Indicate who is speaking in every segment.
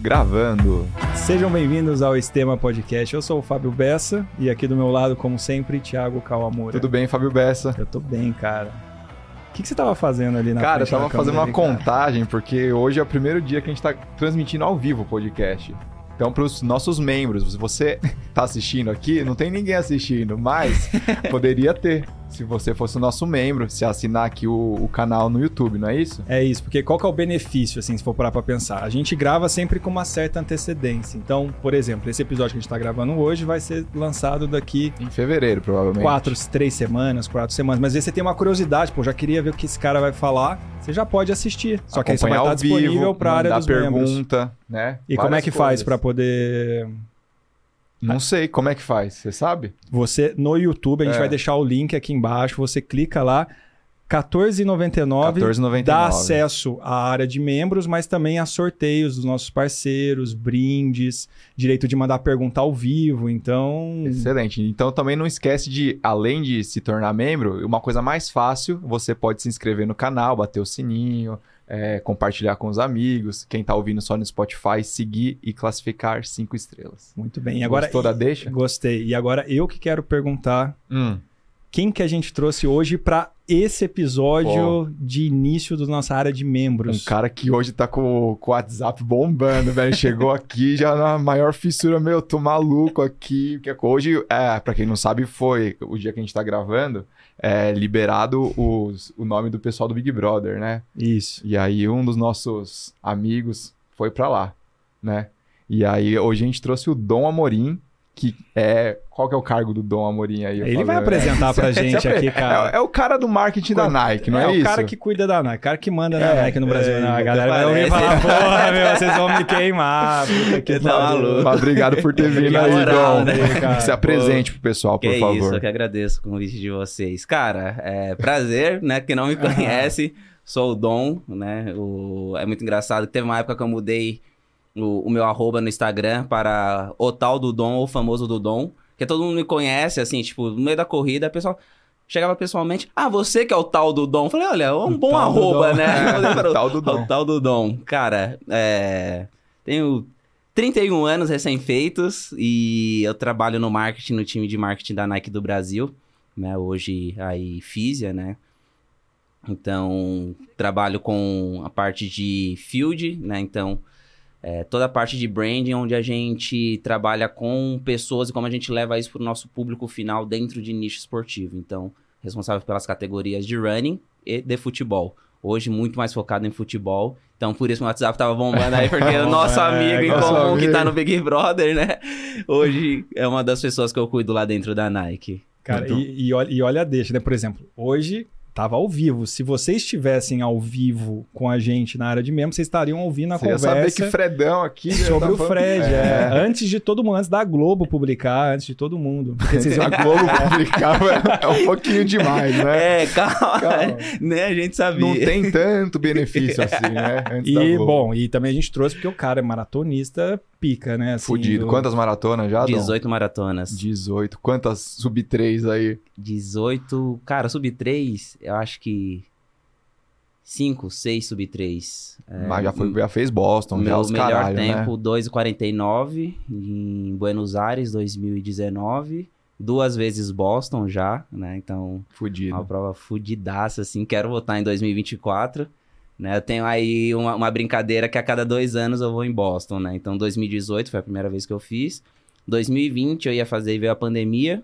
Speaker 1: Gravando.
Speaker 2: Sejam bem-vindos ao Estema Podcast. Eu sou o Fábio Bessa e aqui do meu lado, como sempre, Thiago Kawamura.
Speaker 1: Tudo bem, Fábio Bessa?
Speaker 2: Eu tô bem, cara. O que, que você tava fazendo ali na
Speaker 1: Cara, eu tava fazendo uma
Speaker 2: ali,
Speaker 1: contagem, porque hoje é o primeiro dia que a gente tá transmitindo ao vivo o podcast. Então, para os nossos membros, se você tá assistindo aqui, não tem ninguém assistindo, mas poderia ter. Se você fosse o nosso membro, se assinar aqui o, o canal no YouTube, não é isso?
Speaker 2: É isso, porque qual que é o benefício, assim, se for parar pra pensar? A gente grava sempre com uma certa antecedência. Então, por exemplo, esse episódio que a gente tá gravando hoje vai ser lançado daqui
Speaker 1: Em fevereiro, provavelmente.
Speaker 2: quatro, três semanas, quatro semanas. Mas às vezes você tem uma curiosidade, pô, já queria ver o que esse cara vai falar, você já pode assistir. Só que aí você vai estar disponível
Speaker 1: vivo,
Speaker 2: pra área dos membros.
Speaker 1: pergunta, né?
Speaker 2: E como é
Speaker 1: Várias
Speaker 2: que faz
Speaker 1: coisas.
Speaker 2: pra poder
Speaker 1: Não sei, como é que faz? Você sabe?
Speaker 2: Você, no YouTube, a gente
Speaker 1: É.
Speaker 2: vai deixar o link aqui embaixo, você clica lá, R$14,99
Speaker 1: 14,99.
Speaker 2: dá acesso à área de membros, mas também a sorteios dos nossos parceiros, brindes, direito de mandar pergunta ao vivo, então...
Speaker 1: Excelente. Então também não esquece de, além de se tornar membro, uma coisa mais fácil, você pode se inscrever no canal, bater o sininho, é, compartilhar com os amigos. Quem tá ouvindo só no Spotify, seguir e classificar cinco estrelas.
Speaker 2: Muito bem. E agora,
Speaker 1: Gostou da deixa?
Speaker 2: Gostei. E agora eu que quero perguntar
Speaker 1: Hum,
Speaker 2: quem que a gente trouxe hoje para esse episódio de início da nossa área de
Speaker 1: um
Speaker 2: membros.
Speaker 1: cara que hoje tá com, com o WhatsApp bombando, velho. Chegou aqui já na maior fissura, meu, tô maluco aqui. Porque hoje, é, pra quem não sabe, foi o dia que a gente tá gravando, é liberado os, o nome do pessoal do Big Brother, né?
Speaker 2: Isso.
Speaker 1: E aí um dos nossos amigos foi pra lá, né? E aí hoje a gente trouxe o Dom Amorim, que é... Qual que é o cargo do Dom Amorim aí?
Speaker 2: Ele vai
Speaker 1: Fábio?
Speaker 2: apresentar pra
Speaker 1: Se
Speaker 2: gente
Speaker 1: apre-
Speaker 2: aqui, cara.
Speaker 1: É, é o cara do marketing da Nike, não é,
Speaker 2: é
Speaker 1: isso?
Speaker 2: o cara que cuida da Nike, o cara que manda na
Speaker 1: É,
Speaker 2: Nike no Brasil.
Speaker 1: é,
Speaker 2: Não, a galera vai ouvir falar, porra, meu, vocês vão me queimar. Puta que
Speaker 3: Tá maluco.
Speaker 1: Mas Obrigado por ter vindo aí,
Speaker 3: moral,
Speaker 1: Dom.
Speaker 2: né, cara?
Speaker 1: Se apresente pro pessoal, por
Speaker 3: é
Speaker 1: favor.
Speaker 3: isso, eu que agradeço o convite de vocês. Cara, é prazer, né? Quem não me conhece, sou o Dom, né? O... É muito engraçado teve uma época que eu mudei o, o meu arroba no Instagram para o tal do Dom, ou famoso do Dom, que todo mundo me conhece, assim, tipo, no meio da corrida, a pessoa chegava pessoalmente, ah, você que é o tal do Dom. Falei, olha, é um
Speaker 2: O
Speaker 3: bom arroba, né?
Speaker 1: O tal do Dom.
Speaker 3: O tal do Dom. Cara, é... Tenho 31 anos recém-feitos e eu trabalho no marketing, no time de marketing da Nike do Brasil, né? Hoje aí Físia, né? Então, trabalho com a parte de field, né? Então, é, toda a parte de branding, onde a gente trabalha com pessoas e como a gente leva isso para o nosso público final dentro de nicho esportivo. Então, responsável pelas categorias de running e de futebol. Hoje, muito mais focado em futebol. Então, por isso o WhatsApp tava bombando aí, porque o nosso
Speaker 2: É,
Speaker 3: amigo em comum que tá
Speaker 1: amigo.
Speaker 3: no Big Brother, né? Hoje é uma das pessoas que eu cuido lá dentro da Nike.
Speaker 2: Cara,
Speaker 1: Muito.
Speaker 2: e, e olha, e olha a deixa, né? Por exemplo, hoje tava ao vivo. Se vocês estivessem ao vivo com a gente na área de membros, vocês estariam ouvindo a
Speaker 1: Você ia saber
Speaker 2: conversa
Speaker 1: que Fredão aqui... já
Speaker 2: sobre
Speaker 1: tá
Speaker 2: o
Speaker 1: falando-
Speaker 2: Fred. é.
Speaker 1: É.
Speaker 2: Antes de todo mundo, antes da Globo publicar, antes de todo mundo. Porque vocês
Speaker 1: A Globo publicava é um pouquinho demais, né?
Speaker 3: É, calma.
Speaker 1: Calma.
Speaker 3: né? A gente sabia.
Speaker 1: Não tem tanto benefício assim, né? Antes da
Speaker 2: E,
Speaker 1: Globo.
Speaker 2: bom, e também a gente trouxe porque o cara é maratonista pica, né? Assim,
Speaker 1: Fudido.
Speaker 2: do-
Speaker 1: Quantas maratonas já, Dom?
Speaker 3: 18 maratonas.
Speaker 1: 18. Quantas sub 3 aí?
Speaker 3: 18. Cara, sub 3, eu acho que. 5, 6 sub 3.
Speaker 1: Mas já, foi, já fez Boston, já
Speaker 3: Meu
Speaker 1: os
Speaker 3: melhor
Speaker 1: caralho,
Speaker 3: tempo,
Speaker 1: né?
Speaker 3: 2,49 em Buenos Aires, 2019. Duas vezes Boston já, né? Então,
Speaker 1: Fudido.
Speaker 3: uma prova fudidaça, assim. Quero voltar em 2024. Né? Eu tenho aí uma, uma brincadeira que a cada dois anos eu vou em Boston, né? Então, 2018 foi a primeira vez que eu fiz. 2020 eu ia fazer e veio a pandemia,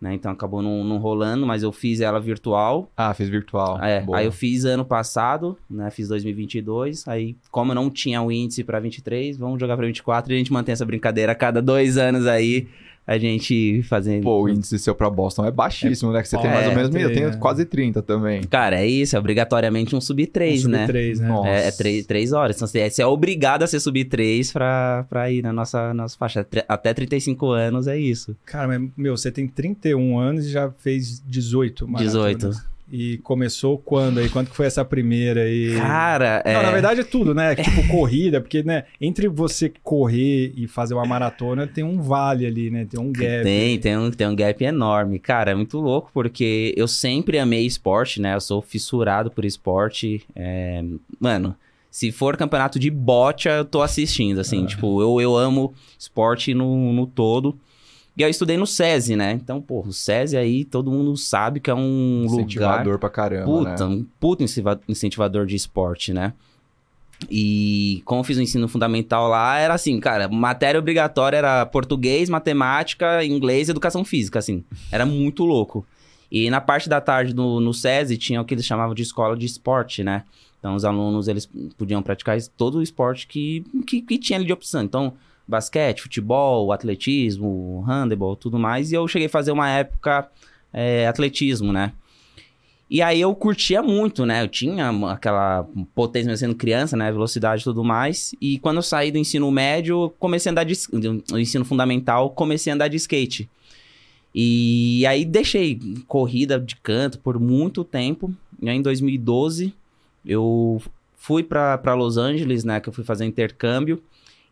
Speaker 3: né? Então acabou não, não rolando, mas eu fiz ela virtual.
Speaker 1: Ah, fez virtual.
Speaker 3: É,
Speaker 1: Boa.
Speaker 3: aí eu fiz ano passado, né? Fiz 2022. Aí, como eu não tinha o índice pra 23, vamos jogar pra 24 e a gente mantém essa brincadeira a cada dois anos aí. A gente fazendo.
Speaker 1: Pô, o índice seu pra Boston é baixíssimo, né? Que você tem
Speaker 2: É,
Speaker 1: mais ou menos...
Speaker 2: tem,
Speaker 1: Eu tenho
Speaker 2: né?
Speaker 1: quase 30 também.
Speaker 3: Cara, é isso, é obrigatoriamente um sub 3,
Speaker 2: um
Speaker 3: né?
Speaker 2: sub 3, né?
Speaker 1: Nossa.
Speaker 3: É, é três, três horas. Então, você é obrigado a ser sub 3 pra, pra ir na nossa, nossa faixa. Até 35 anos é isso.
Speaker 2: Cara, mas, meu, você tem 31 anos e já fez 18 maratonas.
Speaker 3: 18.
Speaker 2: E começou quando aí? Quando que foi essa primeira aí?
Speaker 3: Cara, é.
Speaker 2: Não, na verdade é tudo, né? Tipo, corrida, porque, né, entre você correr e fazer uma maratona, tem um vale ali, né? Tem um gap.
Speaker 3: Tem, tem um, tem um gap enorme. Cara, é muito louco porque eu sempre amei esporte, né? Eu sou fissurado por esporte. É, Mano, Se for campeonato de bote, eu tô assistindo, assim.
Speaker 1: Ah.
Speaker 3: Tipo, eu, eu amo esporte no, no todo. E eu estudei no SESI, né? Então, pô, o SESI aí, todo mundo sabe que é um lugar...
Speaker 1: Incentivador pra caramba,
Speaker 3: Puta,
Speaker 1: né?
Speaker 3: um puta incentiva- incentivador de esporte, né? E como eu fiz o ensino fundamental lá, era assim, cara, matéria obrigatória era português, matemática, inglês e educação física, assim. Era muito louco. E na parte da tarde no, no SESI tinha o que eles chamavam de escola de esporte, né? Então os alunos, eles podiam praticar todo o esporte que, que, que tinha ali de opção. Então, basquete, futebol, atletismo, handebol, tudo mais. E eu cheguei a fazer uma época é, atletismo, né? E aí eu curtia muito, né? Eu tinha aquela potência sendo criança, né? Velocidade e tudo mais. E quando eu saí do ensino médio, comecei a andar de... Do ensino fundamental, comecei a andar de skate. E aí deixei corrida de canto por muito tempo. E aí em 2012, eu fui pra Los Angeles, né? Que eu fui fazer intercâmbio.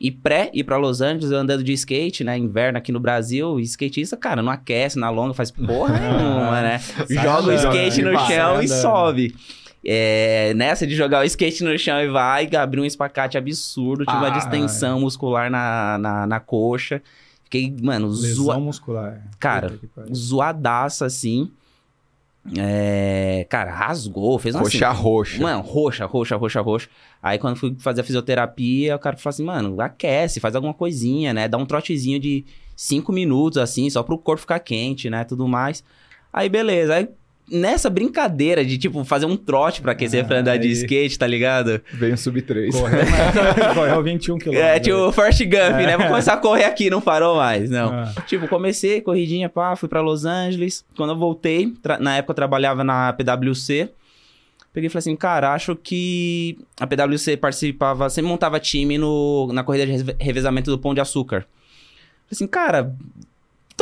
Speaker 3: E pré ir pra Los Angeles, andando de skate, né? Inverno aqui no Brasil, skatista, cara, não aquece, não alonga, faz porra nenhuma, né? Joga o
Speaker 2: andando,
Speaker 3: skate
Speaker 2: né?
Speaker 3: no chão e sobe. É, nessa de jogar o skate no chão e vai, abriu um espacate absurdo, tive uma
Speaker 2: Ah,
Speaker 3: distensão muscular na, na, na coxa. Fiquei, mano,
Speaker 2: Lesão
Speaker 3: zoa,
Speaker 2: muscular.
Speaker 3: Cara, zoadaça assim. É, cara, rasgou, fez uma
Speaker 1: Coxa roxa.
Speaker 3: Mano, roxa, roxa, roxa, roxa. Aí quando fui fazer a fisioterapia, o cara falou assim, mano, aquece, faz alguma coisinha, né? Dá um trotezinho de cinco minutos, assim, só pro corpo ficar quente, né? Tudo mais. Aí beleza, aí nessa brincadeira de, tipo, fazer um trote pra aquecer
Speaker 2: Ah,
Speaker 3: pra andar de
Speaker 2: aí.
Speaker 3: skate, tá ligado?
Speaker 1: Veio um sub 3.
Speaker 2: Correu, mas- correu 21 quilômetros.
Speaker 3: É, tipo, o First Gump, né? Vou começar a correr aqui, não parou mais, não.
Speaker 2: Ah,
Speaker 3: Tipo, comecei, corridinha, pá, fui pra Los Angeles. Quando eu voltei, na época eu trabalhava na PwC. Peguei e falei assim, cara, acho que a PwC participava, sempre montava time no, na corrida de reve- revezamento do Pão de Açúcar. Falei assim, cara,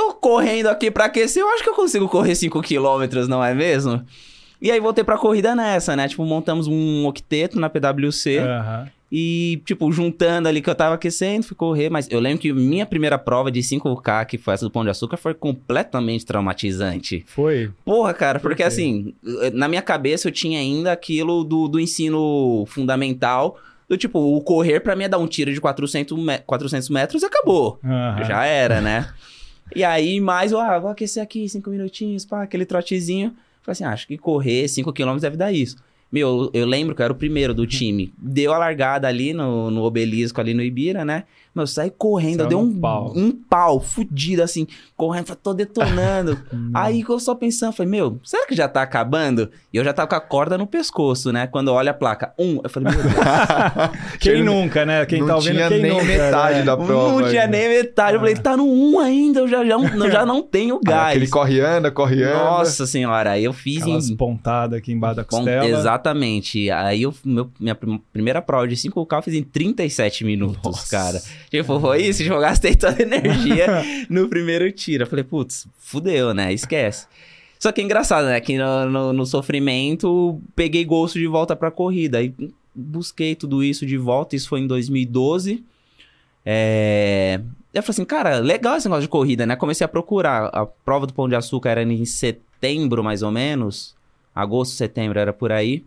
Speaker 3: tô correndo aqui pra aquecer, eu acho que eu consigo correr 5 km, não é mesmo? E aí voltei pra corrida nessa, né? Tipo, montamos um octeto na PwC.
Speaker 2: aham.
Speaker 3: E, tipo, juntando ali que eu tava aquecendo, fui correr, mas eu lembro que minha primeira prova de 5K, que foi essa do Pão de Açúcar, foi completamente traumatizante.
Speaker 2: Foi.
Speaker 3: Porra, cara,
Speaker 2: Por
Speaker 3: porque
Speaker 2: quê?
Speaker 3: assim, na minha cabeça eu tinha ainda aquilo do, do ensino fundamental, do tipo, o correr pra mim é dar um tiro de 400, me 400 metros e acabou.
Speaker 2: Aham.
Speaker 3: Já era, né? E aí, mais, ah, vou aquecer aqui, cinco minutinhos, pá, aquele trotezinho. Falei assim, ah, acho que correr 5 km deve dar isso. Meu, eu lembro que eu era o primeiro do time. Deu a largada ali no, no obelisco, ali no Ibira, né? Meu, eu saí correndo, eu dei um
Speaker 2: pau.
Speaker 3: um pau fudido, assim, correndo, falei, tô detonando.
Speaker 2: Hum.
Speaker 3: Aí eu só pensando, falei, meu, será que já tá acabando? E eu já tava com a corda no pescoço, né? Quando eu olho a placa, um, eu falei, meu Deus,
Speaker 2: Quem
Speaker 1: Ele
Speaker 2: nunca, né? Quem
Speaker 1: não
Speaker 2: tá ouvindo,
Speaker 1: tinha
Speaker 2: quem
Speaker 1: nem
Speaker 2: nunca,
Speaker 1: metade
Speaker 2: né?
Speaker 1: da prova.
Speaker 3: não tinha
Speaker 1: ainda.
Speaker 3: nem metade. Eu falei, tá no um ainda, eu já, já, eu já não tenho
Speaker 1: Aí
Speaker 3: gás.
Speaker 1: Aquele corre anda, corre anda.
Speaker 3: Nossa senhora, aí eu fiz
Speaker 2: Aquelas
Speaker 3: em
Speaker 2: pontadas aqui embaixo da costela.
Speaker 3: exatamente. Aí eu, meu- minha prim- primeira prova de 5K eu fiz em 37 minutos,
Speaker 1: Nossa.
Speaker 3: cara. Tipo, foi isso, eu gastei toda a energia no primeiro tiro. Eu falei, putz, fudeu, né? Esquece. Só que é engraçado, né? Que no, no- no sofrimento, peguei gosto de volta pra corrida. Aí busquei tudo isso de volta, isso foi em 2012. É... Eu falei assim, cara, legal esse negócio de corrida, né? Comecei a procurar. A prova do Pão de Açúcar era em setembro, mais ou menos. Agosto, setembro, era por aí.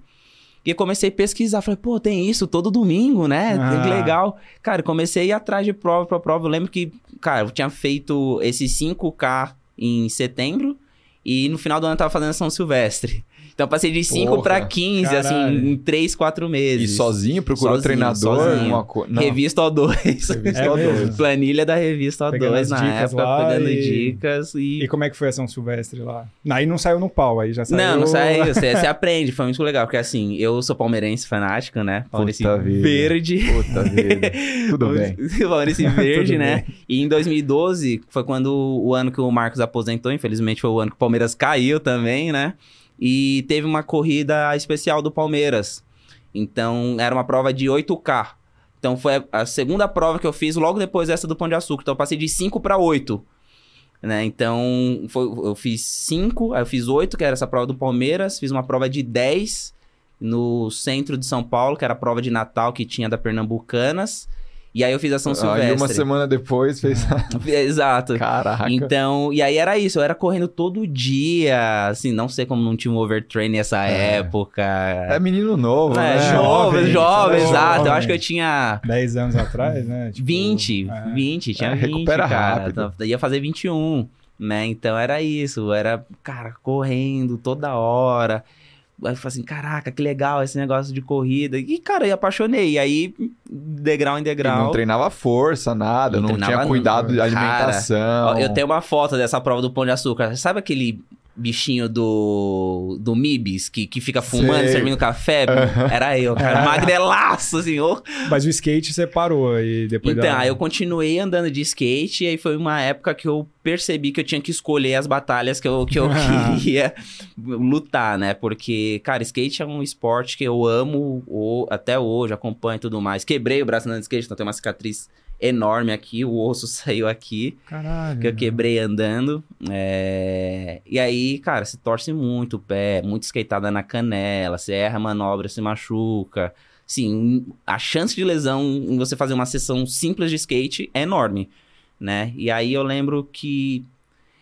Speaker 3: E comecei a pesquisar. Falei, pô, tem isso todo domingo, né?
Speaker 2: Ah.
Speaker 3: Que legal. Cara, comecei a ir atrás de prova pra prova. Eu lembro que, cara, eu tinha feito esses 5K em setembro. E no final do ano eu tava fazendo São Silvestre. Então eu passei de 5
Speaker 1: Porra,
Speaker 3: pra 15,
Speaker 2: caralho.
Speaker 3: assim, em 3, 4
Speaker 1: E
Speaker 3: meses.
Speaker 1: sozinho, procurou
Speaker 3: Sozinho,
Speaker 1: treinador,
Speaker 3: sozinho.
Speaker 1: uma coisa.
Speaker 3: Revista O2.
Speaker 1: Revista
Speaker 2: É
Speaker 1: O2.
Speaker 2: mesmo?
Speaker 3: Planilha da revista
Speaker 2: Pegando
Speaker 3: O2
Speaker 2: as
Speaker 3: na
Speaker 2: dicas
Speaker 3: época,
Speaker 2: lá
Speaker 3: pegando
Speaker 2: e-
Speaker 3: dicas e.
Speaker 2: E como é que foi a São Silvestre lá? Aí não saiu no pau, aí já saiu...
Speaker 3: Não, não saiu. Você, você aprende, foi muito legal. Porque assim, eu sou palmeirense fanático, né? Palmeirense
Speaker 1: Puta vida.
Speaker 3: verde.
Speaker 1: Puta vida. Tudo bem.
Speaker 3: Palmeirense verde, né? E em 2012 foi quando o ano que o Marcos aposentou. Infelizmente foi o ano que o Palmeiras caiu também, né? E teve uma corrida especial do Palmeiras. Então era uma prova de 8K. Então foi a- segunda prova que eu fiz logo depois dessa do Pão de Açúcar. Então eu passei de 5 para 8. Né? Então foi- eu fiz 5, aí eu fiz 8, que era essa prova do Palmeiras. Fiz uma prova de 10 no centro de São Paulo, que era a prova de Natal que tinha da Pernambucanas. E aí eu fiz a São
Speaker 1: Aí
Speaker 3: Silvestre.
Speaker 1: uma semana depois fez.
Speaker 3: Exato.
Speaker 1: Caraca.
Speaker 3: Então, e aí era isso, eu era correndo todo dia, assim, não sei como não tinha um overtrain nessa
Speaker 1: É.
Speaker 3: época.
Speaker 1: É menino novo,
Speaker 3: É,
Speaker 1: né?
Speaker 3: jovem,
Speaker 2: Jovem,
Speaker 3: jovem,
Speaker 2: jovem.
Speaker 3: exato. Eu acho que eu tinha
Speaker 2: 10 anos atrás, né? Tipo,
Speaker 3: 20,
Speaker 2: é.
Speaker 3: 20, tinha
Speaker 1: É,
Speaker 3: 20,
Speaker 1: recupera
Speaker 3: cara.
Speaker 1: rápido.
Speaker 3: Então, Ia fazer 21, né? Então era isso, era, cara, correndo toda hora. Aí eu falei assim, caraca, que legal esse negócio de corrida. E, cara, eu apaixonei. E aí, degrau em
Speaker 1: E
Speaker 3: degrau.
Speaker 1: não treinava força, nada,
Speaker 3: Não
Speaker 1: não, tinha cuidado de
Speaker 3: nada.
Speaker 1: alimentação.
Speaker 3: Ó, Eu tenho uma foto dessa prova do Pão de Açúcar. Sabe aquele bichinho do, do Mibis que, que fica fumando,
Speaker 1: Sei.
Speaker 3: servindo café? Era eu, cara. Magrelaço, assim. ô.
Speaker 2: Mas o skate você parou e depois
Speaker 3: Então,
Speaker 2: da...
Speaker 3: aí eu continuei andando de skate e aí foi uma época que eu percebi que eu tinha que escolher as batalhas que eu, que eu queria lutar, né? Porque, cara, skate é um esporte que eu amo o- até hoje, acompanho e tudo mais. Quebrei o braço andando de skate, então tem uma cicatriz enorme aqui, o osso saiu aqui
Speaker 2: Caralho.
Speaker 3: que eu quebrei andando. é, E aí, cara, se torce muito o pé, muito skateada na canela, você erra a manobra, se machuca. Sim, a chance de lesão em você fazer uma sessão simples de skate é enorme, né? E aí eu lembro que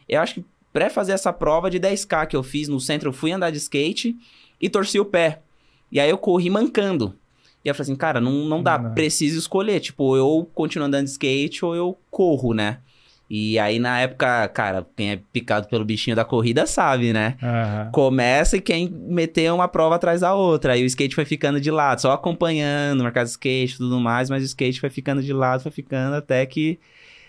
Speaker 3: eu acho que pré fazer essa prova de 10k que eu fiz no centro, eu fui andar de skate e torci o pé. E aí eu corri mancando. E eu falei assim, cara, não, não dá,
Speaker 2: Não.
Speaker 3: preciso escolher. Tipo, eu continuo andando de skate ou eu corro, né? E aí, na época, cara, quem é picado pelo bichinho da corrida sabe, né?
Speaker 2: Aham.
Speaker 3: Começa e quem meter uma prova atrás da outra. Aí o skate foi ficando de lado, só acompanhando o mercado de skate e tudo mais, mas o skate foi ficando de lado, foi ficando até que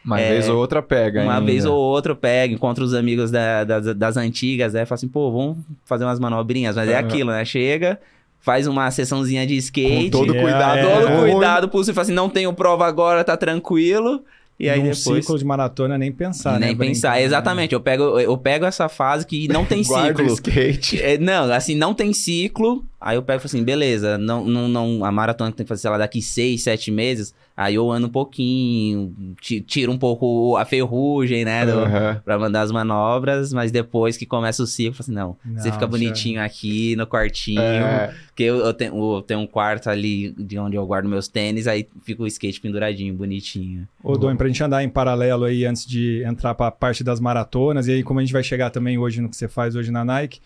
Speaker 1: Uma vez ou outra pega
Speaker 3: uma
Speaker 1: ainda.
Speaker 3: vez ou outra eu pego, encontro os amigos da- das, das antigas, né? Falo assim, pô, vamos fazer umas manobrinhas, mas é
Speaker 1: Aham.
Speaker 3: aquilo, né? Chega, faz uma sessãozinha de skate,
Speaker 1: Com todo
Speaker 2: É,
Speaker 1: cuidado.
Speaker 2: é.
Speaker 3: todo
Speaker 1: ruim.
Speaker 3: cuidado possível, fala assim, não tenho prova agora, tá tranquilo. E aí
Speaker 2: Num
Speaker 3: depois.
Speaker 2: ciclo de maratona nem pensar, né?
Speaker 3: nem pensar,
Speaker 2: Brincar,
Speaker 3: exatamente. Eu pego, eu pego essa fase que não tem
Speaker 1: o
Speaker 3: ciclo.
Speaker 1: skate.
Speaker 3: É, não, assim, não tem ciclo. Aí eu pego e falo assim, beleza, não, não, não, a maratona que tem que fazer, sei lá, daqui seis, sete meses. Aí eu ando um pouquinho, ti- tiro um pouco a ferrugem, né? do-
Speaker 1: Aham.
Speaker 3: Pra mandar as manobras, mas depois que começa o ciclo, eu falo assim, não,
Speaker 2: Não,
Speaker 3: você fica bonitinho aqui no quartinho.
Speaker 1: É,
Speaker 3: Porque eu, eu tenho, eu tenho um quarto ali de onde eu guardo meus tênis, aí fica o skate penduradinho, bonitinho.
Speaker 2: Ô, Dom, pra gente andar em paralelo aí antes de entrar pra parte das maratonas, e aí como a gente vai chegar também hoje no que você faz hoje na Nike,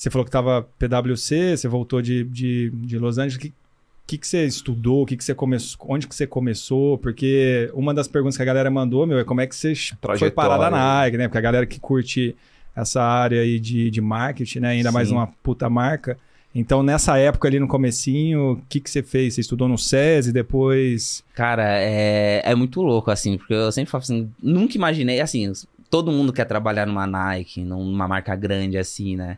Speaker 2: você falou que tava PWC, você voltou de, de, de Los Angeles, o que, que, que você estudou, que, que você começou, onde que você começou? Porque uma das perguntas que a galera mandou, meu, é como é que você foi parar na Nike, né? Porque a galera que curte essa área aí de, de marketing, né? Ainda mais
Speaker 3: Sim.
Speaker 2: uma puta marca. Então, nessa época ali no comecinho, o que, que você fez? Você estudou no SESI, depois...
Speaker 3: Cara, é, é muito louco, assim, porque eu sempre falo assim, nunca imaginei, assim, todo mundo quer trabalhar numa Nike, numa marca grande assim, né?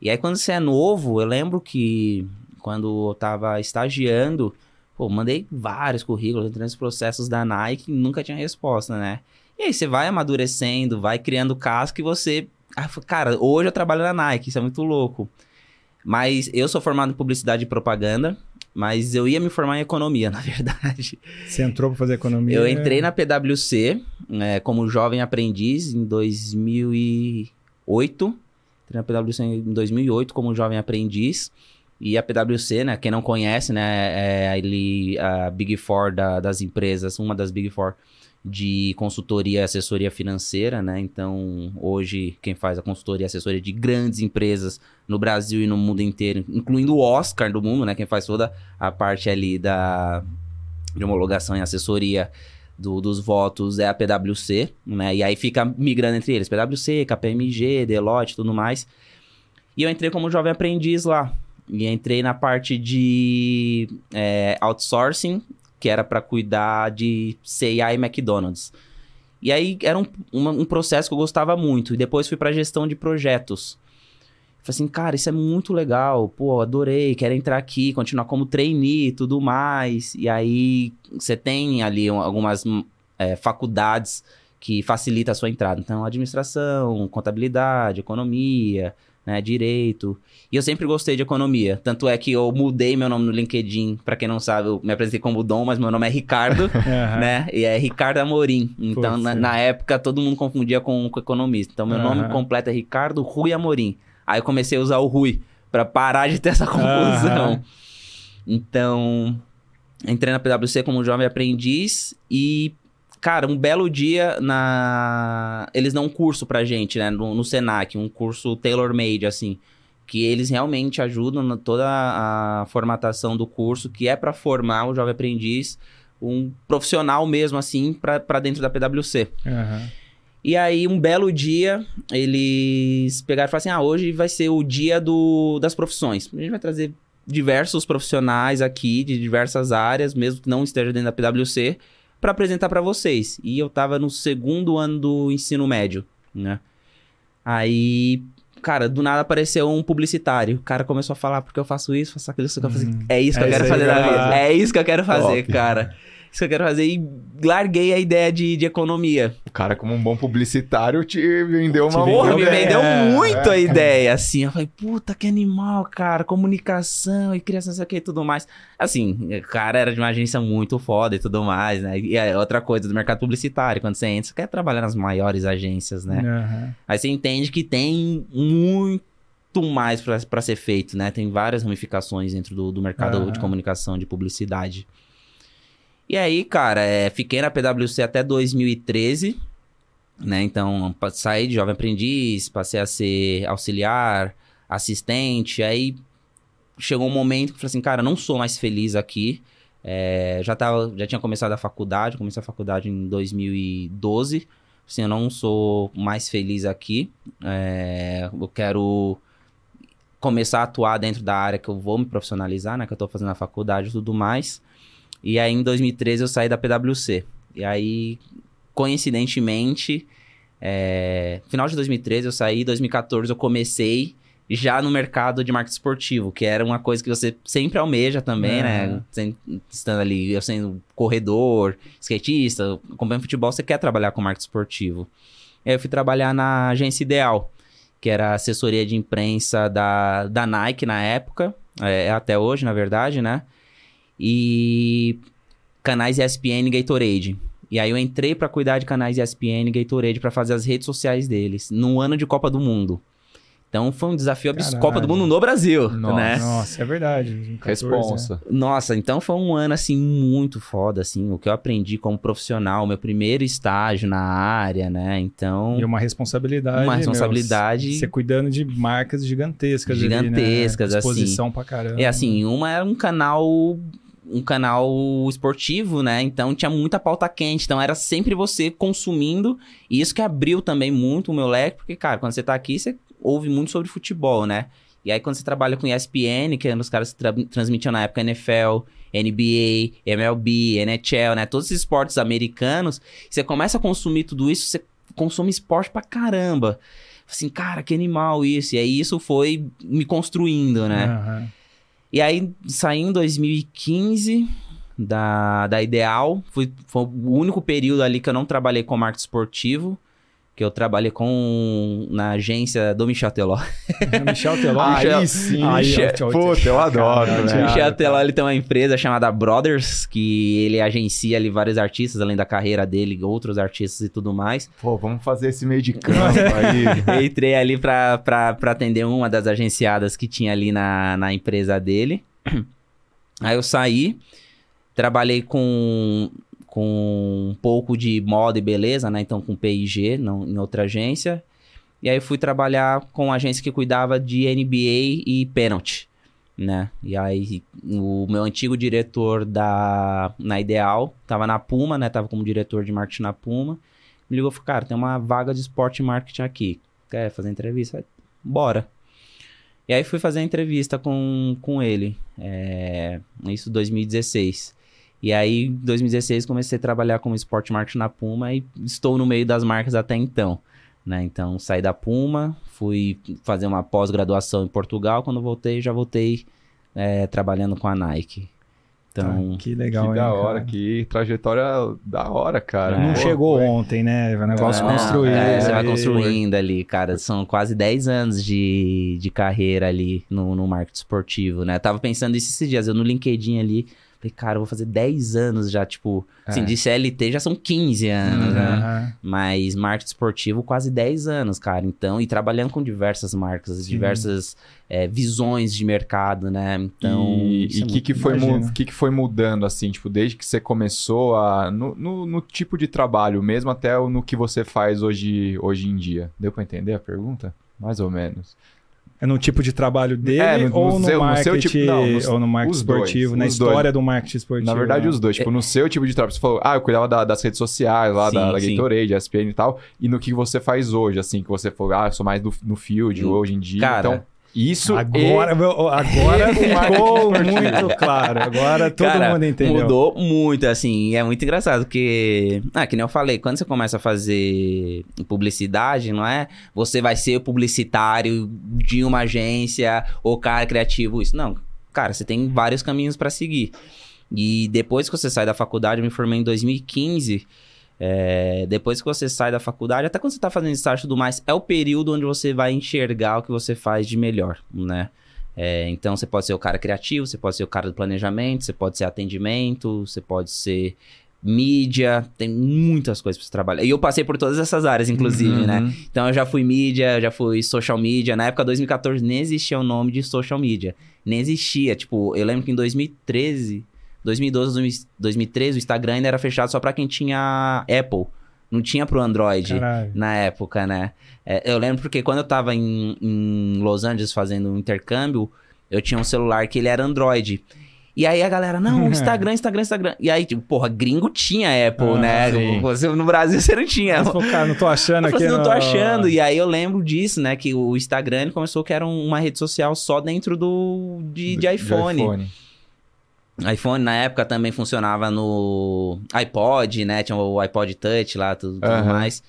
Speaker 3: E aí quando você é novo, eu lembro que quando eu tava estagiando, pô, mandei vários currículos, entrei nos processos da Nike e nunca tinha resposta, né? E aí você vai amadurecendo, vai criando casca e você... Ah, cara, hoje eu trabalho na Nike, isso é muito louco. Mas eu sou formado em publicidade e propaganda, mas eu ia me formar em economia, na verdade.
Speaker 2: Você entrou pra fazer economia?
Speaker 3: Eu entrei na PwC né, como jovem aprendiz em 2008. Entrei na PwC em 2008 como jovem aprendiz. E a PwC, né, quem não conhece, né, é ali a Big Four da- das empresas, uma das Big Four de consultoria e assessoria financeira, né? Então, hoje quem faz a consultoria e assessoria de grandes empresas no Brasil e no mundo inteiro, incluindo o Oscar do mundo, né, quem faz toda a parte ali da de homologação e assessoria do- dos votos é a PwC, né? E aí fica migrando entre eles, PwC, KPMG, Deloitte, tudo mais. E eu entrei como jovem aprendiz lá. E entrei na parte de é, outsourcing, que era para cuidar de CIA e McDonald's. E aí era um, uma- um processo que eu gostava muito. E depois fui para gestão de projetos. Falei assim, cara, isso é muito legal. Pô, adorei, quero entrar aqui, continuar como trainee e tudo mais. E aí você tem ali um- algumas hum, é, faculdades que facilitam a sua entrada. Então, administração, contabilidade, economia, né, direito. E eu sempre gostei de economia. Tanto é que eu mudei meu nome no LinkedIn. Pra quem não sabe, eu me apresentei como Dom, mas meu nome é Ricardo, né? E é Ricardo Amorim. Então, na,
Speaker 2: é.
Speaker 3: na época, todo mundo confundia com, com economista. Então, meu nome
Speaker 2: Aham.
Speaker 3: completo é Ricardo Rui Amorim. Aí eu comecei a usar o Rui pra parar de ter essa confusão.
Speaker 2: Aham.
Speaker 3: Então, entrei na PwC como jovem aprendiz e, cara, um belo dia na... Eles dão um curso pra gente, né? No, no Senac, um curso tailor-made, assim. Que eles realmente ajudam na toda a formatação do curso, que é para formar o jovem aprendiz um profissional mesmo, assim, para dentro da PwC.
Speaker 2: Aham.
Speaker 3: E aí, um belo dia, eles pegaram e falaram assim: ah, hoje vai ser o dia do, das profissões. A gente vai trazer diversos profissionais aqui, de diversas áreas, mesmo que não esteja dentro da PwC, para apresentar para vocês. E eu tava no segundo ano do ensino médio, né? Aí, cara, do nada apareceu um publicitário. O cara começou a falar porque eu faço isso, faço aquilo, isso que eu faço.
Speaker 2: Hum.
Speaker 3: É isso que
Speaker 2: É
Speaker 3: eu quero fazer na vida. É isso que eu quero fazer,
Speaker 1: Top.
Speaker 3: cara. Isso que eu quero fazer. E larguei a ideia de, de economia.
Speaker 1: O cara, como um bom publicitário, te vendeu uma
Speaker 2: Te
Speaker 3: Porra, me vendeu
Speaker 2: é,
Speaker 3: muito a ideia, assim. Eu falei, puta, que animal, cara. Comunicação e criação, sei o que e tudo mais. Assim, o cara era de uma agência muito foda e tudo mais, né? E é outra coisa do mercado publicitário. Quando você entra, você quer trabalhar nas maiores agências, né?
Speaker 2: Aham.
Speaker 3: Aí você entende que tem muito mais pra pra ser feito, né? Tem várias ramificações dentro do, do mercado
Speaker 2: Aham.
Speaker 3: de comunicação, de publicidade. E aí, cara, é, fiquei na PwC até 2013, né? Então, saí de jovem aprendiz, passei a ser auxiliar, assistente, aí chegou um momento que eu falei assim, cara, não sou mais feliz aqui. É, já, tava, já tinha começado a faculdade, comecei a faculdade em 2012. Assim, eu não sou mais feliz aqui. É, eu quero começar a atuar dentro da área que eu vou me profissionalizar, né? Que eu tô fazendo a faculdade e tudo mais. E aí, em 2013, eu saí da PwC. E aí, coincidentemente, é, final de 2013 eu saí, 2014 eu comecei já no mercado de marketing esportivo, que era uma coisa que você sempre almeja também, né?
Speaker 2: Aham.
Speaker 3: Sem- Estando ali, eu sendo corredor, skatista, acompanhando futebol, você quer trabalhar com marketing esportivo. Aí eu fui trabalhar na Agência Ideal, que era a assessoria de imprensa da, da Nike na época, é, até hoje, na verdade, né? E canais ESPN e Gatorade. E aí eu entrei pra cuidar de canais ESPN e Gatorade pra fazer as redes sociais deles, no ano de Copa do Mundo. Então foi um desafio absurdo. Copa do Mundo no Brasil,
Speaker 1: Nossa.
Speaker 3: né?
Speaker 2: Nossa, é verdade. 14, né?
Speaker 1: Responsa.
Speaker 3: Nossa, então foi um ano assim muito foda, assim, o que eu aprendi como profissional, meu primeiro estágio na área, né? Então,
Speaker 2: E uma responsabilidade.
Speaker 3: Uma
Speaker 2: meu,
Speaker 3: responsabilidade-
Speaker 2: Você cuidando de marcas gigantescas. ali, né?
Speaker 3: Gigantescas, assim.
Speaker 2: Exposição pra caramba.
Speaker 3: é assim, uma era um canal um canal esportivo, né? Então tinha muita pauta quente, então era sempre você consumindo, e isso que abriu também muito o meu leque, porque cara, quando você tá aqui, você ouve muito sobre futebol, né? E aí quando você trabalha com ESPN, que eram os caras que tra transmitiam na época NFL, NBA, MLB, NHL, né? Todos esses esportes americanos, você começa a consumir tudo isso, você consome esporte pra caramba. Assim, cara, que animal isso. E aí isso foi me construindo, né?
Speaker 2: Aham.
Speaker 3: E aí, saí em 2015 da, da Ideal. Fui, foi o único período ali que eu não trabalhei com marketing esportivo. Que eu trabalhei com na agência do Michel Teló.
Speaker 2: Michel Teló.
Speaker 1: Aí
Speaker 3: Michel-
Speaker 1: sim.
Speaker 2: Aí,
Speaker 1: Michel-
Speaker 2: tchau,
Speaker 1: Puta, eu adoro, né?
Speaker 3: Michel Teló ele tem uma empresa chamada Brothers, que ele agencia ali vários artistas, além da carreira dele, outros artistas e tudo mais.
Speaker 1: Pô, vamos fazer esse meio de campo aí.
Speaker 3: Eu entrei ali pra, pra, pra atender uma das agenciadas que tinha ali na, na empresa dele. Aí eu saí, trabalhei com, com um pouco de moda e beleza, né? Então com P&G, não, em outra agência. E aí fui trabalhar com uma agência que cuidava de NBA e pênalti, né? E aí o meu antigo diretor da na Ideal tava na Puma, né? Tava como diretor de marketing na Puma. Me ligou falou, cara, tem uma vaga de esporte marketing aqui. Quer fazer entrevista? Bora. E aí fui fazer a entrevista com, com ele. É, isso em 2016. E aí, em 2016, comecei a trabalhar como esporte marketing na Puma e estou no meio das marcas até então. Né? Então, saí da Puma, fui fazer uma pós-graduação em Portugal. Quando voltei, já voltei é, trabalhando com a Nike. Então,
Speaker 2: Ah, que legal,
Speaker 1: que da
Speaker 2: hein,
Speaker 1: hora,
Speaker 2: cara.
Speaker 1: que trajetória da hora, cara.
Speaker 2: Não
Speaker 3: É.
Speaker 2: chegou
Speaker 1: Pô,
Speaker 2: ontem, né? É um negócio
Speaker 3: Não,
Speaker 2: construído.
Speaker 3: é, você vai construindo ali, cara. São quase 10 anos de, de carreira ali no, no marketing esportivo, né? Tava pensando isso esses dias, eu no LinkedIn ali, Falei, cara, eu vou fazer 10 anos já, tipo, assim,
Speaker 1: É.
Speaker 3: de CLT já são 15 anos,
Speaker 1: Uhum.
Speaker 3: né? Mas marketing esportivo, quase 10 anos, cara. Então, e trabalhando com diversas marcas,
Speaker 2: Sim.
Speaker 3: diversas é, visões de mercado, né? Então.
Speaker 1: e o
Speaker 3: é
Speaker 1: que, que, foi que, que foi mudando, assim, tipo, desde que você começou a. No, no, no tipo de trabalho mesmo, até o- no que você faz hoje, hoje em dia. Deu pra entender a pergunta? Mais ou menos.
Speaker 2: É no tipo de trabalho dele
Speaker 1: É, no- no
Speaker 2: ou no,
Speaker 1: seu- no
Speaker 2: marketing,
Speaker 1: seu tipo- não, nos-
Speaker 2: ou no marketing
Speaker 1: os dois,
Speaker 2: esportivo, na história
Speaker 1: dois.
Speaker 2: do marketing esportivo.
Speaker 1: Na verdade,
Speaker 2: né?
Speaker 1: os dois. Tipo, no seu tipo de trabalho. Você falou, ah, eu cuidava da- das redes sociais lá, da,
Speaker 3: Sim,
Speaker 1: da
Speaker 3: sim.
Speaker 1: Gatorade, ESPN e tal. E no que você faz hoje, assim, que você falou, ah, eu sou mais do, no field
Speaker 3: Hum,
Speaker 1: hoje em dia.
Speaker 3: cara,
Speaker 1: então, isso
Speaker 2: Agora, meu, agora ficou muito claro. Agora todo
Speaker 3: Cara,
Speaker 2: mundo entendeu.
Speaker 3: Mudou muito, assim, e é muito engraçado, porque, ah, que nem eu falei, quando você começa a fazer publicidade, não é? Você vai ser publicitário de uma agência ou cara criativo, isso. Não, cara, você tem vários caminhos pra seguir. E depois que você sai da faculdade, eu me formei em 2015. É, depois que você sai da faculdade, até quando você tá fazendo estágio e tudo mais, é o período onde você vai enxergar o que você faz de melhor, né? É, então você pode ser o cara criativo, você pode ser o cara do planejamento, você pode ser atendimento, você pode ser mídia, tem muitas coisas pra você trabalhar. E eu passei por todas essas áreas, inclusive,
Speaker 1: Uhum.
Speaker 3: né? Então eu já fui mídia, já fui social media. Na época 2014 nem existia o nome de social media. Nem existia. Tipo, eu lembro que em 2013, 2012, 2000 2013, o Instagram ainda era fechado só pra quem tinha Apple. Não tinha pro Android
Speaker 2: Caralho.
Speaker 3: na época, né? É, eu lembro porque quando eu tava em, em Los Angeles fazendo um intercâmbio, eu tinha um celular que ele era Android. E aí a galera, não, Instagram, Instagram, Instagram. E aí, tipo, porra, gringo tinha Apple,
Speaker 2: Ah,
Speaker 3: né?
Speaker 1: sim.
Speaker 3: Você, no Brasil você não tinha.
Speaker 2: Você falou, cara, não tô achando
Speaker 3: Eu
Speaker 2: aqui.
Speaker 3: assim, não tô achando. E aí eu lembro disso, né? Que o Instagram começou que era um- uma rede social só dentro do de, de iPhone. iPhone na época também funcionava no iPod, né? Tinha o iPod Touch lá, tudo, tudo
Speaker 1: Aham.
Speaker 3: mais.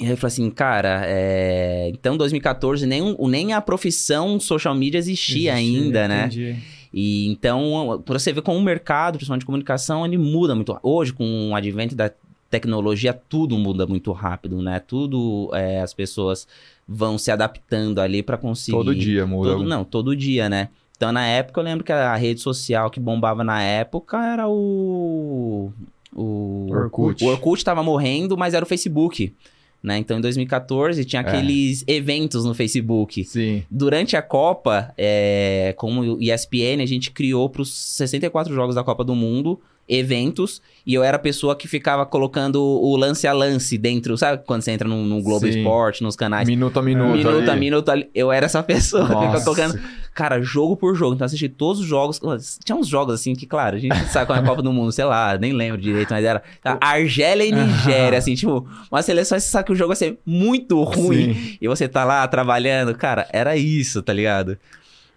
Speaker 3: E aí eu falei assim, cara, é... então 2014 nem, nem a profissão social media existia, ainda, né?
Speaker 2: entendi.
Speaker 3: E então, pra você ver como o mercado, principalmente de comunicação, ele muda muito. Hoje, com o advento da tecnologia, tudo muda muito rápido, né? Tudo, é, as pessoas vão se adaptando ali pra conseguir.
Speaker 1: Todo dia muda.
Speaker 3: Todo, não, todo dia, né? Então, na época, eu lembro que a rede social que bombava na época era o. O
Speaker 1: Orkut.
Speaker 3: O Orkut tava morrendo, mas era o Facebook. Né? Então, em 2014, tinha
Speaker 1: É.
Speaker 3: aqueles eventos no Facebook.
Speaker 1: Sim.
Speaker 3: Durante a Copa, é, como o ESPN, a gente criou para os 64 jogos da Copa do Mundo eventos e eu era a pessoa que ficava colocando o lance a lance dentro, sabe quando você entra no, no Globo
Speaker 1: Sim.
Speaker 3: Esporte, nos canais.
Speaker 1: Minuto a minuto.
Speaker 3: Minuto a
Speaker 1: ali.
Speaker 3: minuto ali. Eu era essa pessoa que ficava
Speaker 1: Nossa.
Speaker 3: colocando, cara, jogo por jogo. Então, eu assisti todos os jogos. Tinha uns jogos assim que, claro, a gente sabe qual é a Copa do Mundo, sei lá, nem lembro direito, mas era a Argélia e Nigéria, assim, tipo, uma seleção, você sabe que o jogo vai ser muito ruim
Speaker 1: Sim.
Speaker 3: e você tá lá trabalhando, cara, era isso, tá ligado?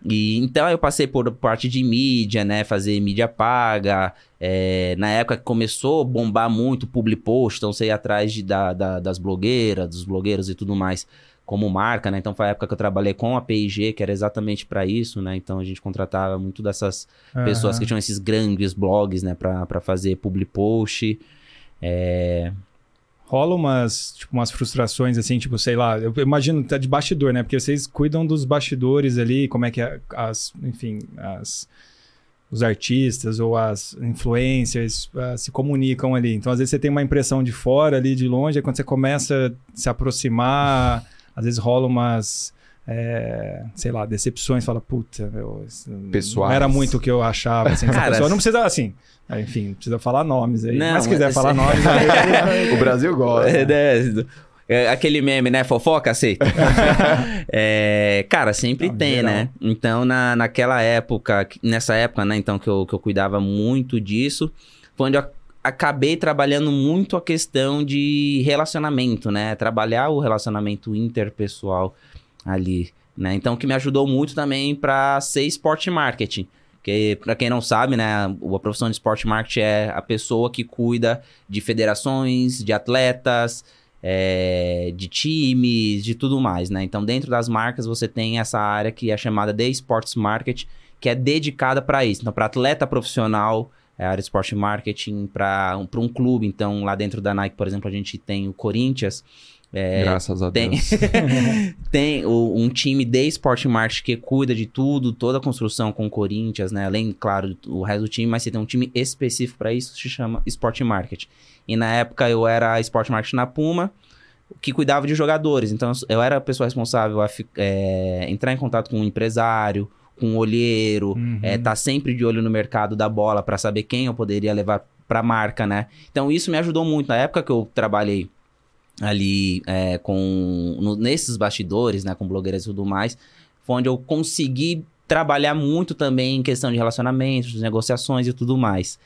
Speaker 3: E então eu passei por parte de mídia, né? Fazer mídia paga. É, na época que começou a bombar muito public post, então você ia atrás de, da, da- das blogueiras, dos blogueiros e tudo mais, como marca, né? Então foi a época que eu trabalhei com a P&G, que era exatamente pra isso, né? Então a gente contratava muito dessas pessoas que tinham esses grandes blogs, né? Pra fazer public post. É,
Speaker 2: Rola umas, tipo, umas frustrações, assim, tipo, sei lá, eu imagino, tá de bastidor, né? Porque vocês cuidam dos bastidores ali, como é que é as, enfim, as, os artistas ou as influencers ah, se comunicam ali. Então, às vezes você tem uma impressão de fora ali, de longe, aí quando você começa a se aproximar, às vezes rola umas, é, sei lá, decepções, fala, puta, meu, isso não
Speaker 1: Pessoais.
Speaker 2: era muito o que eu achava, assim,
Speaker 3: Cara,
Speaker 2: não precisa, assim, enfim, não precisa falar nomes aí,
Speaker 3: Não,
Speaker 2: mas se quiser
Speaker 3: mas-
Speaker 2: falar nomes, aí...
Speaker 1: O Brasil gosta.
Speaker 3: É, né? É, aquele meme, né? Fofoca, aceita. É, cara, sempre
Speaker 2: Não,
Speaker 3: tem,
Speaker 2: geral.
Speaker 3: né? Então, na, naquela época, nessa época, né? Então, que eu, que eu cuidava muito disso, foi onde eu acabei trabalhando muito a questão de relacionamento, né? Trabalhar o relacionamento interpessoal ali, né? Então, que me ajudou muito também para ser esporte marketing. Porque, para quem não sabe, né, a profissão de esporte marketing é a pessoa que cuida de federações, de atletas, é, de times, de tudo mais, né? Então, dentro das marcas, você tem essa área que é chamada de Sports Market, que é dedicada para isso. Então, para atleta profissional, é área de Sport Marketing, para um, pra um clube. Então, lá dentro da Nike, por exemplo, a gente tem o Corinthians, É,
Speaker 1: Graças a
Speaker 3: tem,
Speaker 1: Deus.
Speaker 3: tem o- um time de Sport Market que cuida de tudo, toda a construção com o Corinthians, né? Além, claro, o resto do time, mas você tem um time específico para isso, se chama Sport Market. E na época eu era Sport Market na Puma, que cuidava de jogadores. Então eu era a pessoa responsável a é, entrar em contato com um empresário, com um olheiro,
Speaker 2: Uhum.
Speaker 3: é, tá sempre de olho no mercado da bola para saber quem eu poderia levar pra marca, né? Então isso me ajudou muito. Na época que eu trabalhei ali é, com no- nesses bastidores, né, com blogueiras e tudo mais, foi onde eu consegui trabalhar muito também em questão de relacionamentos, negociações e tudo mais.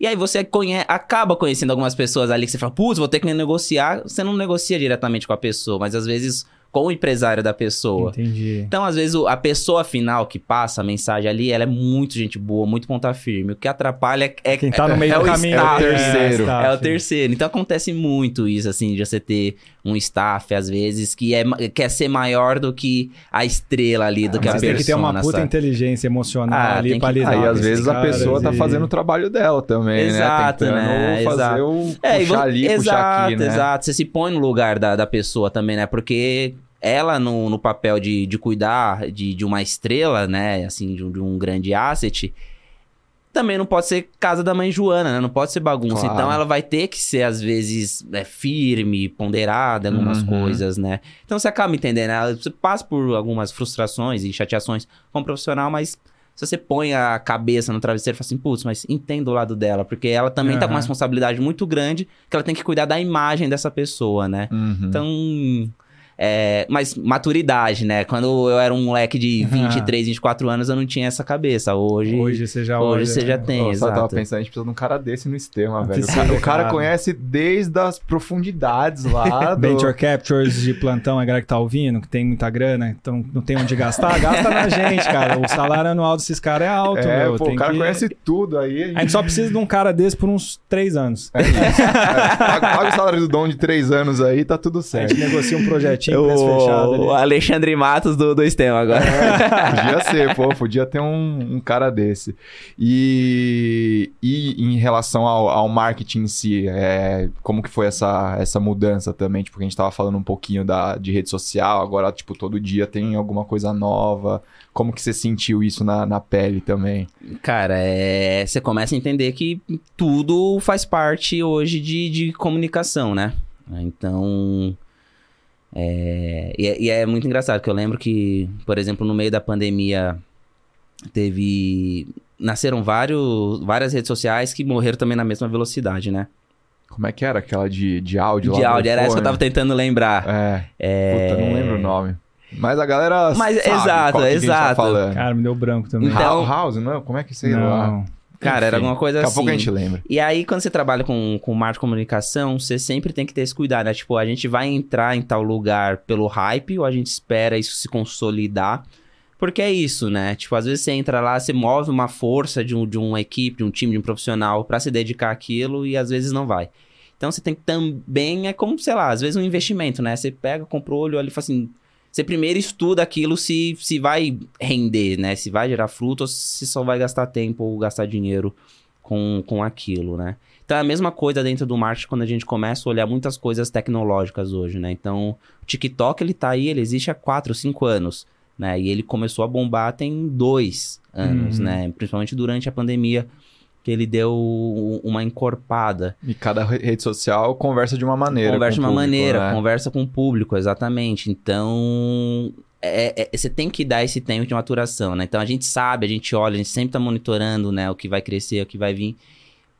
Speaker 3: E aí você conhe- acaba conhecendo algumas pessoas ali que você fala, putz, vou ter que negociar. Você não negocia diretamente com a pessoa, mas às vezes com o empresário da pessoa.
Speaker 2: Entendi.
Speaker 3: Então, às vezes, a pessoa final que passa a mensagem ali, ela é muito gente boa, muito ponta firme. O que atrapalha é,
Speaker 2: Quem tá no meio
Speaker 3: é
Speaker 2: do caminho.
Speaker 3: staff,
Speaker 2: ali,
Speaker 1: é o terceiro.
Speaker 2: staff.
Speaker 3: é o terceiro. Então acontece muito isso, assim, de você ter um staff, às vezes, que é, quer ser maior do que a estrela ali, do que a
Speaker 2: Mas
Speaker 3: persona.
Speaker 2: tem que ter uma puta
Speaker 3: sabe?
Speaker 2: inteligência emocional
Speaker 3: Ah,
Speaker 2: ali pra lidar
Speaker 1: Aí,
Speaker 2: com
Speaker 1: às vezes, a pessoa tá
Speaker 2: e-
Speaker 1: fazendo o trabalho dela também,
Speaker 3: Exato,
Speaker 1: né? Tentando
Speaker 3: né?
Speaker 1: fazer
Speaker 3: Exato.
Speaker 1: o
Speaker 3: É, e
Speaker 1: puxar ali, puxar
Speaker 3: exato,
Speaker 1: aqui, né?
Speaker 3: exato. Você se põe no lugar da, da pessoa também, né? Porque ela, no, no papel de, de cuidar de, de uma estrela, né? Assim, de um, de um grande asset, também não pode ser casa da mãe Joana, né? Não pode ser bagunça.
Speaker 1: Claro.
Speaker 3: Então ela vai ter que ser, às vezes, né, firme, ponderada em algumas
Speaker 1: Uhum.
Speaker 3: coisas, né? Então você acaba entendendo, né? Você passa por algumas frustrações e chateações como profissional, mas se você põe a cabeça no travesseiro e fala assim, putz, mas entenda o lado dela, porque ela também tá com uma
Speaker 2: Aham.
Speaker 3: responsabilidade muito grande que ela tem que cuidar da imagem dessa pessoa, né?
Speaker 1: Uhum.
Speaker 3: Então. É, mas maturidade, né? Quando eu era um moleque de 23, 24 anos, eu não tinha essa cabeça. Hoje,
Speaker 2: Hoje você já
Speaker 3: hoje
Speaker 2: olha-
Speaker 3: você já tem,
Speaker 1: Pô, só tava
Speaker 3: exato.
Speaker 1: pensando, a gente precisa de um cara desse no sistema, velho. O
Speaker 2: Precisa,
Speaker 1: cara, o cara
Speaker 2: cara.
Speaker 1: conhece desde as profundidades lá do...
Speaker 2: Venture Captures de plantão, a galera que tá ouvindo, que tem muita grana, então não tem onde gastar, gasta na gente, cara. O salário anual desses caras é alto,
Speaker 1: É,
Speaker 2: meu.
Speaker 1: pô,
Speaker 2: tem
Speaker 1: o cara
Speaker 2: que-
Speaker 1: conhece tudo aí.
Speaker 2: A gente só precisa de um cara desse por uns três anos.
Speaker 1: É isso. É, paga, o salário do Dom de três anos aí, tá tudo
Speaker 2: A
Speaker 1: certo.
Speaker 2: gente negocia um projetinho, fechado
Speaker 3: O
Speaker 2: ali.
Speaker 3: Alexandre Matos do, do Estema agora.
Speaker 1: podia ser, pô, podia ter um, um cara desse. E, e em relação ao, ao marketing em si, é, como que foi essa, essa mudança também? Tipo, a gente tava falando um pouquinho da, de rede social, agora, tipo, todo dia tem alguma coisa nova. Como que você sentiu isso na, na pele também?
Speaker 3: Cara, é, você começa a entender que tudo faz parte hoje de, de comunicação, né? Então. É, e, é, e é muito engraçado, que eu lembro que, por exemplo, no meio da pandemia, teve. Nasceram vários, várias redes sociais que morreram também na mesma velocidade, né?
Speaker 1: Como é que era aquela de, de áudio lá
Speaker 3: De áudio, era essa que eu tava tentando lembrar.
Speaker 1: É,
Speaker 3: É...
Speaker 1: puta, não lembro o nome. Mas a galera
Speaker 3: Mas,
Speaker 1: sabe
Speaker 3: exato,
Speaker 1: qual que a gente tá
Speaker 3: exato.
Speaker 1: falando.
Speaker 2: Cara, me deu branco também.
Speaker 3: Então-
Speaker 1: House, não é? Como é que sei lá?
Speaker 3: Cara, era
Speaker 1: Enfim,
Speaker 3: alguma coisa
Speaker 1: Daqui a
Speaker 3: assim.
Speaker 1: pouco a gente lembra.
Speaker 3: E aí, quando você trabalha com, com marketing de comunicação, você sempre tem que ter esse cuidado, né? Tipo, a gente vai entrar em tal lugar pelo hype ou a gente espera isso se consolidar? Porque é isso, né? Tipo, às vezes você entra lá, você move uma força de, um, de uma equipe, de um time, de um profissional pra se dedicar àquilo e às vezes não vai. Então você tem que também, é como, sei lá, às vezes um investimento, né? Você pega, compra o olho, olha e fala assim... Você primeiro estuda aquilo se, se vai render, né? Se vai gerar fruto ou se só vai gastar tempo ou gastar dinheiro com, com aquilo, né? Então é a mesma coisa dentro do marketing quando a gente começa a olhar muitas coisas tecnológicas hoje, né? Então, o TikTok, ele tá aí, ele existe há 4, 5 anos, né? E ele começou a bombar tem dois anos,
Speaker 2: Uhum.
Speaker 3: né? Principalmente durante a pandemia, que ele deu uma encorpada.
Speaker 1: E cada re- rede social conversa de uma maneira.
Speaker 3: conversa de uma
Speaker 1: público,
Speaker 3: maneira,
Speaker 1: né?
Speaker 3: conversa com o público, exatamente. Então, é- é- você tem que dar esse tempo de maturação, né? Então, a gente sabe, a gente olha, a gente sempre tá monitorando, né? O que vai crescer, o que vai vir,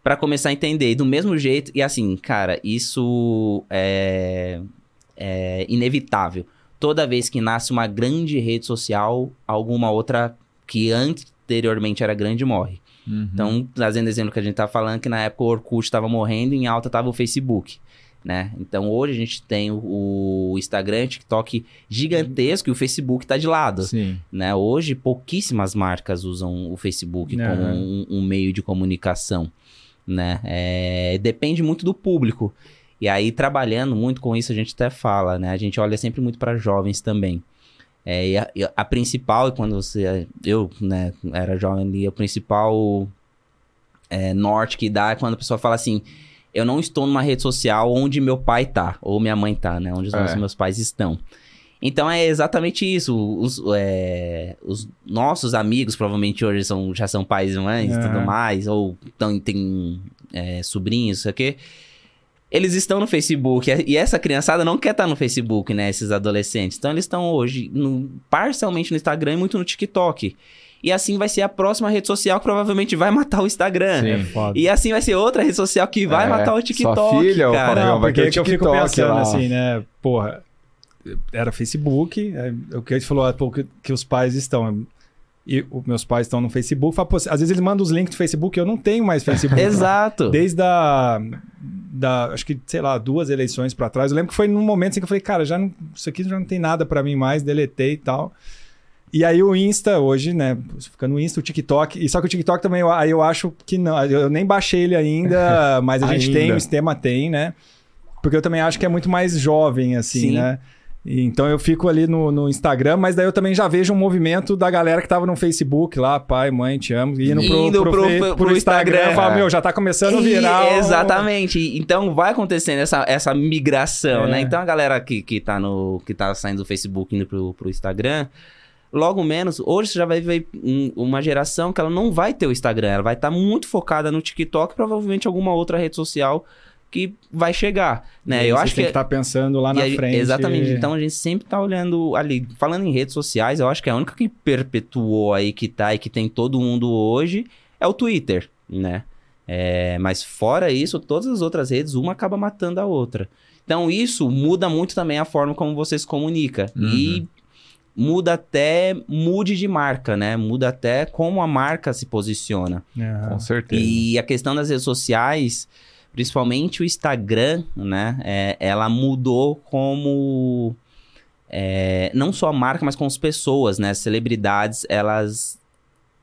Speaker 3: para começar a entender. E do mesmo jeito, e assim, cara, isso é, é inevitável. Toda vez que nasce uma grande rede social, alguma outra que anteriormente era grande morre.
Speaker 1: Uhum.
Speaker 3: Então, trazendo exemplo que a gente tá falando, que na época o Orkut estava morrendo e em alta tava o Facebook, né? Então, hoje a gente tem o, o Instagram, TikTok gigantesco e o Facebook tá de lado,
Speaker 1: Sim.
Speaker 3: né? Hoje, pouquíssimas marcas usam o Facebook como
Speaker 2: Aham.
Speaker 3: um, um meio de comunicação, né? É, depende muito do público. E aí, trabalhando muito com isso, a gente até fala, né? A gente olha sempre muito para jovens também. É, e a, e a principal, quando você. Eu, né, era jovem ali, a principal é, norte que dá é quando a pessoa fala assim: eu não estou numa rede social onde meu pai tá, ou minha mãe tá, né? Onde os
Speaker 1: É.
Speaker 3: meus pais estão. Então é exatamente isso. Os, é, os nossos amigos, provavelmente hoje são, já são pais e mães e
Speaker 2: É.
Speaker 3: tudo mais, ou tão, tem é, sobrinhos, isso aqui. Eles estão no Facebook. E essa criançada não quer estar no Facebook, né? Esses adolescentes. Então eles estão hoje no- parcialmente no Instagram e muito no TikTok. E assim vai ser a próxima rede social que provavelmente vai matar o Instagram.
Speaker 1: Sim.
Speaker 2: É foda.
Speaker 3: E assim vai ser outra rede social que vai
Speaker 1: É,
Speaker 3: matar o
Speaker 1: sua
Speaker 3: TikTok,
Speaker 1: filha, ô,
Speaker 3: cara.
Speaker 2: Não,
Speaker 1: vai
Speaker 2: porque
Speaker 1: ter
Speaker 2: é que eu fico pensando
Speaker 1: lá.
Speaker 2: assim, né? Porra, era Facebook, é, o que a gente falou, ah, pô, que, que os pais estão. E os meus pais estão no Facebook. Fala, às vezes eles mandam os links do Facebook, eu não tenho mais Facebook.
Speaker 3: Exato.
Speaker 2: Desde a. Da, acho que, sei lá, duas eleições pra trás. Eu lembro que foi num momento assim que eu falei, cara, já não, isso aqui já não tem nada pra mim mais, deletei e tal. E aí o Insta hoje, né? Fica no Insta, o TikTok. E só que o TikTok também, eu- aí eu acho que não. Eu nem baixei ele ainda, mas a gente
Speaker 1: Ainda.
Speaker 2: tem, o sistema tem, né? Porque eu também acho que é muito mais jovem, assim,
Speaker 3: Sim.
Speaker 2: né? Então eu fico ali no, no Instagram, mas daí eu também já vejo um movimento da galera que tava no Facebook lá, pai, mãe, te amo, indo pro,
Speaker 3: Indo
Speaker 2: pro,
Speaker 3: pro-
Speaker 2: fe-
Speaker 3: pro
Speaker 2: pro Instagram.
Speaker 3: Instagram.
Speaker 2: Falo, meu, já tá começando a virar.
Speaker 3: Exatamente. Então vai acontecendo essa, essa migração,
Speaker 2: É.
Speaker 3: né? Então a galera que, que, tá no, que tá saindo do Facebook indo pro, pro Instagram, logo menos, hoje você já vai ver um- uma geração que ela não vai ter o Instagram, ela vai estar muito focada no TikTok, provavelmente alguma outra rede social que vai chegar, né? Eu
Speaker 2: você
Speaker 3: acho
Speaker 2: tem
Speaker 3: que
Speaker 2: que estar pensando lá
Speaker 3: e
Speaker 2: na frente.
Speaker 3: Exatamente. Então a gente sempre tá olhando ali. Falando em redes sociais, eu acho que a única que perpetuou aí que tá e que tem todo mundo hoje é o Twitter, né? É, mas fora isso, todas as outras redes, uma acaba matando a outra. Então isso muda muito também a forma como você se comunica.
Speaker 1: Uhum.
Speaker 3: E muda até mude de marca, né? Muda até como a marca se posiciona.
Speaker 1: Com certeza.
Speaker 3: E a questão das redes sociais, principalmente o Instagram, né? é, ela mudou como. é, não só a marca, mas com as pessoas, né? As celebridades, elas.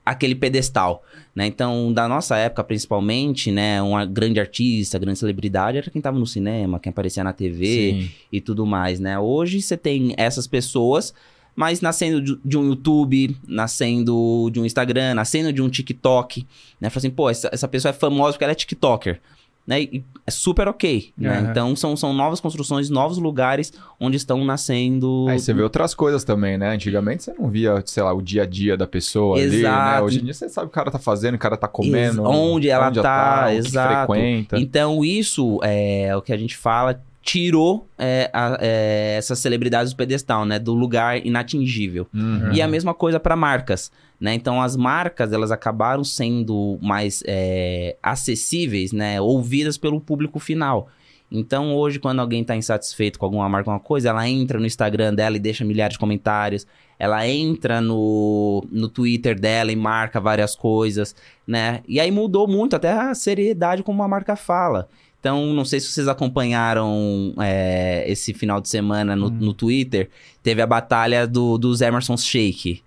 Speaker 3: Aquele pedestal, né? Então, da nossa época, principalmente, né? Uma grande artista, grande celebridade era quem tava no cinema, quem aparecia na TV
Speaker 1: Sim.
Speaker 3: e tudo mais, né? Hoje você tem essas pessoas, mas nascendo de, de um YouTube, nascendo de um Instagram, nascendo de um TikTok, né? Fala assim, pô, essa, essa pessoa é famosa porque ela é TikToker, né? E é super ok, né? Então são, são novas construções, novos lugares onde estão nascendo...
Speaker 1: Aí você vê outras coisas também, né? Antigamente você não via, sei lá, o dia a dia da pessoa ali, né?
Speaker 3: Exato.
Speaker 1: Hoje em dia você sabe o que o cara tá fazendo, o cara tá comendo.
Speaker 3: Ex- onde ela tá,
Speaker 1: o que
Speaker 3: exato.
Speaker 1: frequenta.
Speaker 3: Então, isso é o que a gente fala, tirou é, a- é, essas celebridades do pedestal, né? Do lugar inatingível.
Speaker 1: Uhum.
Speaker 3: E a mesma coisa para marcas, né? Então as marcas elas acabaram sendo mais é, acessíveis, né? Ouvidas pelo público final. Então hoje quando alguém está insatisfeito com alguma marca, alguma coisa, ela entra no Instagram dela e deixa milhares de comentários. Ela entra no, no Twitter dela e marca várias coisas, né? E aí mudou muito até a seriedade como a marca fala. Então, não sei se vocês acompanharam é, esse final de semana no,
Speaker 2: Hum.
Speaker 3: no Twitter. Teve a batalha do, dos Emerson Shake.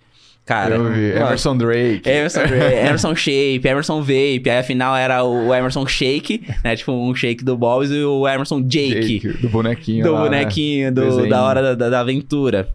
Speaker 3: Cara,
Speaker 1: Eu vi. Emerson Drake.
Speaker 3: Emerson, Emerson Shape, Emerson Vape. Aí afinal era o Emerson Shake, né? Tipo um shake do Bobs e o Emerson Jake,
Speaker 1: Jake, do bonequinho
Speaker 3: do
Speaker 1: lá, né?
Speaker 3: bonequinho, do-
Speaker 1: Desenho.
Speaker 3: da hora da, da- da aventura.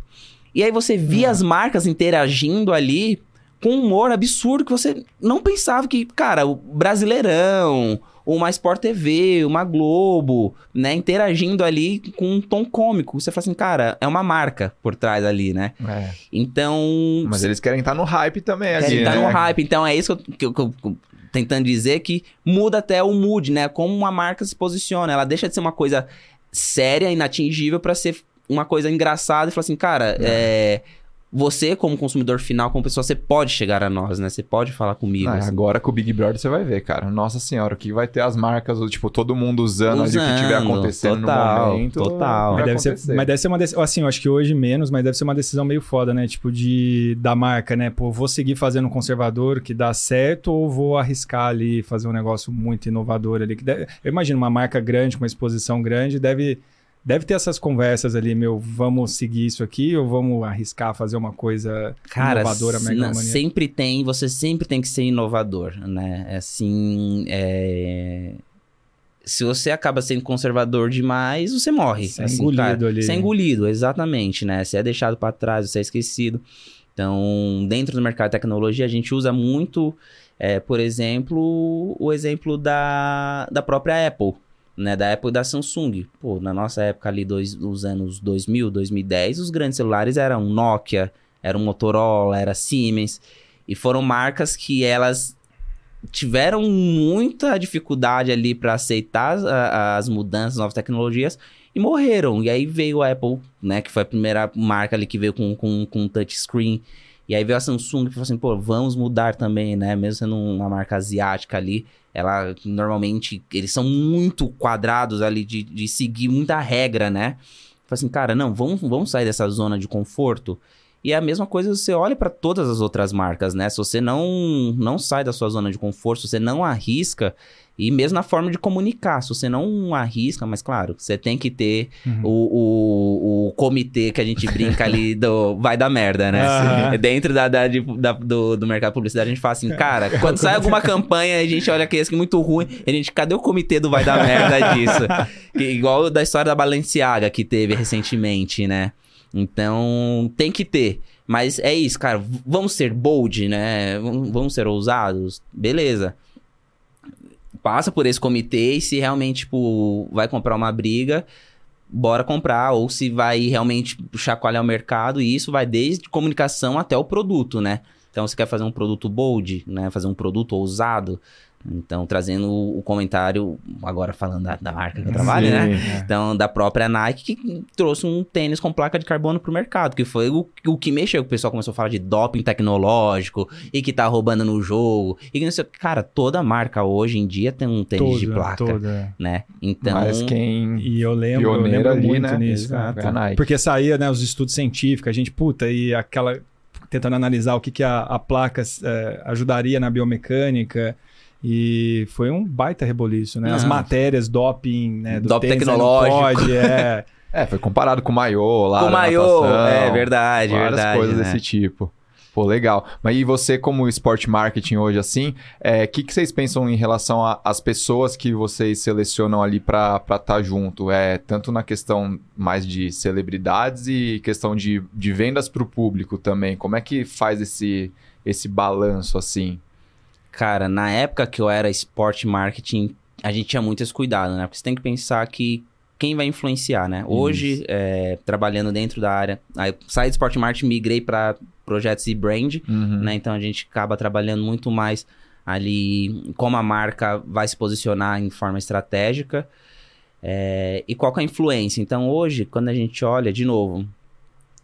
Speaker 3: E aí você via as marcas interagindo ali com um humor absurdo que você não pensava que, cara, o Brasileirão, uma Sport TV, uma Globo, né, interagindo ali com um tom cômico. Você fala assim, cara, é uma marca por trás ali, né?
Speaker 1: É.
Speaker 3: Então,
Speaker 1: Mas eles querem estar no hype também,
Speaker 3: Querem
Speaker 1: assim,
Speaker 3: estar
Speaker 1: né?
Speaker 3: no hype. Então é isso que eu, que eu- que eu- tentando dizer que muda até o mood, né? Como uma marca se posiciona. Ela deixa de ser uma coisa séria, inatingível, pra ser uma coisa engraçada e falar assim, cara, é, você como consumidor final, como pessoa, você pode chegar a nós, né? Você pode falar comigo.
Speaker 1: Ah,
Speaker 3: assim.
Speaker 1: agora com o Big Brother você vai ver, cara. Nossa senhora, o que vai ter as marcas, o- tipo, todo mundo usando, ali o que estiver
Speaker 3: Usando,
Speaker 1: acontecendo
Speaker 3: total,
Speaker 1: no momento.
Speaker 3: total.
Speaker 2: Mas deve, ser, mas deve ser uma decisão. Assim, eu acho que hoje menos, mas deve ser uma decisão meio foda, né? Tipo, de da marca, né? Pô, vou seguir fazendo um conservador que dá certo ou vou arriscar ali fazer um negócio muito inovador ali? Que deve- eu imagino uma marca grande, com uma exposição grande, deve, deve ter essas conversas ali, meu, vamos seguir isso aqui ou vamos arriscar fazer uma coisa
Speaker 3: Cara,
Speaker 2: inovadora, mega
Speaker 3: sempre tem, você sempre tem que ser inovador, né? Assim, é... se você acaba sendo conservador demais, você morre.
Speaker 2: Você é
Speaker 3: assim,
Speaker 2: engolido
Speaker 3: cara.
Speaker 2: ali.
Speaker 3: Você é engolido, exatamente, né? Você é deixado para trás, você é esquecido. Então, dentro do mercado de tecnologia, a gente usa muito, é, por exemplo, o exemplo da, da própria Apple. Né, da época da Samsung. Pô, na nossa época ali, dois, nos anos 2000, 2010, os grandes celulares eram Nokia, era Motorola, era Siemens. E foram marcas que elas tiveram muita dificuldade ali para aceitar as, as mudanças, novas tecnologias e morreram. E aí veio a Apple, né, que foi a primeira marca ali que veio com, com, com touchscreen. E aí veio a Samsung e falou assim, pô, vamos mudar também, né? Mesmo sendo uma marca asiática ali, ela normalmente, eles são muito quadrados ali de, de seguir muita regra, né? Falei assim, cara, não, vamos, vamos sair dessa zona de conforto. E é a mesma coisa você olha para todas as outras marcas, né? Se você não não sai da sua zona de conforto, se você não arrisca, e mesmo na forma de comunicar, se você não arrisca, mas claro, você tem que ter uhum. o, o, o, comitê que a gente brinca ali do vai dar merda, né? Dentro da, da, da, do, do mercado de publicidade, a gente fala assim, cara, quando sai alguma campanha, a gente olha que esse é muito ruim, a gente, cadê o comitê do vai dar merda disso? Que, igual da história da Balenciaga que teve recentemente, né? Então, tem que ter. Mas é isso, cara. Vamos ser bold, né? Vamos ser ousados. Beleza. Passa por esse comitê e se realmente, tipo, vai comprar uma briga, bora comprar. Ou se vai realmente chacoalhar o mercado. E isso vai desde comunicação até o produto, né? Então, você quer fazer um produto bold, né? Fazer um produto ousado. Então, trazendo o comentário, agora falando da, da marca que eu trabalho, Sim, né? É. Então, da própria Nike, que trouxe um tênis com placa de carbono pro mercado, que foi o, o que mexeu. O pessoal começou a falar de doping tecnológico e que tá roubando no jogo. E que não sei, cara, toda marca hoje em dia tem um tênis toda, de placa, toda. né? Então...
Speaker 2: Mas quem... E eu lembro, eu lembro ali, muito né? nisso. Exato. Porque saía, né, os estudos científicos, a gente, puta, e aquela... Tentando analisar o que, que a, a placa é, ajudaria na biomecânica... E foi um baita reboliço, né? As matérias, doping, né?
Speaker 3: Do doping tecnológico. Pode,
Speaker 1: é. é, foi comparado com o maiô lá.
Speaker 3: Com o maiô, é verdade,
Speaker 1: várias
Speaker 3: verdade.
Speaker 1: coisas né? desse tipo. Pô, legal. Mas e você, como esporte marketing hoje, assim, o é, que, que vocês pensam em relação às pessoas que vocês selecionam ali para estar tá junto? É, tanto na questão mais de celebridades e questão de, de vendas para o público também. Como é que faz esse, esse balanço, assim?
Speaker 3: Cara, na época que eu era esporte marketing, a gente tinha muito esse cuidado, né? Porque você tem que pensar que quem vai influenciar, né? Hoje, é, trabalhando dentro da área, aí saí de esporte marketing, migrei para projetos e brand, uhum. né? Então a gente acaba trabalhando muito mais ali como a marca vai se posicionar em forma estratégica é, e qual é a influência. Então hoje, quando a gente olha, de novo,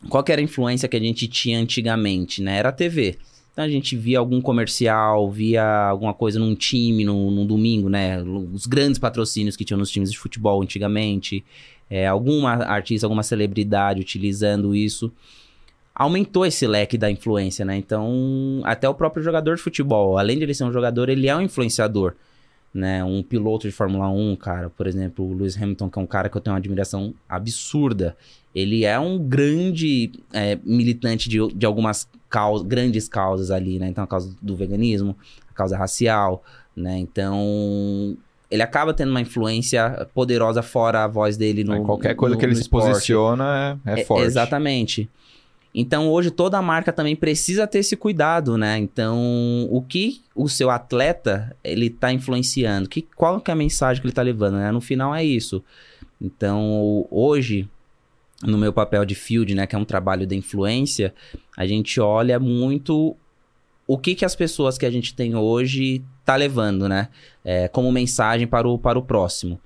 Speaker 3: qual era a influência que a gente tinha antigamente, né? Era a TV. Então a gente via algum comercial, via alguma coisa num time, num, num domingo, né? Os grandes patrocínios que tinham nos times de futebol antigamente. É, alguma artista, alguma celebridade utilizando isso. Aumentou esse leque da influência, né? Então, até o próprio jogador de futebol, além de ele ser um jogador, ele é um influenciador né? Um piloto de Fórmula 1, cara, por exemplo, o Lewis Hamilton, que é um cara que eu tenho uma admiração absurda. Ele é um grande é, militante de, de algumas causas, grandes causas ali, né? Então, a causa do veganismo, a causa racial, né? Então, ele acaba tendo uma influência poderosa fora a voz dele no.
Speaker 1: Qualquer coisa
Speaker 3: no,
Speaker 1: que ele se posiciona é, é, é forte.
Speaker 3: Exatamente. Então hoje toda marca também precisa ter esse cuidado, né? Então o que o seu atleta ele está influenciando, que qual que é a mensagem que ele está levando, né? No final é isso. Então hoje no meu papel de field, né, que é um trabalho de influência, a gente olha muito o que que as pessoas que a gente tem hoje tá levando, né? É, como mensagem para o, para o próximo.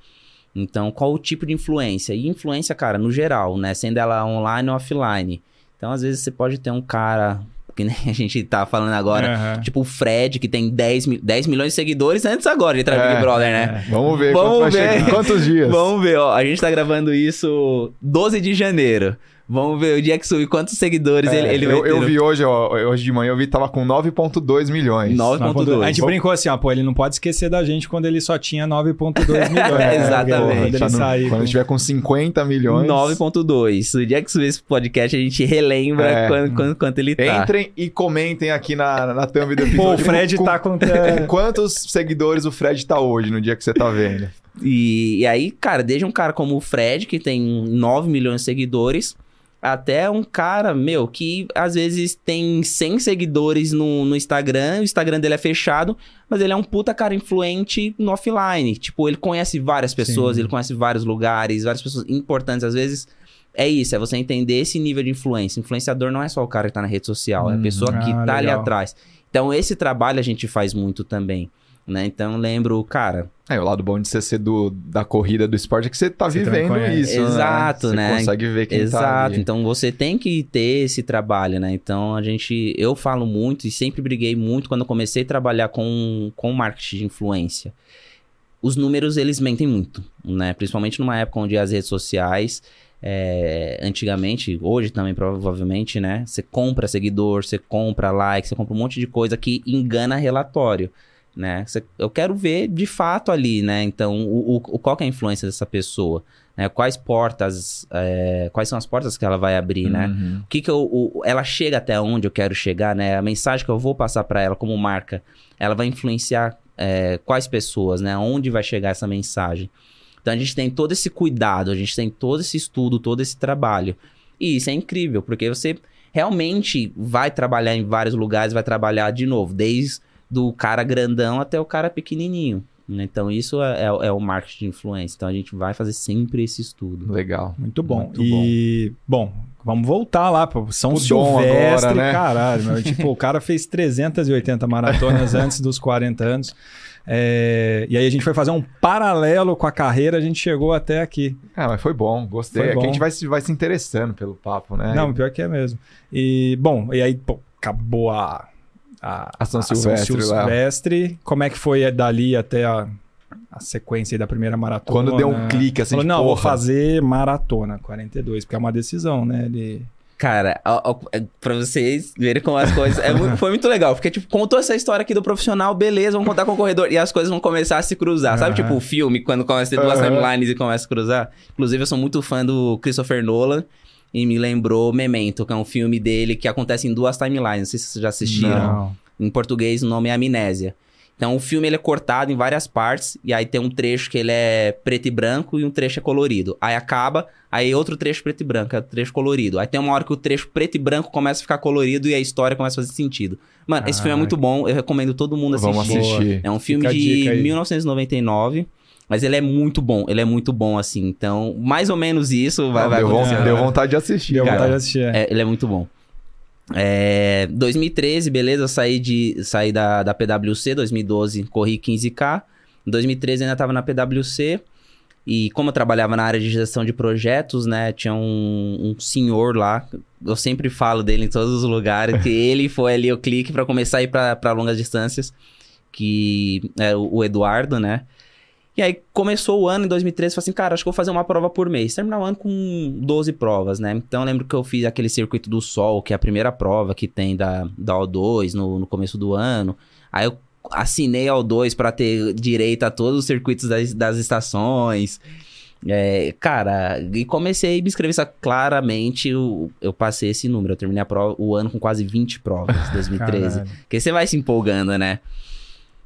Speaker 3: Então, qual o tipo de influência? E influência, cara, no geral, né? Sendo ela online ou offline. Então, às vezes, você pode ter um cara que nem a gente tá falando agora, uhum. tipo o Fred, que tem 10, 10 milhões de seguidores antes agora de entrar no é, Big Brother, né?
Speaker 1: É. Vamos ver, Vamos ver. quantos dias.
Speaker 3: Vamos ver, ó. A gente tá gravando isso 12 de janeiro. Vamos ver o dia que subiu, quantos seguidores é, ele, ele
Speaker 1: eu, eu vi hoje, ó, hoje de manhã, eu vi que tava com 9.2 milhões.
Speaker 3: 9.2.
Speaker 2: A gente brincou assim, ó, pô, ele não pode esquecer da gente quando ele só tinha 9.2 milhões.
Speaker 3: é, exatamente.
Speaker 1: Quando ele, tá sair, quando ele estiver com 50 milhões.
Speaker 3: 9.2. O dia que subir esse podcast, a gente relembra é. quando, quando, quanto ele tá.
Speaker 1: Entrem e comentem aqui na, na thumb do episódio.
Speaker 2: Pô, o Fred com, tá com...
Speaker 1: quantos seguidores o Fred tá hoje, no dia que você tá vendo?
Speaker 3: E, e aí, cara, desde um cara como o Fred, que tem 9 milhões de seguidores até um cara, meu, que às vezes tem 100 seguidores no, no Instagram, o Instagram dele é fechado, mas ele é um puta cara influente no offline. Tipo, ele conhece várias pessoas,
Speaker 2: Sim.
Speaker 3: ele conhece vários lugares, várias pessoas importantes. Às vezes é isso, é você entender esse nível de influência. Influenciador não é só o cara que tá na rede social, é a
Speaker 1: Hum,
Speaker 3: pessoa que
Speaker 2: ah,
Speaker 3: tá ali
Speaker 2: legal.
Speaker 3: atrás. Então, esse trabalho a gente faz muito também. Né? Então, lembro, cara,
Speaker 1: É, o lado bom de você ser do, da corrida do esporte é que você tá
Speaker 2: Você
Speaker 1: vivendo isso,
Speaker 3: Exato,
Speaker 1: né?
Speaker 3: né?
Speaker 1: Você consegue ver quem tá
Speaker 3: Exato, então você tem que ter esse trabalho, né? Então a gente, eu falo muito e sempre briguei muito quando eu comecei a trabalhar com, com marketing de influência. Os números eles mentem muito, né? Principalmente numa época onde as redes sociais, é, antigamente, hoje também provavelmente, né? Você compra seguidor, você compra like, você compra um monte de coisa que engana relatório. Né? Eu quero ver de fato ali, né? Então, o, o- qual é a influência dessa pessoa? né? Quais portas, é, quais são as portas que ela vai abrir, né?
Speaker 1: Uhum.
Speaker 3: O que que eu, o- ela chega até onde eu quero chegar, né? A mensagem que eu vou passar para ela como marca, ela vai influenciar é, quais pessoas, né? Onde vai chegar essa mensagem? Então a gente tem todo esse cuidado, a gente tem todo esse estudo, todo esse trabalho. E isso é incrível, porque você realmente vai trabalhar em vários lugares, vai trabalhar de novo, desde do cara grandão até o cara pequenininho. Então isso é, é- é o marketing de influência. Então a gente vai fazer sempre esse estudo.
Speaker 1: Legal.
Speaker 2: Muito bom.
Speaker 1: Muito
Speaker 2: e, bom. vamos voltar lá para São
Speaker 1: O
Speaker 2: Silvestre,
Speaker 1: agora, né?
Speaker 2: caralho. Meu, tipo, o cara fez 380 maratonas antes dos 40 anos. É, e aí a gente foi fazer um paralelo com a carreira, a gente chegou até aqui.
Speaker 1: Ah, mas foi bom, gostei.
Speaker 2: Foi
Speaker 1: É que
Speaker 2: bom.
Speaker 1: a gente vai se, vai se interessando pelo papo, né?
Speaker 2: Não, pior que é mesmo. E, bom, e aí, pô, acabou a, a,
Speaker 1: A São Silvestre lá.
Speaker 2: Silvestre. Como é que foi dali até a, a sequência aí da primeira maratona?
Speaker 1: Quando deu um clique assim,
Speaker 2: Falou,
Speaker 1: de,
Speaker 2: não, vou
Speaker 1: porra,
Speaker 2: fazer maratona 42, porque é uma decisão, né? Ele...
Speaker 3: Cara, ó, ó, é, pra vocês verem como as coisas. é muito- foi muito legal, porque, tipo, contou essa história aqui do profissional, beleza, vamos contar com o corredor. E as coisas vão começar a se cruzar. Sabe,
Speaker 2: Aham.
Speaker 3: tipo, o filme, quando começa a ter duas
Speaker 1: Aham.
Speaker 3: timelines e começa a cruzar? Inclusive, eu sou muito fã do Christopher Nolan. E me lembrou Memento, que é um filme dele que acontece em duas timelines. Não sei se vocês já assistiram.
Speaker 2: Não.
Speaker 3: Em português, o nome é Amnésia. Então, o filme ele é cortado em várias partes, e aí tem um trecho que ele é preto e branco e um trecho é colorido. Aí acaba, aí outro trecho preto e branco, é trecho colorido. Aí tem uma hora que o trecho preto e branco começa a ficar colorido e a história começa a fazer sentido. Mano, esse filme é muito bom, eu recomendo todo mundo assistir.
Speaker 1: vamos assistir.
Speaker 3: É um filme
Speaker 2: Fica
Speaker 3: de
Speaker 2: dica aí.
Speaker 3: 1999, mas ele é muito bom, ele é muito bom, assim. Então, mais ou menos isso vai,
Speaker 1: Não,
Speaker 3: vai
Speaker 1: deu,
Speaker 3: acontecer.
Speaker 1: von- deu vontade de assistir,
Speaker 2: Deu
Speaker 1: cara.
Speaker 2: vontade de assistir. é.
Speaker 3: É, ele é muito bom. É, 2013, beleza, eu saí, de, saí da, da PWC, 2012 corri 15K. Em 2013 ainda tava na PWC. E como eu trabalhava na área de gestão de projetos, né, tinha um, um senhor lá, eu sempre falo dele em todos os lugares, que ele foi ali o clique para começar a ir para longas distâncias, que é o, o Eduardo, né. E aí começou o ano em 2013, falei assim, cara, acho que eu vou fazer uma prova por mês. Terminar o ano com 12 provas, né? Então eu lembro que eu fiz aquele circuito do Sol, que é a primeira prova que tem da, da O2 no, no começo do ano. Aí eu assinei a O2 para ter direito a todos os circuitos das, das estações. É, cara, e comecei a me inscrever, claramente eu, eu passei esse número. Eu terminei a prova, o ano com quase 20 provas, 2013.
Speaker 2: Caralho.
Speaker 3: Porque você vai se empolgando, né?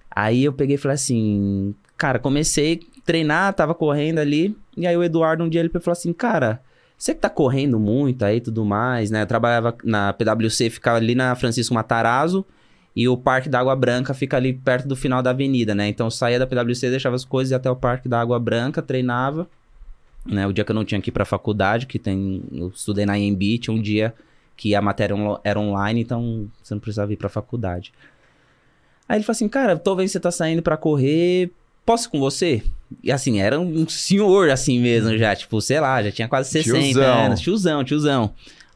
Speaker 3: Aí eu peguei e falei assim, cara, comecei a treinar, tava correndo ali. E aí o Eduardo um dia ele falou assim, cara, você que tá correndo muito aí tudo mais, né? Eu trabalhava na PWC, ficava ali na Francisco Matarazzo. E o Parque da Água Branca fica ali perto do final da avenida, né? Então eu saía da PWC, deixava as coisas e até o Parque da Água Branca, treinava. Né? O dia que eu não tinha que ir pra faculdade, que tem. Eu estudei na IMB, um dia que a matéria era online, então você não precisava ir pra faculdade. Aí ele falou assim, cara, tô vendo que você tá saindo pra correr, posso com você? E assim, era um senhor assim mesmo já, tipo, sei lá, já tinha quase 60
Speaker 1: Tiozão.
Speaker 3: anos, tiozão, tiozão. Eu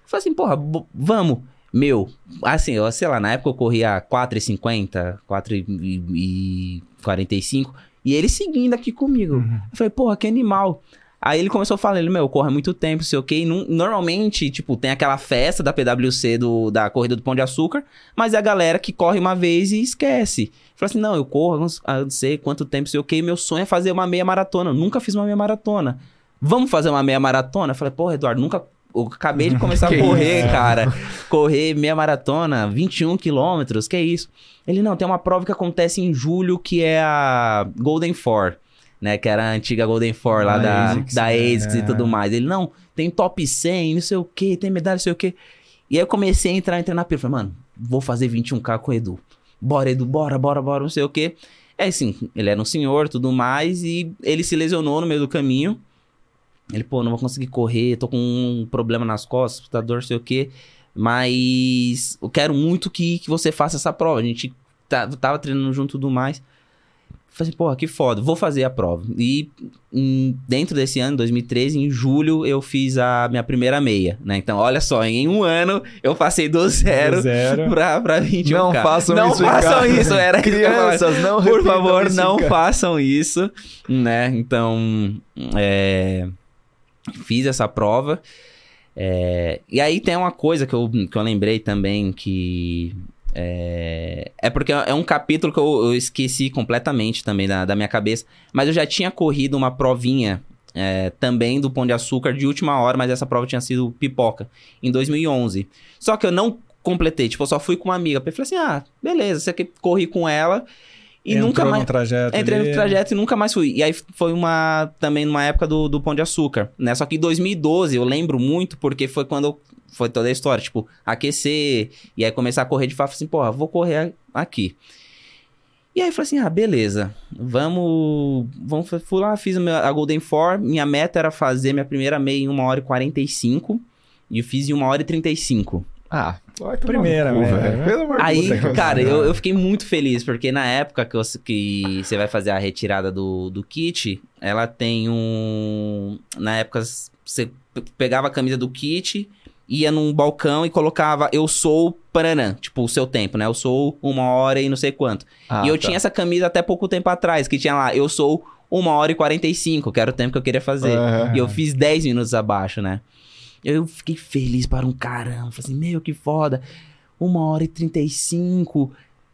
Speaker 3: falei assim, porra, vamos. Meu, assim, eu, sei lá, na época eu corria 4,50, 4,45, e ele seguindo aqui comigo.
Speaker 2: Uhum.
Speaker 3: Eu falei, porra, que animal. Aí ele começou a falar, ele, meu, corre muito tempo, sei o quê. Normalmente, tipo, tem aquela festa da PWC do, da Corrida do Pão de Açúcar, mas é a galera que corre uma vez e esquece. Falei assim, não, eu corro há não sei quanto tempo, sei o quê, meu sonho é fazer uma meia maratona. Eu nunca fiz uma meia maratona. Vamos fazer uma meia maratona? Eu falei, porra, Eduardo, nunca... Eu acabei de começar a correr,
Speaker 1: isso?
Speaker 3: cara. Correr meia maratona, 21 quilômetros, que isso? Ele, não, tem uma prova que acontece em julho que é a Golden Four. Né? Que era a antiga Golden Four lá
Speaker 2: Da
Speaker 3: da,
Speaker 2: ASICS,
Speaker 3: da
Speaker 2: né?
Speaker 3: ASICS e tudo mais. Ele, não, tem top 100, não sei o quê, tem medalha, não sei o quê. E aí eu comecei a entrar, entrar na pira. Falei, mano, vou fazer 21k com o Edu. Bora, Edu, bora, bora, bora, não sei o quê. É assim, ele era um senhor, tudo mais, e ele se lesionou no meio do caminho. Ele, pô, não vou conseguir correr, tô com um problema nas costas, tá dor, não sei o quê. Mas eu quero muito que, que você faça essa prova. A gente tá- tava treinando junto tudo mais. Falei, porra, que foda, vou fazer a prova. E em- dentro desse ano, 2013, em julho, eu fiz a minha primeira meia, né? Então, olha só, em um ano eu passei do zero,
Speaker 2: Zero.
Speaker 3: pra, pra 21
Speaker 1: Não façam
Speaker 3: não
Speaker 1: isso em
Speaker 3: façam isso, era isso.
Speaker 1: Crianças, não
Speaker 3: Por favor, não façam isso, né? Então, é, fiz essa prova. É, e aí tem uma coisa que eu, que eu lembrei também que. É, é porque é um capítulo que eu, eu esqueci completamente também da, da minha cabeça. Mas eu já tinha corrido uma provinha é, também do Pão de Açúcar de última hora, mas essa prova tinha sido pipoca, em 2011. Só que eu não completei, tipo, eu só fui com uma amiga. Eu falei assim: ah, beleza, você quer corri com ela. E
Speaker 2: Entrou
Speaker 3: nunca mais.
Speaker 2: no trajeto
Speaker 3: Entrei
Speaker 2: ali.
Speaker 3: no trajeto e nunca mais fui. E aí foi uma. Também numa época do, do Pão de Açúcar, né? Só que em 2012 eu lembro muito porque foi quando eu- foi toda a história, tipo, aquecer e aí começar a correr de fato, assim, porra, vou correr aqui. E aí eu falei assim: ah, beleza, vamos. vamos fui lá, fiz a minha- a Golden Four. Minha meta era fazer minha primeira meia em 1 hora e 45. E eu fiz em 1 hora e 35.
Speaker 1: Ah,
Speaker 2: Primeira,
Speaker 1: cu,
Speaker 2: velho.
Speaker 1: velho. Pelo amor de
Speaker 3: Aí,
Speaker 1: Deus.
Speaker 3: cara, eu, eu fiquei muito feliz, porque na época que, você- que você vai fazer a retirada do, do kit, ela tem um. Na época, você pe- pegava a camisa do kit, ia num balcão e colocava Eu sou Paranã, tipo, o seu tempo, né? Eu sou uma hora e não sei quanto.
Speaker 1: Ah,
Speaker 3: e eu
Speaker 1: tá.
Speaker 3: tinha essa camisa até pouco tempo atrás, que tinha lá, Eu sou uma hora e 45, que era o tempo que eu queria fazer.
Speaker 1: Aham.
Speaker 3: E eu fiz 10 minutos abaixo, né? Eu fiquei feliz para um caramba. Falei assim, meu, que foda. Uma hora e 35.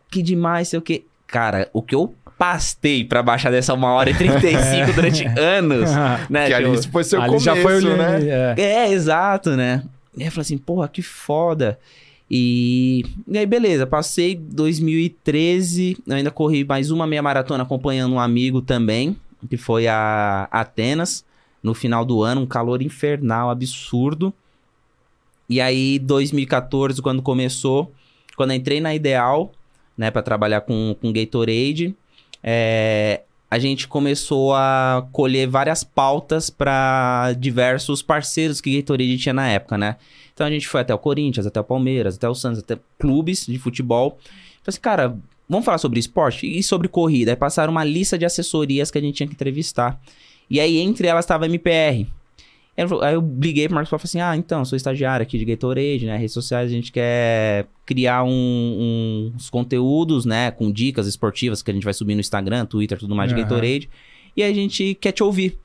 Speaker 3: Que demais, sei o quê. Cara, o que eu pastei pra baixar dessa uma hora e 35 durante anos, né?
Speaker 1: Que
Speaker 3: tipo,
Speaker 1: ali foi seu
Speaker 2: Ali
Speaker 1: começo,
Speaker 2: já foi o
Speaker 1: né?
Speaker 2: é.
Speaker 3: é, exato, né? E aí eu falei assim, porra, que foda. E, e aí, beleza, passei 2013, eu ainda corri mais uma meia maratona acompanhando um amigo também, que foi a Atenas, no final do ano, um calor infernal, absurdo. E aí, 2014, quando começou, quando entrei na Ideal, né, pra trabalhar com, com Gatorade, é, a gente começou a colher várias pautas para diversos parceiros que Gatorade tinha na época, né? Então a gente foi até o Corinthians, até o Palmeiras, até o Santos, até clubes de futebol. Falei assim, cara, vamos falar sobre esporte e sobre corrida. Aí passaram uma lista de assessorias que a gente tinha que entrevistar. E aí entre elas estava a MPR. Aí eu- liguei pro Marcos Paulo e falei assim: Ah, então, sou estagiário aqui de Gatorade, né? Redes sociais, a gente quer criar um- uns conteúdos, né? Com dicas esportivas que a gente vai subir no Instagram, Twitter, tudo mais de. Gatorade. E a gente quer te ouvir.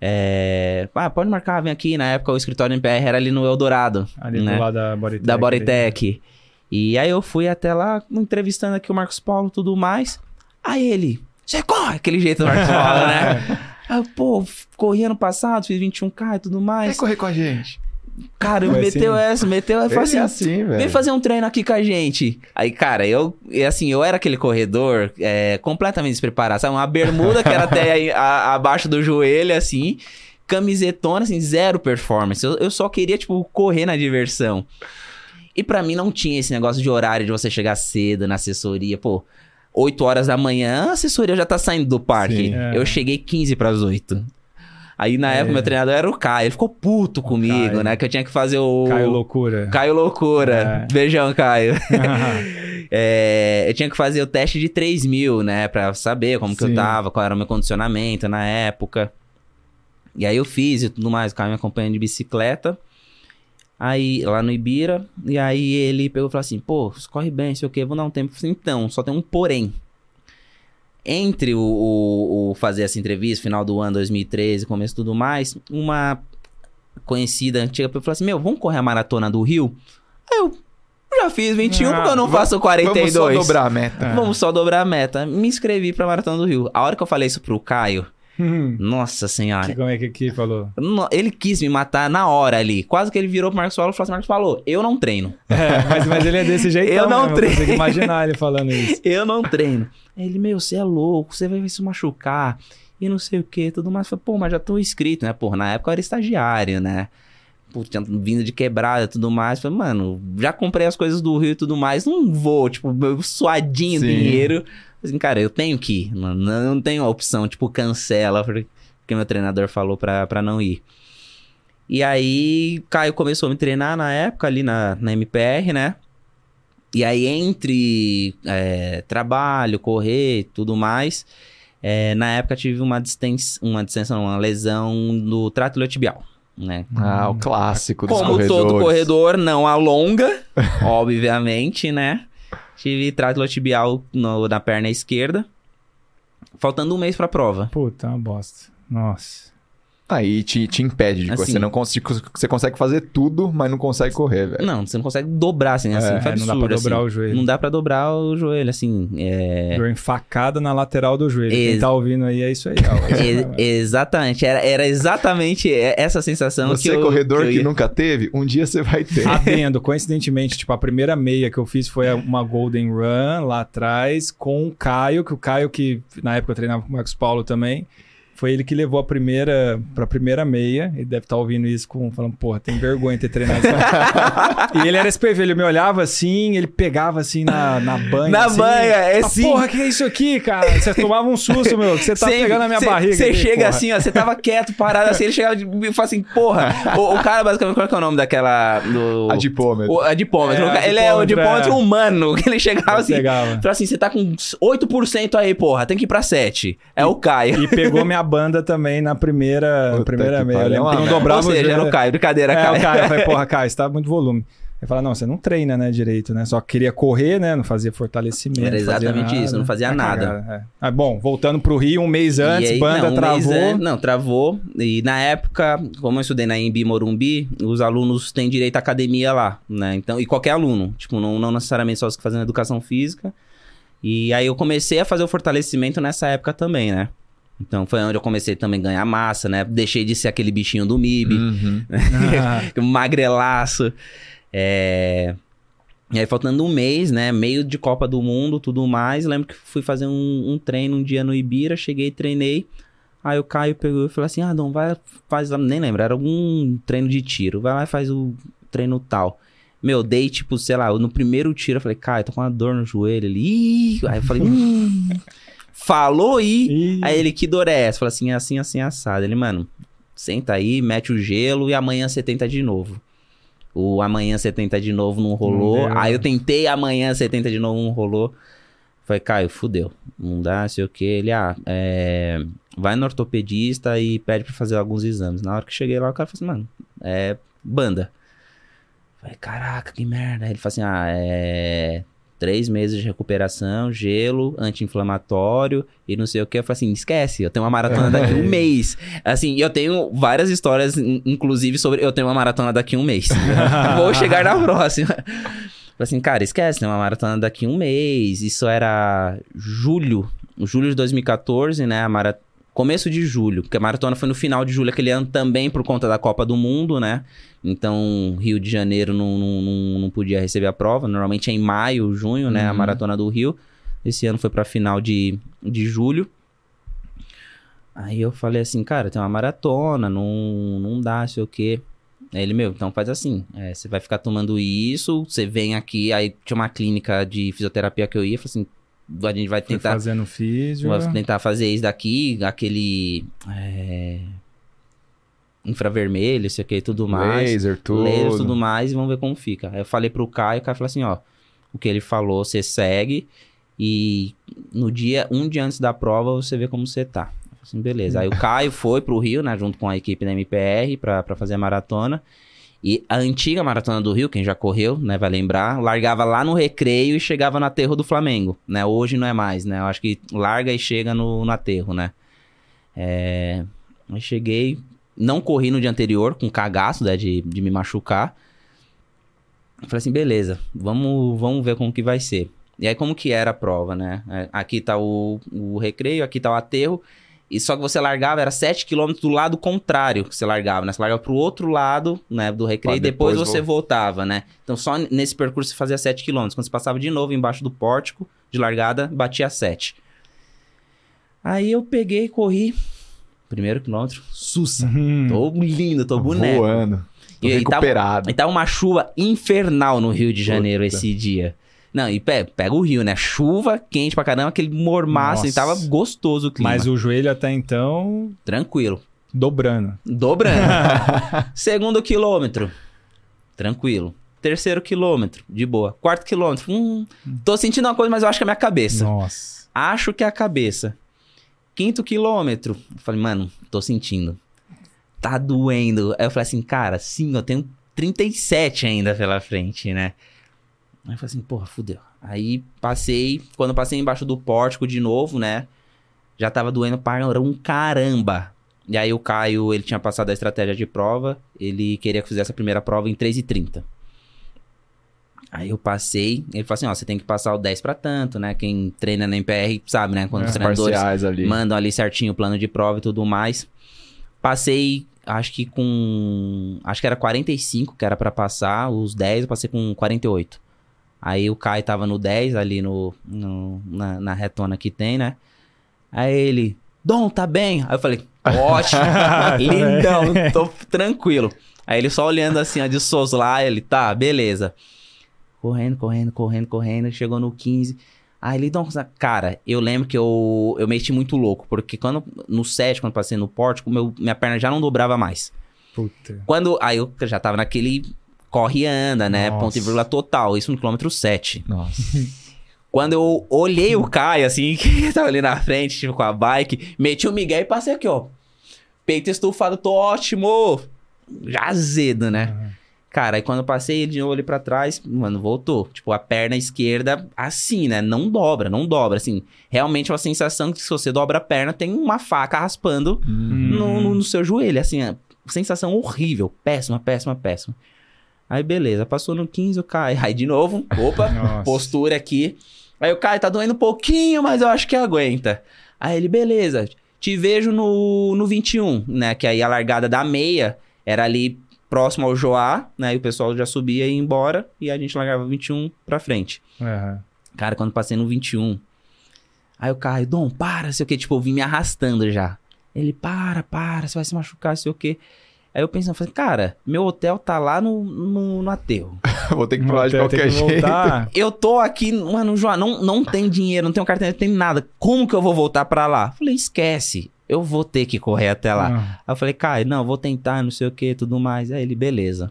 Speaker 3: É... Ah, pode marcar, vem aqui. Na época o escritório MPR era ali no Eldorado.
Speaker 2: Ali
Speaker 3: né?
Speaker 2: do lado da Bodytech.
Speaker 3: da. Bodytech. E aí eu fui até lá, entrevistando aqui o Marcos Paulo e tudo mais. Aí ele, você corre! Aquele jeito do Marcos Paulo, né? Aí eu, pô, corri ano passado, fiz 21k e tudo
Speaker 1: Vem
Speaker 3: mais.
Speaker 1: correr com a gente.
Speaker 3: Cara, meteu
Speaker 2: assim?
Speaker 3: essa, meteu essa.
Speaker 1: Ele
Speaker 3: Falei assim,
Speaker 1: é assim, velho.
Speaker 3: Vem fazer um treino aqui com a gente. Aí, cara, eu, assim, eu era aquele corredor é, completamente despreparado, sabe? Uma bermuda que era até aí, a- abaixo do joelho, assim, camisetona, assim, zero performance. Eu, eu só queria, tipo, correr na diversão. E pra mim não tinha esse negócio de horário de você chegar cedo na assessoria, pô. 8 horas da manhã, a assessoria já tá saindo do parque.
Speaker 1: Sim.
Speaker 2: É.
Speaker 3: Eu cheguei 15 pras 8. Aí na
Speaker 2: É.
Speaker 3: época meu treinador era o Caio, ele ficou puto comigo,
Speaker 2: Caio.
Speaker 3: né? Que eu tinha que fazer o.
Speaker 2: Caio Loucura.
Speaker 3: Caio Loucura.
Speaker 2: É.
Speaker 3: Beijão, Caio. É, eu tinha que fazer o teste de 3 mil, né? Pra saber como que eu
Speaker 2: Sim.
Speaker 3: tava, qual era o meu condicionamento na época. E aí eu fiz e tudo mais. O Caio me acompanha de bicicleta. Aí, lá no Ibira. E aí ele pegou e falou assim: pô, corre bem, sei o quê, vou dar um tempo. Falei, então, só tem um porém. Entre o, o- o fazer essa entrevista, final do ano 2013, começo e tudo mais, uma conhecida antiga falou assim: Meu, vamos correr a maratona do Rio? Aí eu já fiz 21,
Speaker 2: Ah,
Speaker 3: porque eu não
Speaker 1: vamos-
Speaker 3: faço 42.
Speaker 1: Vamos só dobrar a meta.
Speaker 3: Vamos só dobrar a meta. Me inscrevi pra Maratona do Rio. A hora que eu falei isso pro Caio,
Speaker 2: Hum,
Speaker 3: nossa
Speaker 2: que,
Speaker 3: senhora.
Speaker 2: como é que aqui falou?
Speaker 3: Ele quis me matar na hora ali. Quase que ele virou pro Marcos Paulo e falou assim: Marcos Paulo, eu não treino.
Speaker 2: É, mas, mas ele é desse jeito.
Speaker 3: Eu não
Speaker 2: mesmo,
Speaker 3: treino.
Speaker 2: consigo imaginar ele falando isso.
Speaker 3: Eu não treino. Ele, meu, você é louco, você vai se machucar. e não sei o que, tudo mais. Falei, pô, mas já tô inscrito, né? Pô, na época eu era estagiário, né? Pô, tinha vindo de quebrada e tudo mais. Falei, mano, já comprei as coisas do Rio e tudo mais, não vou, tipo, suadinho
Speaker 1: Sim.
Speaker 3: dinheiro. Assim, cara, eu tenho que ir, não, não tenho a opção, tipo, cancela, porque meu treinador falou pra, pra não ir. E aí, Caio começou a me treinar na época, ali na, na MPR, né? E aí, entre é, trabalho, correr e tudo mais, é, na época tive uma distensão, uma distensão, uma lesão do trato iliotibial, né?
Speaker 1: Ah, o clássico dos
Speaker 3: Como
Speaker 1: corredores.
Speaker 3: todo corredor, não alonga, obviamente, né? Tive no- na perna esquerda, faltando um mês pra prova.
Speaker 2: Puta, é uma bosta. Nossa.
Speaker 1: Aí te, te impede de
Speaker 3: Assim.
Speaker 1: você não consegue, você consegue fazer tudo, mas não consegue correr, velho.
Speaker 3: Não, você não consegue dobrar, assim, assim,
Speaker 1: É,
Speaker 3: foi
Speaker 2: É, não dá
Speaker 3: absurdo,
Speaker 2: pra dobrar
Speaker 3: assim.
Speaker 2: o joelho.
Speaker 3: Não dá pra dobrar o joelho, assim, é...
Speaker 2: Dor enfacada na lateral do joelho. Quem
Speaker 3: Ex-
Speaker 2: tá ouvindo aí é isso aí. ó.
Speaker 3: E- exatamente, era, era exatamente essa sensação
Speaker 1: Você
Speaker 3: que eu...
Speaker 1: corredor
Speaker 3: que eu
Speaker 1: que,
Speaker 3: ia-
Speaker 1: nunca teve, um dia você vai ter.
Speaker 2: Adendo, coincidentemente, tipo, a primeira meia que eu fiz foi uma Golden Run lá atrás com o Caio, que o Caio, que na época eu treinava com o Marcos Paulo também, foi ele que levou a primeira pra primeira meia. Ele deve estar ouvindo isso com, falando, porra, tem vergonha de ter treinado isso. e ele era SPV, ele me olhava assim, ele pegava assim na, na banha.
Speaker 3: Na
Speaker 2: assim,
Speaker 3: banha, é
Speaker 2: "Ah,
Speaker 3: sim.
Speaker 2: Porra, que é isso aqui, cara? Você tomava um susto, meu, que você tá
Speaker 3: Cê-
Speaker 2: pegando a minha
Speaker 3: cê-
Speaker 2: barriga.
Speaker 3: Você chega
Speaker 2: porra."
Speaker 3: assim, ó, você tava quieto, parado assim, ele chegava e fala assim, porra. o, o cara, basicamente, qual que é o nome daquela. Do,
Speaker 1: Adipômetro.
Speaker 3: o adipômetro.
Speaker 2: É,
Speaker 3: ele é o
Speaker 2: adipômetro, é.
Speaker 3: humano, que ele chegava assim.
Speaker 2: Pegava.
Speaker 3: Falava assim, você tá com 8% aí, porra, tem que ir pra 7. É o Caio.
Speaker 2: E pegou minha banda também na primeira,
Speaker 1: Puta
Speaker 2: primeira meia. Eu
Speaker 1: é
Speaker 2: não dobrava
Speaker 3: Ou seja, era o Caio, brincadeira,
Speaker 2: É,
Speaker 3: Caio.
Speaker 2: o cara, eu falei, porra, Caio, você tá muito volume. Ele fala, não, você não treina, né, direito, né? Só queria correr, né? Não fazia fortalecimento.
Speaker 3: Era exatamente
Speaker 2: nada.
Speaker 3: isso, não fazia
Speaker 2: Uma
Speaker 3: nada.
Speaker 2: cagada, é. Ah, bom, voltando pro Rio, um mês antes,
Speaker 3: aí,
Speaker 2: banda
Speaker 3: não, um
Speaker 2: travou.
Speaker 3: an- não, travou. E na época, como eu estudei na Embi Morumbi, os alunos têm direito à academia lá, né? Então, e qualquer aluno, tipo, não, não necessariamente só os que fazem educação física. E aí eu comecei a fazer o fortalecimento nessa época também, né? Então foi onde eu comecei também a ganhar massa, né? Deixei de ser aquele bichinho do MIB,
Speaker 1: Uhum.
Speaker 2: Ah,
Speaker 3: magrelaço. É... E aí, faltando um mês, né? Meio de Copa do Mundo, tudo mais. Lembro que fui fazer um, um treino um dia no Ibira, cheguei, treinei. Aí o Caio pegou e falou assim: Ah, Dom, vai, faz. lá", Nem lembro, era algum treino de tiro. Vai lá e faz o treino tal. Meu, dei tipo, sei lá, no primeiro tiro eu falei, Caio, tô com uma dor no joelho. Ih! Aí eu falei, hum. Falou e.
Speaker 2: e...
Speaker 3: Aí ele, que dor é essa? Falei assim, assim, assim, assado. Ele, mano, senta aí, mete o gelo e amanhã você tenta de novo. O amanhã você tenta de novo não rolou. aí eu tentei amanhã você tenta de novo não rolou. Falei, Caio, fudeu. Não dá, sei o que. Ele, ah, é... vai no ortopedista e pede pra fazer alguns exames. Na hora que cheguei lá, o cara falou assim, mano, é banda. Falei, caraca, que merda. Ele falou assim, ah, é... Três meses de recuperação, gelo, anti-inflamatório e não sei o que. Eu falei assim, esquece, eu tenho uma maratona daqui a um mês. Assim, eu tenho várias histórias, in- inclusive, sobre eu tenho uma maratona daqui a um mês. Vou chegar na próxima. Falei assim, cara, esquece, tem uma maratona daqui a um mês. Isso era julho, julho de 2014, né? A mara... Começo de julho, porque a maratona foi no final de julho aquele ano também por conta da Copa do Mundo, né? Então, Rio de Janeiro não, não, não, podia receber a prova. Normalmente é em maio, junho, né? A
Speaker 1: Uhum.
Speaker 3: maratona do Rio. Esse ano foi pra final de, de julho. Aí eu falei assim, cara, tem uma maratona, não, não dá, sei o quê. Aí ele, meu, então faz assim, é, você vai ficar tomando isso, você vem aqui, aí tinha uma clínica de fisioterapia que eu ia, falei assim, a gente vai
Speaker 2: Foi
Speaker 3: tentar,
Speaker 2: fazendo físio.
Speaker 3: vai tentar fazer isso daqui, aquele é, infravermelho, sei o que, tudo mais
Speaker 1: Laser, tudo.
Speaker 3: e tudo mais e vamos ver como fica. Aí eu falei pro Caio, o Caio falou assim, ó, o que ele falou, você segue e no dia, um dia antes da prova, você vê como você tá. Assim, beleza. Aí o Caio foi pro Rio, né, junto com a equipe da MPR pra, pra fazer a maratona. E a antiga maratona do Rio, quem já correu, né, vai lembrar, largava lá no recreio e chegava no aterro do Flamengo, né? Hoje não é mais, né? Eu acho que larga e chega no, no aterro, né? É... Aí cheguei, não corri no dia anterior, com cagaço, né, de, de me machucar. Falei assim, beleza, vamos, vamos ver como que vai ser. E aí, como que era a prova, né? É, Aqui tá o, o recreio, aqui tá o aterro. E só que você largava, era 7 km do lado contrário que você largava, né? Você largava pro outro lado, né, do recreio, e depois,
Speaker 1: depois
Speaker 3: você voltava, né? Então, só nesse percurso você fazia 7 km. Quando você passava de novo embaixo do pórtico de largada, batia 7. Aí eu peguei, corri. Primeiro quilômetro, sussa.
Speaker 2: Hum.
Speaker 3: Tô lindo, tô boneco.
Speaker 1: Voando. Tô
Speaker 3: E tava-
Speaker 1: recuperado.
Speaker 3: E tava uma chuva infernal no Rio de Janeiro
Speaker 1: Puta.
Speaker 3: esse dia. Não, e pe- pega o Rio, né? Chuva quente pra caramba, aquele mormaço, e tava gostoso o clima.
Speaker 2: Mas o joelho até então
Speaker 3: Tranquilo.
Speaker 2: dobrando.
Speaker 3: Dobrando. Segundo quilômetro, tranquilo. Terceiro quilômetro, de boa. Quarto quilômetro, hum, tô sentindo uma coisa, mas eu acho que é minha cabeça.
Speaker 2: Nossa.
Speaker 3: Acho que é a cabeça. Quinto quilômetro, eu falei, mano, tô sentindo. Tá doendo. Aí eu falei assim, cara, sim, eu tenho 37 ainda pela frente, né? Aí eu falei assim, porra, fudeu. Aí passei, quando passei embaixo do pórtico de novo, né? Já tava doendo para um caramba. E aí o Caio, ele tinha passado a estratégia de prova, ele queria que eu fizesse a primeira prova em 3h30. Aí eu passei, ele falou assim, ó, você tem que passar o 10 pra tanto, né? Quem treina na MPR sabe, né? Quando
Speaker 2: É,
Speaker 3: os treinadores
Speaker 1: ali.
Speaker 3: mandam ali certinho o plano de prova e tudo mais. Passei, acho que com. Acho que era 45 que era pra passar, os 10 eu passei com 48. Aí o Kai tava no 10 ali no, no- na, na retona que tem, né? Aí ele, Dom, tá bem? Aí eu falei, ótimo, lindão, tô tranquilo. Aí ele só olhando assim, ó, de lá, ele, tá, beleza. Correndo, correndo, correndo, correndo, chegou no 15. Aí ele, Dom, cara, eu lembro que eu, eu meti muito louco, porque quando, no 7, quando passei no pórtico, meu, minha perna já não dobrava mais.
Speaker 2: Puta.
Speaker 3: Quando, aí eu já tava naquele corre e anda, né,
Speaker 2: Nossa.
Speaker 3: ponto e vírgula total, isso no quilômetro 7.
Speaker 1: Nossa.
Speaker 3: Quando eu olhei o Caio, assim, que tava ali na frente, tipo, com a bike, meti o Miguel e passei aqui, ó. Peito estufado, tô ótimo! Já azedo, né?
Speaker 2: Uhum.
Speaker 3: Cara, aí quando eu passei ele de novo ali pra trás, mano, voltou. Tipo, a perna esquerda, assim, né? Não dobra, não dobra. Assim, realmente é uma sensação que se você dobra a perna, tem uma faca raspando
Speaker 1: Hum.
Speaker 3: no, no- no seu joelho. Assim, é sensação horrível. Péssima, péssima, péssima. Aí, beleza, passou no 15, o Caio. Aí, de novo, opa,
Speaker 2: Nossa.
Speaker 3: postura aqui. Aí o Caio tá doendo um pouquinho, mas eu acho que aguenta. Aí ele, beleza, te vejo no, no 21, né? Que aí a largada da meia era ali próximo ao Joá, né? E o pessoal já subia e ia embora. E a gente largava 21 pra frente.
Speaker 2: Aham.
Speaker 3: Cara, quando passei no 21. Aí o Caio, Dom, para, sei o que, tipo, eu vim me arrastando já. Ele, para, para, você vai se machucar, sei o que. Aí eu pensando, falei, cara, meu hotel tá lá no, no, no aterro.
Speaker 1: Vou ter que ir pra lá de qualquer
Speaker 2: que
Speaker 1: jeito.
Speaker 2: voltar.
Speaker 3: Eu tô aqui, mano, João, não, não tem dinheiro, não tenho cartão, não tem nada. Como que eu vou voltar pra lá? Falei, esquece, eu vou ter que correr até lá.
Speaker 2: Ah,
Speaker 3: Aí eu falei, Caio, não, vou tentar, não sei o que, tudo mais. Aí ele, beleza.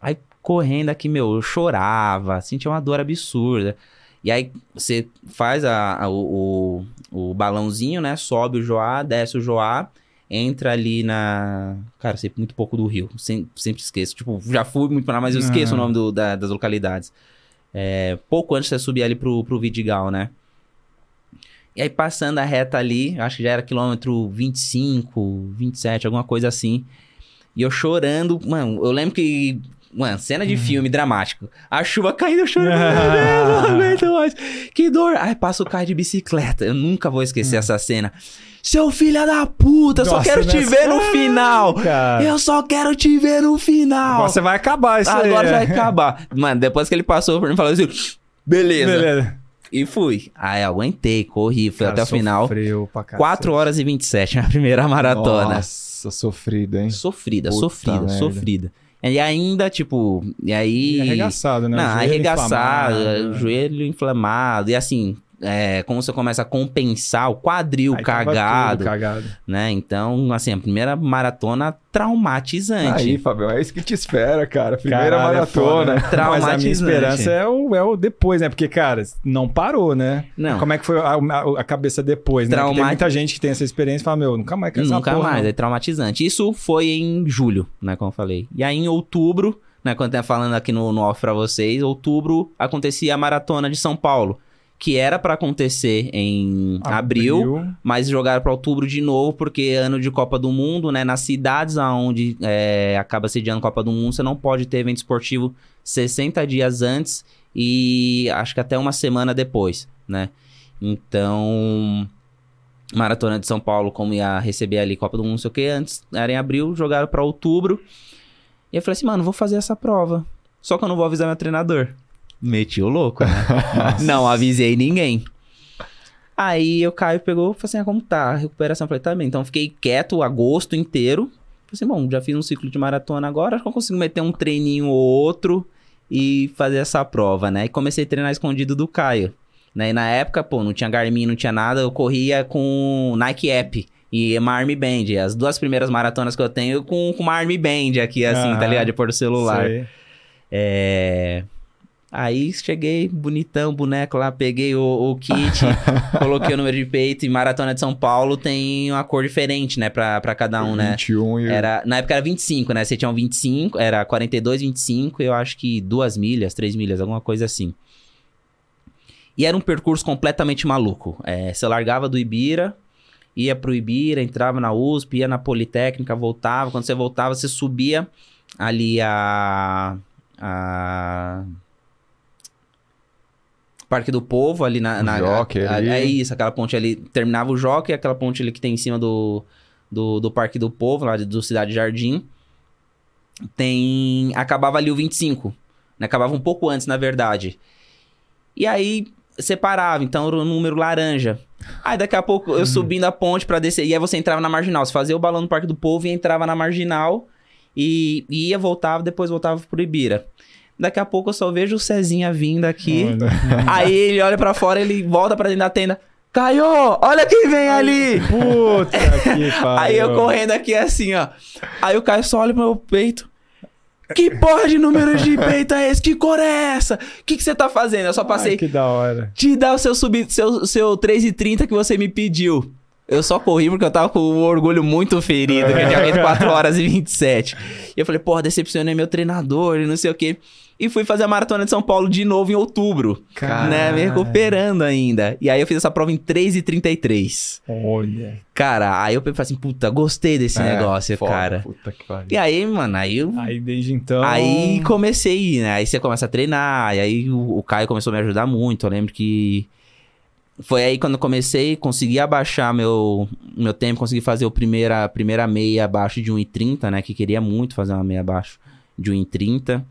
Speaker 3: Aí correndo aqui, meu, eu chorava, sentia uma dor absurda. E aí você faz a, a- o, o, o balãozinho, né? Sobe o Joá, desce o Joá, entra ali na. Cara, eu sei muito pouco do Rio, sem- sempre esqueço. Tipo, já fui muito pra lá, mas eu esqueço
Speaker 2: Ah.
Speaker 3: o nome do- da- das localidades. É, pouco antes de você subir ali pro, pro Vidigal, né? E aí, passando a reta ali, acho que já era quilômetro 25, 27, alguma coisa assim. E eu chorando, mano, eu lembro que. Mano, cena de filme dramático. A chuva caindo, eu chorando. Não aguento mais. Que dor. Aí passa o carro de bicicleta. Eu nunca vou esquecer essa cena. Seu filho da puta, eu só quero te ver no final.
Speaker 2: Cara.
Speaker 3: Eu só quero te ver no final.
Speaker 2: Agora você vai acabar isso aí.
Speaker 3: Agora vai acabar. Mano, depois que ele passou por mim, falou assim: beleza.
Speaker 2: Beleza.
Speaker 3: E fui. Aí aguentei, corri, fui
Speaker 2: Cara,
Speaker 3: até o final.
Speaker 2: Sofreu pra cacete.
Speaker 3: 4 horas e 27, minha primeira maratona.
Speaker 1: Nossa, sofrido, hein?
Speaker 3: Sofrida,
Speaker 1: Puta
Speaker 3: sofrida,
Speaker 1: merda.
Speaker 3: sofrida. E ainda, tipo, e aí.
Speaker 2: E arregaçado, né? O
Speaker 3: Não,
Speaker 2: joelho
Speaker 3: arregaçado,
Speaker 2: inflamado.
Speaker 3: joelho inflamado. E assim, é, como você começa a compensar o quadril cagado,
Speaker 2: cagado.
Speaker 3: né? Então, assim, a primeira maratona traumatizante.
Speaker 1: Aí, Fabião, é isso que te espera, cara. Primeira
Speaker 2: Caralho, é
Speaker 1: maratona.
Speaker 2: foda, né? Mas a minha
Speaker 3: Traumatizante.
Speaker 2: esperança é o, é o depois, né? Porque, cara, não parou, né?
Speaker 3: Não.
Speaker 2: Como é que foi a, a- a cabeça depois, né?
Speaker 3: Trauma-
Speaker 2: tem muita gente que tem essa experiência e fala, meu, nunca mais quero
Speaker 3: Nunca
Speaker 2: porra,
Speaker 3: mais,
Speaker 2: não.
Speaker 3: é traumatizante. Isso foi em julho, né, como eu falei. E aí em outubro, né, quando eu tava falando aqui no, no off pra vocês, outubro acontecia a maratona de São Paulo, que era pra acontecer em abril, mas jogaram pra outubro de novo, porque ano de Copa do Mundo, né, nas cidades onde é, acaba sediando Copa do Mundo, você não pode ter evento esportivo 60 dias antes e acho que até uma semana depois, né. Então, Maratona de São Paulo, como ia receber ali Copa do Mundo, não sei o que, antes era em abril, jogaram pra outubro. E eu falei assim, mano, vou fazer essa prova. Só que eu não vou avisar meu treinador. Meti o louco, né? não avisei ninguém. Aí o Caio pegou e falou assim: ah, como tá a recuperação? Eu falei, tá bem. Então fiquei quieto o agosto inteiro. Falei assim, bom, já fiz um ciclo de maratona agora, acho que eu consigo meter um treininho ou outro e fazer essa prova, né? E comecei a treinar escondido do Caio. Né? E na época, pô, não tinha Garmin, não tinha nada, eu corria com Nike App e uma Army Band. As duas primeiras maratonas que eu tenho com, com uma Army Band aqui, assim, tá
Speaker 2: Aham.
Speaker 3: ligado? De pôr o celular.
Speaker 2: Sei.
Speaker 3: É... Aí cheguei bonitão, boneco lá, peguei o, o kit, coloquei o número de peito e Maratona de São Paulo tem uma cor diferente, né, pra, pra cada um, né?
Speaker 1: 21 e...
Speaker 3: Era, na época era 25, né? Você tinha um 25, era 42, 25, eu acho que duas milhas, três milhas, alguma coisa assim. E era um percurso completamente maluco. É, você largava do Ibira, ia pro Ibira, entrava na USP, ia na Politécnica, voltava. Quando você voltava, você subia ali a. a Parque do Povo, ali na. na
Speaker 1: Jockey
Speaker 3: a-
Speaker 1: ali.
Speaker 3: É isso, aquela ponte ali. Terminava o Jockey, aquela ponte ali que tem em cima do, do, do Parque do Povo, lá do Cidade Jardim. Tem. Acabava ali o 25. Né? Acabava um pouco antes, na verdade. E aí separava, então era o número laranja. Aí daqui a pouco eu subindo a ponte pra descer. E aí você entrava na marginal. Você fazia o balão no Parque do Povo e entrava na marginal. E e ia, voltava, depois voltava pro Ibira. Daqui a pouco eu só vejo o Cezinha vindo aqui. Aí ele olha pra fora, ele volta pra dentro da tenda. Caio, olha quem vem ali!
Speaker 2: Puta que pariu.
Speaker 3: Aí eu correndo aqui assim, ó. Aí o Caio só olha pro meu peito. Que porra de número de peito é esse? Que cor é essa? O que, que você tá fazendo? Eu só passei.
Speaker 2: Ai, que da hora.
Speaker 3: Te dá o seu sub, seu, seu 3,30 que você me pediu. Eu só corri porque eu tava com o orgulho muito ferido, que eu tinha feito 4 horas e 27. E eu falei, porra, decepcionei meu treinador e não sei o quê. E fui fazer a maratona de São Paulo de novo em outubro.
Speaker 1: Caralho.
Speaker 3: Né? Me recuperando ainda. E aí eu fiz essa prova em 3,33.
Speaker 2: Olha.
Speaker 3: Cara, aí eu falei assim, puta, gostei desse
Speaker 1: É,
Speaker 3: negócio,
Speaker 1: foda,
Speaker 3: cara.
Speaker 1: Puta que pariu.
Speaker 3: E aí, mano, aí eu
Speaker 2: Aí desde então.
Speaker 3: Aí comecei né? Aí você começa a treinar, e aí o, o Caio começou a me ajudar muito. Eu lembro que foi aí quando eu comecei, consegui abaixar meu, meu tempo, consegui fazer o primeira, a primeira meia abaixo de 1,30, né? Que queria muito fazer uma meia abaixo de 1,30.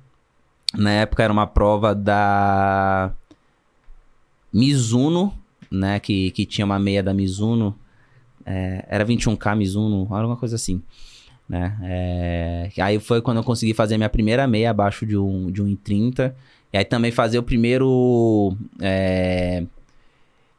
Speaker 3: Na época era uma prova da Mizuno, né? Que, que tinha uma meia da Mizuno. É, era 21k Mizuno, alguma coisa assim né? É, Aí foi quando eu consegui fazer minha primeira meia abaixo de um, de 1,30. E aí também fazer o primeiro é,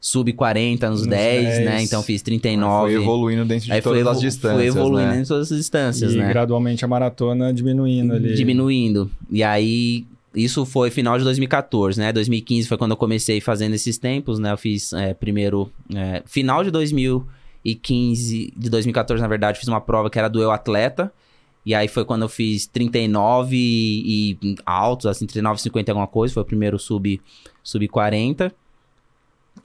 Speaker 3: sub 40 nos
Speaker 2: Nos
Speaker 3: 10,
Speaker 2: 10.
Speaker 3: né? Então fiz 39.
Speaker 1: Foi evoluindo dentro de
Speaker 3: aí
Speaker 1: todas as distâncias,
Speaker 3: Foi evoluindo
Speaker 1: né?
Speaker 3: em todas as distâncias,
Speaker 2: e
Speaker 3: né?
Speaker 2: gradualmente a maratona diminuindo ali.
Speaker 3: Diminuindo. E aí, isso foi final de 2014, né? 2015 foi quando eu comecei fazendo esses tempos, né? Eu fiz é, primeiro. é, final de 2015, de 2014, na verdade, fiz uma prova que era do Eu Atleta. E aí foi quando eu fiz 39 e, e altos, assim, 39, 50 alguma coisa. Foi o primeiro sub, sub 40.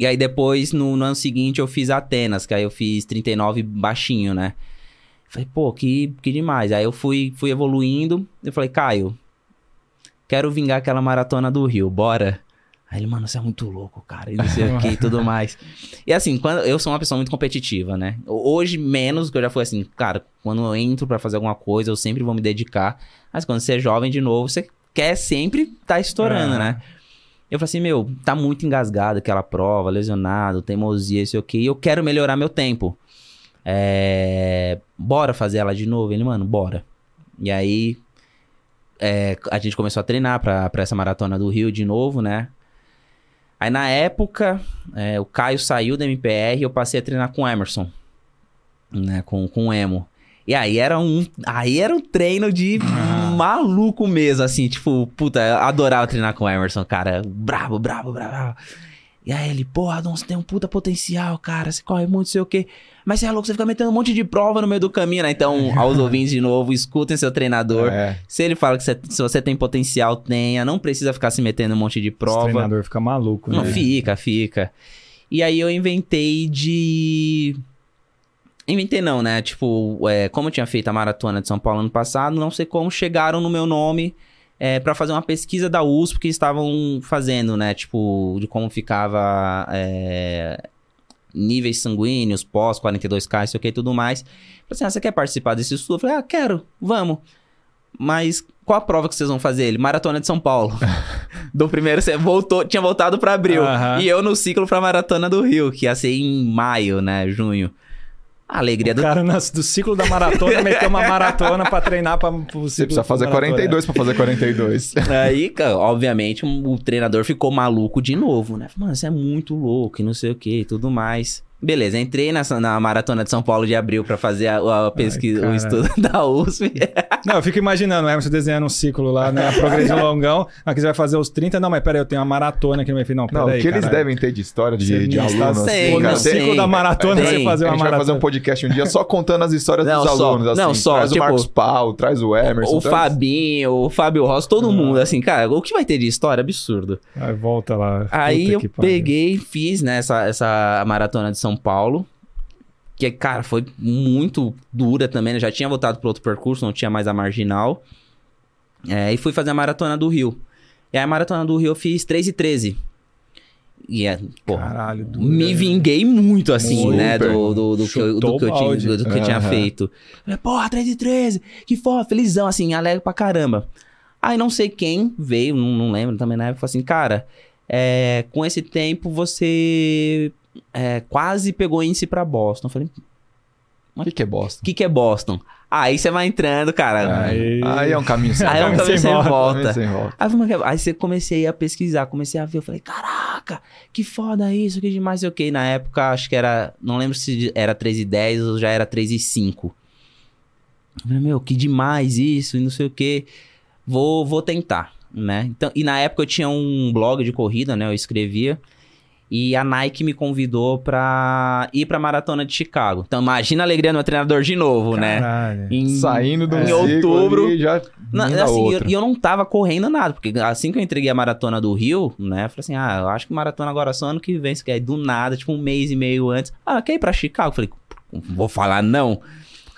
Speaker 3: E aí depois, no, no ano seguinte, eu fiz Atenas, que aí eu fiz 39 baixinho, né? Falei, pô, que, que demais. Aí eu fui, fui evoluindo. Eu falei, Caio, quero vingar aquela maratona do Rio, bora? Aí ele, mano, você é muito louco, cara, e não sei o que e tudo mais. E assim, quando eu sou uma pessoa muito competitiva, né? Hoje, menos, que eu já fui assim, cara, quando eu entro pra fazer alguma coisa, eu sempre vou me dedicar. Mas quando você é jovem de novo, você quer sempre tá estourando,
Speaker 2: É.
Speaker 3: né? Eu falei assim, meu, tá muito engasgado aquela prova, lesionado, teimosia, sei o que, e eu quero melhorar meu tempo. É... Bora fazer ela de novo? Ele, mano, bora. E aí, é, a gente começou a treinar pra, pra essa maratona do Rio de novo, né? Aí na época, é, o Caio saiu da MPR e eu passei a treinar com o Emerson, né? Com, com o Emo. E aí era um, aí era um treino de
Speaker 2: Ah.
Speaker 3: maluco mesmo, assim, tipo, puta, eu adorava treinar com o Emerson, cara, brabo, brabo, brabo. brabo. E aí ele, porra, Adon, você tem um puta potencial, cara, você corre muito, sei o quê. Mas você é louco, você fica metendo um monte de prova no meio do caminho, né? Então, aos ouvintes de novo, escutem seu treinador.
Speaker 1: É.
Speaker 3: Se ele fala que você- se você tem potencial, tenha. Não precisa ficar se metendo um monte de prova.
Speaker 2: treinador fica maluco,
Speaker 3: Não,
Speaker 2: né?
Speaker 3: fica, fica. E aí eu inventei de. Inventei não, né? Tipo, é, como eu tinha feito a maratona de São Paulo ano passado, não sei como chegaram no meu nome é, para fazer uma pesquisa da USP que estavam fazendo, né? Tipo, de como ficava é, níveis sanguíneos, pós 42K, isso aqui e tudo mais. Falei assim, ah, você quer participar desse estudo? Eu falei, ah, quero, vamos. Mas qual a prova que vocês vão fazer? Ele, Maratona de São Paulo. do primeiro, você voltou, tinha voltado pra abril. E eu no ciclo pra Maratona do Rio, que ia ser em maio, né, junho. A alegria
Speaker 2: O
Speaker 3: do...
Speaker 2: cara nas- do ciclo da maratona meteu uma maratona pra treinar ciclo
Speaker 1: Você precisa fazer
Speaker 2: maratona.
Speaker 1: 42 pra fazer 42.
Speaker 3: Aí, cara, obviamente, o treinador ficou maluco de novo, né? Mano, você é muito louco e não sei o que e tudo mais. Beleza, entrei nessa, na maratona de São Paulo de abril pra fazer a, a pesquisa, o
Speaker 2: cara.
Speaker 3: estudo da USP.
Speaker 2: Não, eu fico imaginando o Emerson desenhando um ciclo lá, né? A progressão longão. Aqui você vai fazer os 30. Não, mas peraí, eu tenho uma maratona aqui no meu filho. Não,
Speaker 1: Não,
Speaker 2: peraí.
Speaker 1: o que eles
Speaker 2: caralho.
Speaker 1: devem ter de história de,
Speaker 2: Você
Speaker 1: de alunos
Speaker 3: Tem,
Speaker 1: assim, cara.
Speaker 2: no ciclo
Speaker 3: tem.
Speaker 2: da maratona
Speaker 3: Tem.
Speaker 2: você fazer
Speaker 1: A
Speaker 2: uma
Speaker 1: gente vai fazer
Speaker 2: maratona.
Speaker 1: um podcast um dia só contando as histórias
Speaker 3: Não,
Speaker 1: dos
Speaker 3: só-
Speaker 1: alunos, assim.
Speaker 3: não, só,
Speaker 1: traz
Speaker 3: tipo-
Speaker 1: o Marcos Paulo, traz o Emerson.
Speaker 3: o
Speaker 1: traz-
Speaker 3: Fabinho, o Fábio Ross, todo mundo, assim, cara, o que vai ter de história? Absurdo.
Speaker 2: Aí volta lá.
Speaker 3: Aí eu peguei, fiz, né, essa, essa maratona de São Paulo. Que, cara, foi muito dura também, né? Já tinha voltado para outro percurso, não tinha mais a marginal. É, e fui fazer a maratona do Rio. E aí a maratona do Rio eu fiz 3 e 13. E é, pô,
Speaker 2: Caralho, dura,
Speaker 3: me
Speaker 2: né?
Speaker 3: vinguei muito, assim,
Speaker 1: Super.
Speaker 3: né? Do, do, do, que, eu, do que eu tinha,
Speaker 2: balde.
Speaker 3: do que eu tinha feito. Falei, porra, 3 e 13, que foda, felizão, assim, alegre pra caramba. Aí não sei quem veio, não, não lembro também na época, falou assim, cara, é, com esse tempo você é, quase pegou índice pra Boston. Eu falei,
Speaker 1: O que, que é bosta?
Speaker 3: o que, que é Boston? Aí você vai entrando, cara.
Speaker 2: Aí-
Speaker 1: Aí é um caminho sem
Speaker 3: Aí é um
Speaker 1: volta.
Speaker 3: caminho sem volta.
Speaker 1: Caminho sem volta.
Speaker 3: Aí, eu aí você comecei a pesquisar, comecei a ver, eu falei, caraca, que foda isso, que demais, sei o que. Na época, acho que era, não lembro se era 3 e 10 ou já era 3 e 5. Eu falei, meu, que demais isso e não sei o que. Vou, vou tentar, né? Então, e na época eu tinha um blog de corrida, né? Eu escrevia. E a Nike me convidou pra ir pra Maratona de Chicago. Então imagina a alegria do meu treinador de novo, né?
Speaker 2: Caralho.
Speaker 3: Em-
Speaker 1: Saindo do
Speaker 3: em
Speaker 1: ciclo
Speaker 3: outubro.
Speaker 1: ali, já vinda
Speaker 3: assim,
Speaker 1: outra.
Speaker 3: e eu, não tava correndo nada, porque assim que eu entreguei a maratona do Rio, né, eu falei assim, ah, eu acho que maratona agora só ano que vem, você quer ir do nada, tipo um mês e meio antes. Ah, quer ir pra Chicago? Eu falei, vou falar não.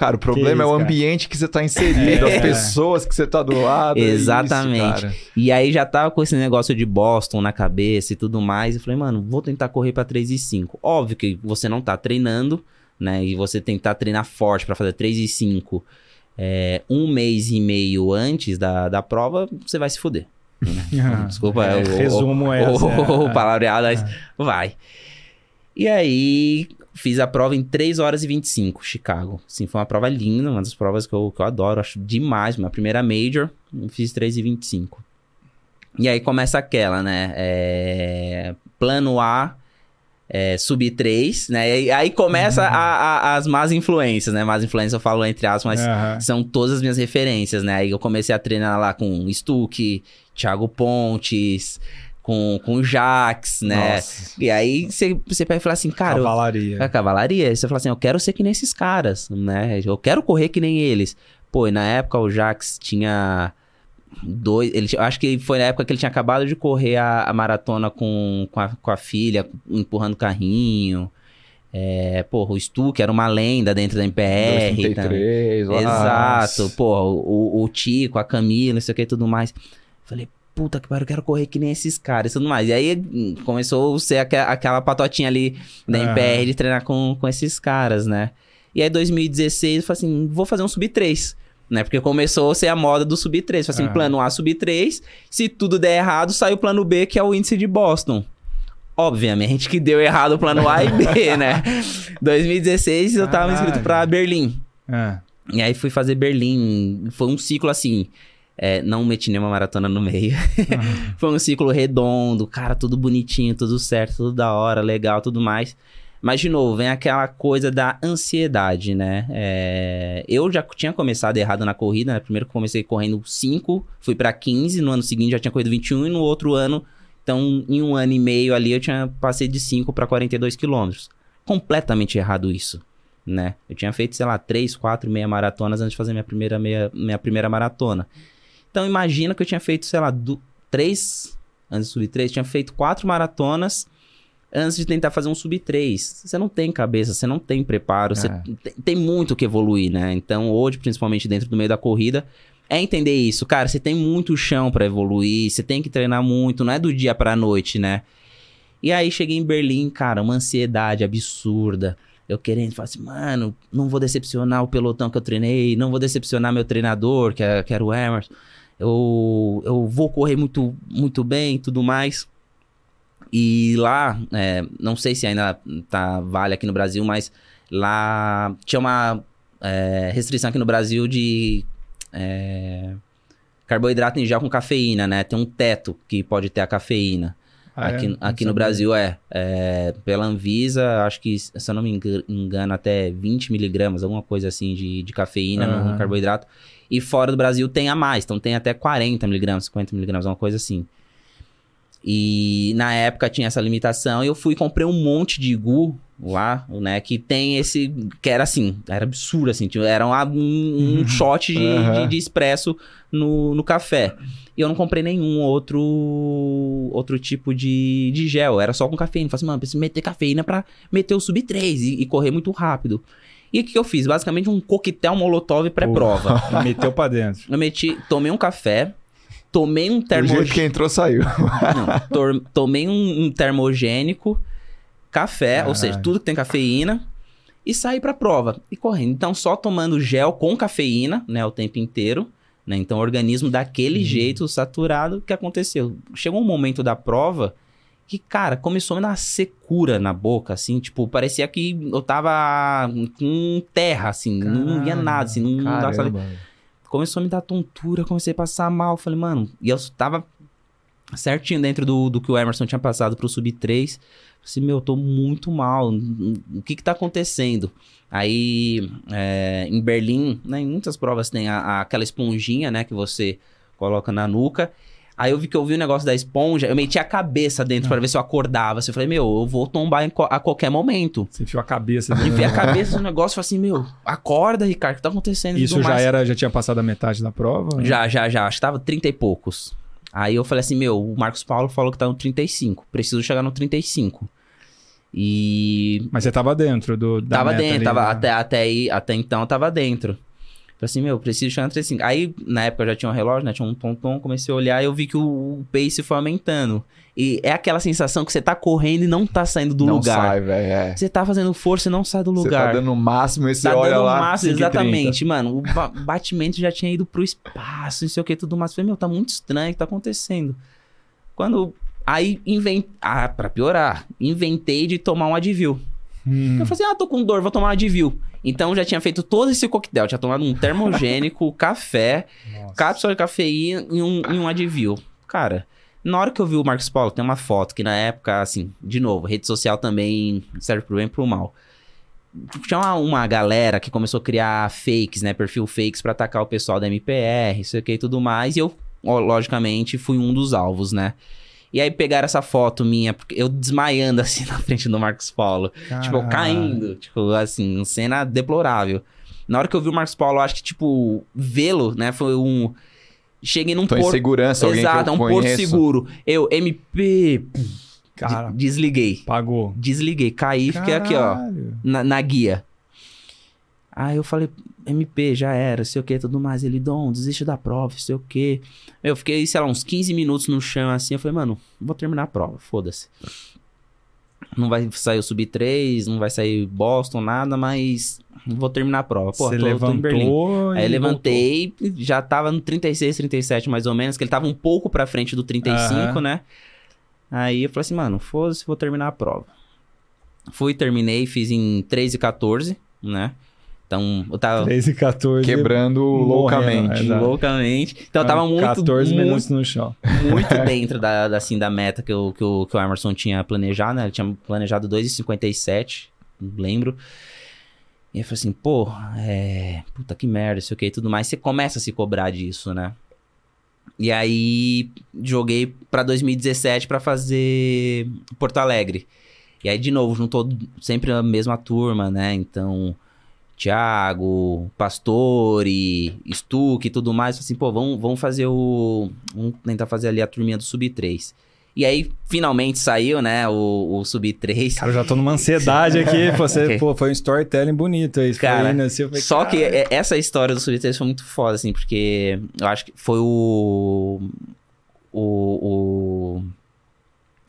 Speaker 1: Cara, o problema
Speaker 2: isso,
Speaker 1: é o
Speaker 2: cara?
Speaker 1: ambiente que você tá inserido,
Speaker 3: É.
Speaker 1: as pessoas que você tá do lado. é isso,
Speaker 3: Exatamente.
Speaker 1: cara.
Speaker 3: E aí já tava com esse negócio de Boston na cabeça e tudo mais, eu falei, mano, vou tentar correr pra 3 e 5. Óbvio que você não tá treinando, né, e você tentar treinar forte pra fazer 3 e 5 é, um mês e meio antes da, da prova, você vai se fuder. né? Desculpa,
Speaker 2: É,
Speaker 3: o- o-
Speaker 2: resumo
Speaker 3: o,
Speaker 2: essa.
Speaker 3: o,
Speaker 2: é.
Speaker 3: palavreado, mas vai. E aí, fiz a prova em 3 horas e 25, Chicago. Sim, foi uma prova linda, uma das provas que eu, que eu adoro, acho demais. Minha primeira major, fiz 3 e 25. E aí começa aquela, né? É, Plano A, é, subir 3, né? E aí começa a- a- as más influências, né? Más influências eu falo entre aspas, mas
Speaker 2: Aham.
Speaker 3: são todas as minhas referências, né? Aí eu comecei a treinar lá com Stuck, Thiago Pontes, com, com o Jax, né?
Speaker 1: Nossa.
Speaker 3: E aí você, você pega e fala assim, cara, eu,
Speaker 2: Cavalaria.
Speaker 3: a cavalaria, você fala assim, eu quero ser que nem esses caras, né? Eu quero correr que nem eles. Pô, e na época o Jax tinha dois, ele, eu acho que foi na época que ele tinha acabado de correr a, a maratona com, com, a, com a filha, empurrando carrinho. É, porra, o Stuck era uma lenda dentro da MPR. também.
Speaker 1: 233, lá.
Speaker 3: Exato, pô, o, o Tico, a Camila, não sei o que e tudo mais. Falei, puta que pariu, eu quero correr que nem esses caras e tudo mais. E aí hum, começou a ser aque- aquela patotinha ali da
Speaker 2: Aham.
Speaker 3: MPR de treinar com, com esses caras, né? E aí 2016 eu falei assim, vou fazer um sub-3. Né? Porque começou a ser a moda do sub-3. Falei assim,
Speaker 2: Aham.
Speaker 3: plano A, sub-3. Se tudo der errado, sai o plano B, que é o índice de Boston. Obviamente que deu errado o plano A e B, né? 2016 eu tava inscrito pra Berlim.
Speaker 2: É.
Speaker 3: E aí fui fazer Berlim. Foi um ciclo assim. É, não meti nenhuma maratona no meio. Foi um ciclo redondo, cara, tudo bonitinho, tudo certo, tudo da hora, legal, tudo mais. Mas, de novo, vem aquela coisa da ansiedade, né? É, eu já tinha começado errado na corrida, né? Primeiro que comecei correndo 5, fui pra 15, no ano seguinte já tinha corrido 21, e no outro ano, então, em um ano e meio ali, eu tinha passei de 5 para 42 quilômetros. Completamente errado isso né? Eu tinha feito, sei lá, três, quatro meia maratonas antes de fazer minha primeira, meia, minha primeira maratona. Então imagina que eu tinha feito, sei lá, do, três, antes de subir três, tinha feito quatro maratonas antes de tentar fazer um sub 3. Você não tem cabeça, você não tem preparo, você
Speaker 1: É.
Speaker 3: tem, tem muito que evoluir, né? Então hoje, principalmente dentro do meio da corrida, é entender isso. Cara, você tem muito chão pra evoluir, você tem que treinar muito, não é do dia pra noite, né? E aí cheguei em Berlim, cara, uma ansiedade absurda. Eu querendo, falar assim, mano, não vou decepcionar o pelotão que eu treinei, não vou decepcionar meu treinador, que, é- que era o Emerson. Eu, eu vou correr muito, muito bem e tudo mais. E lá, é, não sei se ainda tá, vale aqui no Brasil, mas lá tinha uma é, restrição aqui no Brasil de é, carboidrato em gel com cafeína, né? Tem um teto que pode ter a cafeína.
Speaker 2: Ah, é?
Speaker 3: aqui aqui no. Brasil é, é. Pela Anvisa, acho que, se eu não me enga- engano, até 20 miligramas, alguma coisa assim de, de cafeína no- no carboidrato. E fora do Brasil tem a mais, então tem até 40 miligramas, 50 miligramas, uma coisa assim. E na época tinha essa limitação e eu fui e comprei um monte de Gu lá, né? Que tem esse. Que era assim, era absurdo, assim. tipo, Era um, um shot de,
Speaker 1: Aham.
Speaker 3: de, de expresso no, no café. E eu não comprei nenhum outro outro tipo de, de gel. Era só com cafeína. Falei assim, mano, preciso meter cafeína pra meter o sub 3 e, e correr muito rápido. E o que, eu fiz? Basicamente um coquetel molotov pré-prova.
Speaker 2: Meteu pra dentro.
Speaker 3: Eu meti, tomei um café, tomei um termogênico.
Speaker 1: jeito que entrou, saiu.
Speaker 3: Não, tomei um, um termogênico, café, ou seja,
Speaker 2: Caralho.
Speaker 3: tudo que tem cafeína, e saí pra prova. E correndo. Então, só tomando gel com cafeína, né, o tempo inteiro. Né? Então, o organismo daquele
Speaker 2: Uhum.
Speaker 3: jeito, saturado, o que aconteceu? Chegou um momento da prova que, cara, começou a me dar uma secura na boca, assim, tipo, parecia que eu tava com terra, assim, não via nada, assim, não dava
Speaker 1: Caramba.
Speaker 3: começou a me dar tontura, comecei a passar mal. Falei, mano, e eu tava certinho dentro do, do que o Emerson tinha passado pro Sub 3. Falei assim, meu, eu tô muito mal. O que que tá acontecendo? Aí, é, em Berlim, né, em muitas provas tem a- a- aquela esponjinha, né, que você coloca na nuca. Aí eu vi que eu vi o negócio da esponja, eu meti a cabeça dentro pra ver se eu acordava. Assim, eu falei, meu, eu vou tombar co- a qualquer momento.
Speaker 2: Você enfiou a cabeça dentro.
Speaker 3: Enfiei a cabeça no negócio e falei assim, meu, acorda, Ricardo, o que tá acontecendo?
Speaker 2: Isso já
Speaker 3: mais.
Speaker 2: era, já tinha passado a metade da prova?
Speaker 3: Já, já, já. Acho que tava 30 e poucos. Aí eu falei assim, meu, o Marcos Paulo falou que tá no 35. Preciso chegar no 35. E
Speaker 2: Mas você tava dentro do. Da
Speaker 3: tava dentro,
Speaker 2: ali,
Speaker 3: tava,
Speaker 2: né?
Speaker 3: até, até, aí, até então eu tava dentro. Falei assim, meu, preciso chegar no 35. Aí, na época, eu já tinha um relógio, né? Tinha um tom-tom, comecei a olhar e eu vi que o, pace foi aumentando. E é aquela sensação que você tá correndo e não tá saindo do
Speaker 1: não
Speaker 3: lugar.
Speaker 1: sai, velho. É.
Speaker 3: Você tá fazendo força e não sai do
Speaker 1: Você
Speaker 3: lugar.
Speaker 1: tá dando o máximo e você
Speaker 3: Tá
Speaker 1: olha
Speaker 3: dando o
Speaker 1: lá.
Speaker 3: máximo,
Speaker 1: 5h30.
Speaker 3: exatamente, mano. O ba- batimento já tinha ido pro espaço, não sei o que, tudo mais. Falei, meu, tá muito estranho o que tá acontecendo. Quando. Aí inventei. Ah, pra piorar, inventei de tomar um Advil.
Speaker 2: Hum.
Speaker 3: Eu falei assim, ah, tô com dor, vou tomar um Advil. Então já tinha feito todo esse coquetel. Tinha tomado um termogênico, café,
Speaker 2: Nossa.
Speaker 3: cápsula de cafeína e um, e um Advil. Cara, na hora que eu vi o Marcos Paulo, tem uma foto que na época, assim, de novo, rede social também serve pro bem e pro mal. Tinha uma, uma galera que começou a criar fakes, né? Perfil fakes pra atacar o pessoal da MPR, isso aqui e tudo mais. E eu, logicamente, fui um dos alvos, né? E aí pegaram essa foto minha, porque eu desmaiando assim na frente do Marcos Paulo. Tipo, eu
Speaker 2: Caralho.
Speaker 3: caindo. Tipo, assim, uma cena deplorável. Na hora que eu vi o Marcos Paulo, eu acho que, tipo, vê-lo, né? Foi um. Cheguei num
Speaker 1: Tô em
Speaker 3: porto.
Speaker 1: segurança, alguém
Speaker 3: Exato,
Speaker 1: que
Speaker 3: é
Speaker 1: eu
Speaker 3: um porto seguro. Eu, MP.
Speaker 2: Cara,
Speaker 3: de- desliguei.
Speaker 2: pagou.
Speaker 3: Desliguei. Caí e fiquei aqui, ó.
Speaker 2: Caralho.
Speaker 3: Na, na guia. Aí eu falei, MP, já era, sei o que, tudo mais. Ele, Dom, desiste da prova, sei o que. Eu fiquei, sei lá, uns 15 minutos no chão assim. Eu falei, mano, vou terminar a prova, foda-se. Não vai sair o Sub 3, não vai sair Boston, nada, mas vou terminar a prova. Pô,
Speaker 2: Você
Speaker 3: tô, tô em Berlim.
Speaker 2: levantou.
Speaker 3: Aí levantei, já tava no 36, 37 mais ou menos, que ele tava um pouco pra frente do 35,
Speaker 2: Aham.
Speaker 3: né? Aí eu falei assim, mano, foda-se, vou terminar a prova. Fui, terminei, fiz em 3 e 14, né? Então, eu tava
Speaker 2: voltou. 3 e 14.
Speaker 1: Quebrando
Speaker 2: Morrendo,
Speaker 1: loucamente.
Speaker 2: exato.
Speaker 3: loucamente. Então, eu tava muito,
Speaker 2: 14
Speaker 3: muito,
Speaker 2: minutos no chão.
Speaker 3: muito dentro da, da, assim, da meta que o, que, o, que o Emerson tinha planejado, né? Ele tinha planejado 2,57, não lembro. E eu falei assim, pô, é. Puta que merda, isso aqui e tudo mais. Você começa a se cobrar disso, né? E aí joguei pra 2017 pra fazer Porto Alegre. E aí, de novo, juntou sempre a mesma turma, né? Então, Thiago, Pastore, Stuck e tudo mais. Assim, pô, vamos, vamos fazer o. Vamos tentar fazer ali a turminha do Sub 3. E aí, finalmente saiu, né, o, o Sub 3.
Speaker 2: Cara, eu já tô numa ansiedade aqui. Você,
Speaker 3: Ok.
Speaker 2: pô, foi um storytelling bonito aí.
Speaker 3: Cara,
Speaker 2: foi indo assim, falei,
Speaker 3: Só que
Speaker 2: cara,
Speaker 3: é- essa história do Sub 3 foi muito foda, assim, porque eu acho que foi o. O. o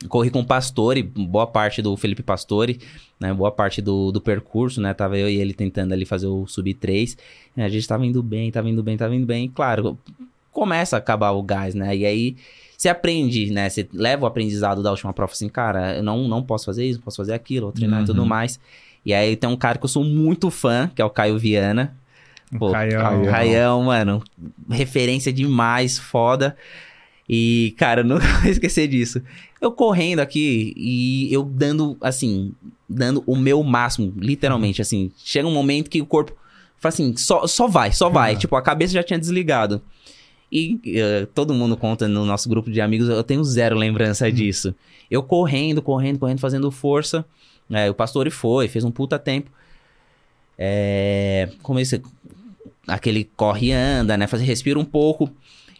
Speaker 3: corri com o Pastore, boa parte do Felipe Pastore, né? Boa parte do, do percurso, né? Tava eu e ele tentando ali fazer o Sub 3. A gente tava indo bem, tava indo bem, tava indo bem. E, claro, começa a acabar o gás, né? E aí você aprende, né? Você leva o aprendizado da última prova assim, cara, eu não, não posso fazer isso, posso fazer aquilo, vou treinar e tudo
Speaker 1: Uhum.
Speaker 3: mais. E aí tem um cara que eu sou muito fã, que é o Caio Viana. Pô.
Speaker 2: Caião.
Speaker 1: Caião,
Speaker 3: mano, referência demais, foda. E, cara, eu nunca vou esquecer disso. Eu correndo aqui e eu dando, assim, dando o meu máximo, literalmente, assim. Chega um momento que o corpo fala assim, só, só vai, só vai.
Speaker 2: Ah.
Speaker 3: Tipo, a cabeça já tinha desligado. E eh, todo mundo conta no nosso grupo de amigos, eu tenho zero lembrança disso. Eu correndo, correndo, correndo, fazendo força. É, o pastor foi, fez um puta tempo. É, comecei aquele corre e anda, né? Fazer respira um pouco.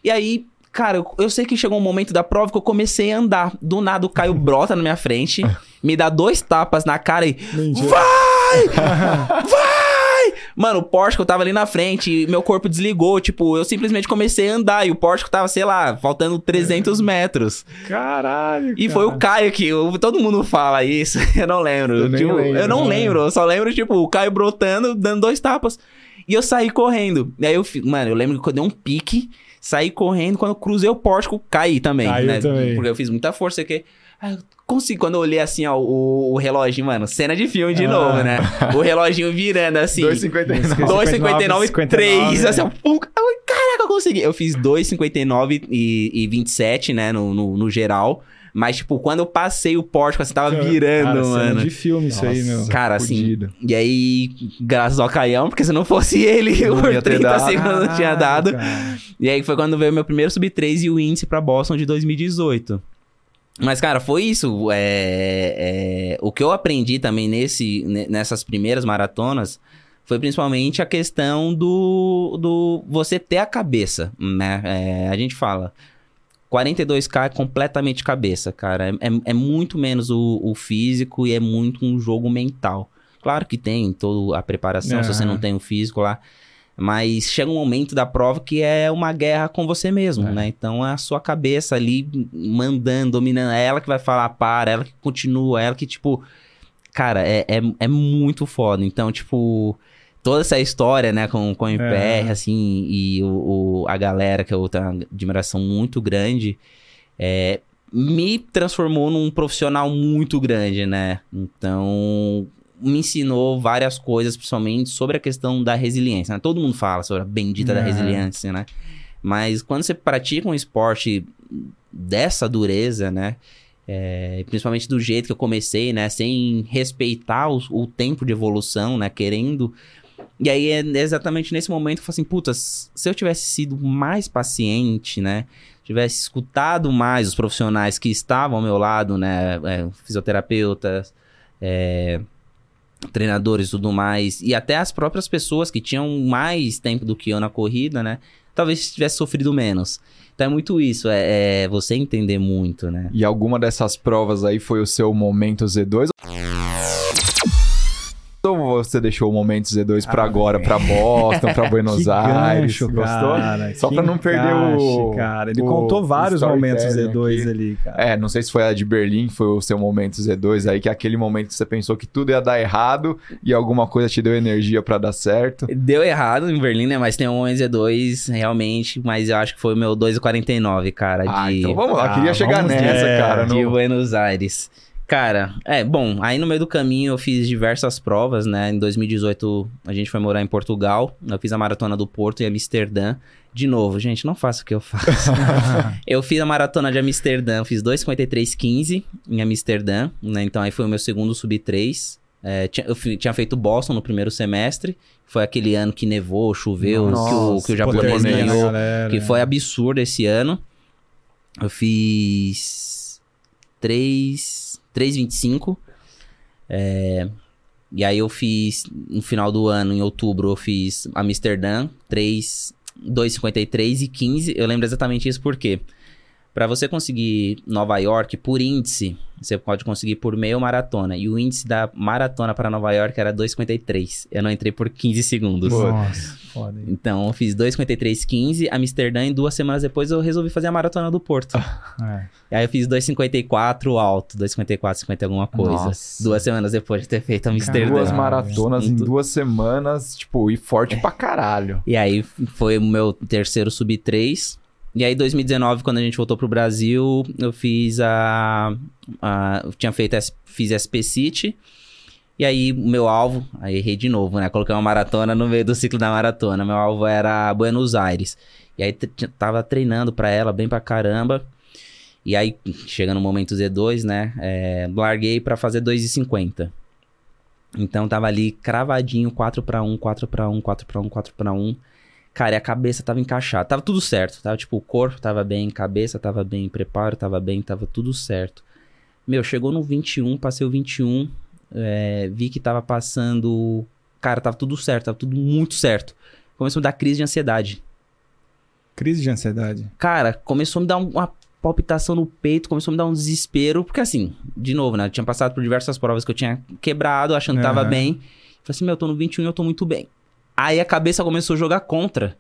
Speaker 3: E aí, cara, eu, eu sei que chegou um momento da prova que eu comecei a andar. Do nada o Caio brota na minha frente, me dá dois tapas na cara e.
Speaker 2: Mentira.
Speaker 3: Vai! Vai! Mano, o Porsche eu tava ali na frente meu corpo desligou. Tipo, eu simplesmente comecei a andar e o Porsche tava, sei lá, faltando 300 metros.
Speaker 2: Caralho.
Speaker 3: E foi o Caio que. eu- todo mundo fala isso. Eu não lembro.
Speaker 1: Eu
Speaker 3: Tipo,
Speaker 1: lembro,
Speaker 3: eu não
Speaker 2: né?
Speaker 3: lembro. Eu só lembro, tipo, o Caio brotando, dando dois tapas. E eu saí correndo. E aí eu, mano, eu lembro que eu dei um pique, saí correndo. Quando eu cruzei o pórtico, caí também.
Speaker 2: Caiu
Speaker 3: né?
Speaker 2: também.
Speaker 3: Porque eu fiz muita força aqui. Aí eu consegui. Quando eu olhei assim, ó, o, o relógio, mano, cena de filme de
Speaker 2: Ah.
Speaker 3: novo, né? O reloginho virando assim.
Speaker 1: 2,59.
Speaker 3: 2,59
Speaker 2: 59,
Speaker 3: 3. Assim, ó, pum, caraca, eu consegui. Eu fiz 2,59 e, e 27, né, no, no, no geral. Mas, tipo, quando eu passei o pórtico, assim, tava virando,
Speaker 2: Cara, cena
Speaker 3: mano.
Speaker 2: de filme isso aí, meu.
Speaker 3: Cara, assim,
Speaker 1: fudido.
Speaker 3: E aí, graças ao Caião, porque se não fosse ele,
Speaker 1: Não
Speaker 3: por
Speaker 1: ia ter
Speaker 3: 30
Speaker 1: dado.
Speaker 3: segundos não tinha dado.
Speaker 2: cara.
Speaker 3: E aí foi quando veio meu primeiro sub-3 e o índice pra Boston de 2018. Mas, cara, foi isso. É, é, o que eu aprendi também nesse, ne- nessas primeiras maratonas foi principalmente a questão do, do você ter a cabeça, né? É, a gente fala, 42k é completamente cabeça, cara. É, é- é muito menos o, o físico e é muito um jogo mental. Claro que tem toda a preparação, se você não tem o físico lá. Mas chega um momento da prova que é uma guerra com você mesmo,
Speaker 2: É.
Speaker 3: né? Então é a sua cabeça ali mandando, dominando. É ela que vai falar para, ela que continua, é ela que, tipo. Cara, é, é, é muito foda. Então, tipo, toda essa história, né, com, com o MPR,
Speaker 2: É.
Speaker 3: assim, e o, o- a galera que eu tenho uma admiração muito grande, é, me transformou num profissional muito grande, né? Então, me ensinou várias coisas, principalmente sobre a questão da resiliência. né? Todo mundo fala sobre a bendita da
Speaker 2: É.
Speaker 3: resiliência, né? Mas quando você pratica um esporte dessa dureza, né? É, principalmente do jeito que eu comecei, né? Sem respeitar o, o tempo de evolução, né? Querendo. E aí é exatamente nesse momento eu falo assim, puta, se eu tivesse sido mais paciente, né? Tivesse escutado mais os profissionais que estavam ao meu lado, né? é, fisioterapeutas, é, treinadores e tudo mais, e até as próprias pessoas que tinham mais tempo do que eu na corrida, né? Talvez tivesse sofrido menos. Então é muito isso, é, é você entender muito, né?
Speaker 1: E alguma dessas provas aí foi o seu momento Z2? Ou você deixou o momento Z2 pra
Speaker 2: Ah,
Speaker 1: agora, pra Boston, pra Buenos
Speaker 2: Que
Speaker 1: Aires?
Speaker 2: gancho,
Speaker 1: Gostou?
Speaker 2: cara,
Speaker 1: Só pra não perder o-
Speaker 2: encaixe, Cara. Ele
Speaker 1: o
Speaker 2: contou vários momentos
Speaker 1: storytelling
Speaker 2: Z2
Speaker 1: aqui.
Speaker 2: ali, cara.
Speaker 1: É, não sei se foi a de Berlim, foi o seu momento Z2 aí, que é aquele momento que você pensou que tudo ia dar errado e alguma coisa te deu energia pra dar certo.
Speaker 3: Deu errado em Berlim, né? Mas tem um Z2 realmente, mas eu acho que foi o meu 2,49, cara,
Speaker 1: Ah,
Speaker 3: de,
Speaker 1: então vamos lá,
Speaker 2: Ah,
Speaker 1: queria chegar nessa,
Speaker 2: é,
Speaker 1: cara.
Speaker 3: de
Speaker 1: no-
Speaker 3: Buenos Aires. Cara, é, bom, aí no meio do caminho eu fiz diversas provas, né? Em 2018 a gente foi morar em Portugal, eu fiz a maratona do Porto em Amsterdã. De novo, gente, não faça o que eu faço. eu fiz a maratona de Amsterdã, fiz 2,53,15 em Amsterdã, né? Então aí foi o meu segundo sub-3. É, tinha- eu tinha feito Boston no primeiro semestre, foi aquele ano que nevou, choveu, que o,
Speaker 1: Nossa,
Speaker 3: que o japonês ganhou. Que foi absurdo esse ano. Eu fiz 3, 3,25. É, e aí eu fiz, no final do ano, em outubro, eu fiz Amsterdã, 3, 2,53 e 15. Eu lembro exatamente isso porque para você conseguir Nova York por índice, você pode conseguir por meio maratona. E o índice da maratona para Nova York era 2,53. Eu não entrei por 15 segundos.
Speaker 2: Nossa, foda. hein?
Speaker 3: Então, eu fiz 2,53,15, Amsterdã, e duas semanas depois eu resolvi fazer a maratona do Porto.
Speaker 2: É.
Speaker 3: E aí eu fiz 2,54 alto, 2,54, 50 alguma coisa.
Speaker 1: Nossa.
Speaker 3: Duas semanas depois de ter feito Amsterdã.
Speaker 1: Duas maratonas em duas semanas, tipo, e forte pra caralho.
Speaker 3: E aí foi o meu terceiro sub-3. E aí, 2019, quando a gente voltou pro Brasil, eu fiz a. a eu tinha feito. Fiz SP City. E aí, o meu alvo. Aí errei de novo, né? Coloquei uma maratona no meio do ciclo da maratona. Meu alvo era Buenos Aires. E aí, tava treinando pra ela bem pra caramba. E aí, chegando no momento Z2, né? é, larguei pra fazer 2,50. Então, tava ali cravadinho, 4 pra 1, 4 pra 1, 4 pra 1, 4 pra 1. Cara, e a cabeça tava encaixada. Tava tudo certo. Tava tipo, o corpo tava bem, cabeça tava bem, preparo tava bem, tava tudo certo. Meu, chegou no 21, passei o 21. É, vi que tava passando. Cara, tava tudo certo, tava tudo muito certo. Começou a me dar crise de ansiedade.
Speaker 2: Crise de ansiedade.
Speaker 3: Cara, começou a me dar um- uma palpitação no peito, começou a me dar um desespero. Porque assim, de novo, né? Eu tinha passado por diversas provas que eu tinha quebrado, achando que tava
Speaker 2: Aham.
Speaker 3: bem. Falei assim, meu, eu tô no 21 e eu tô muito bem. Aí a cabeça começou a jogar contra.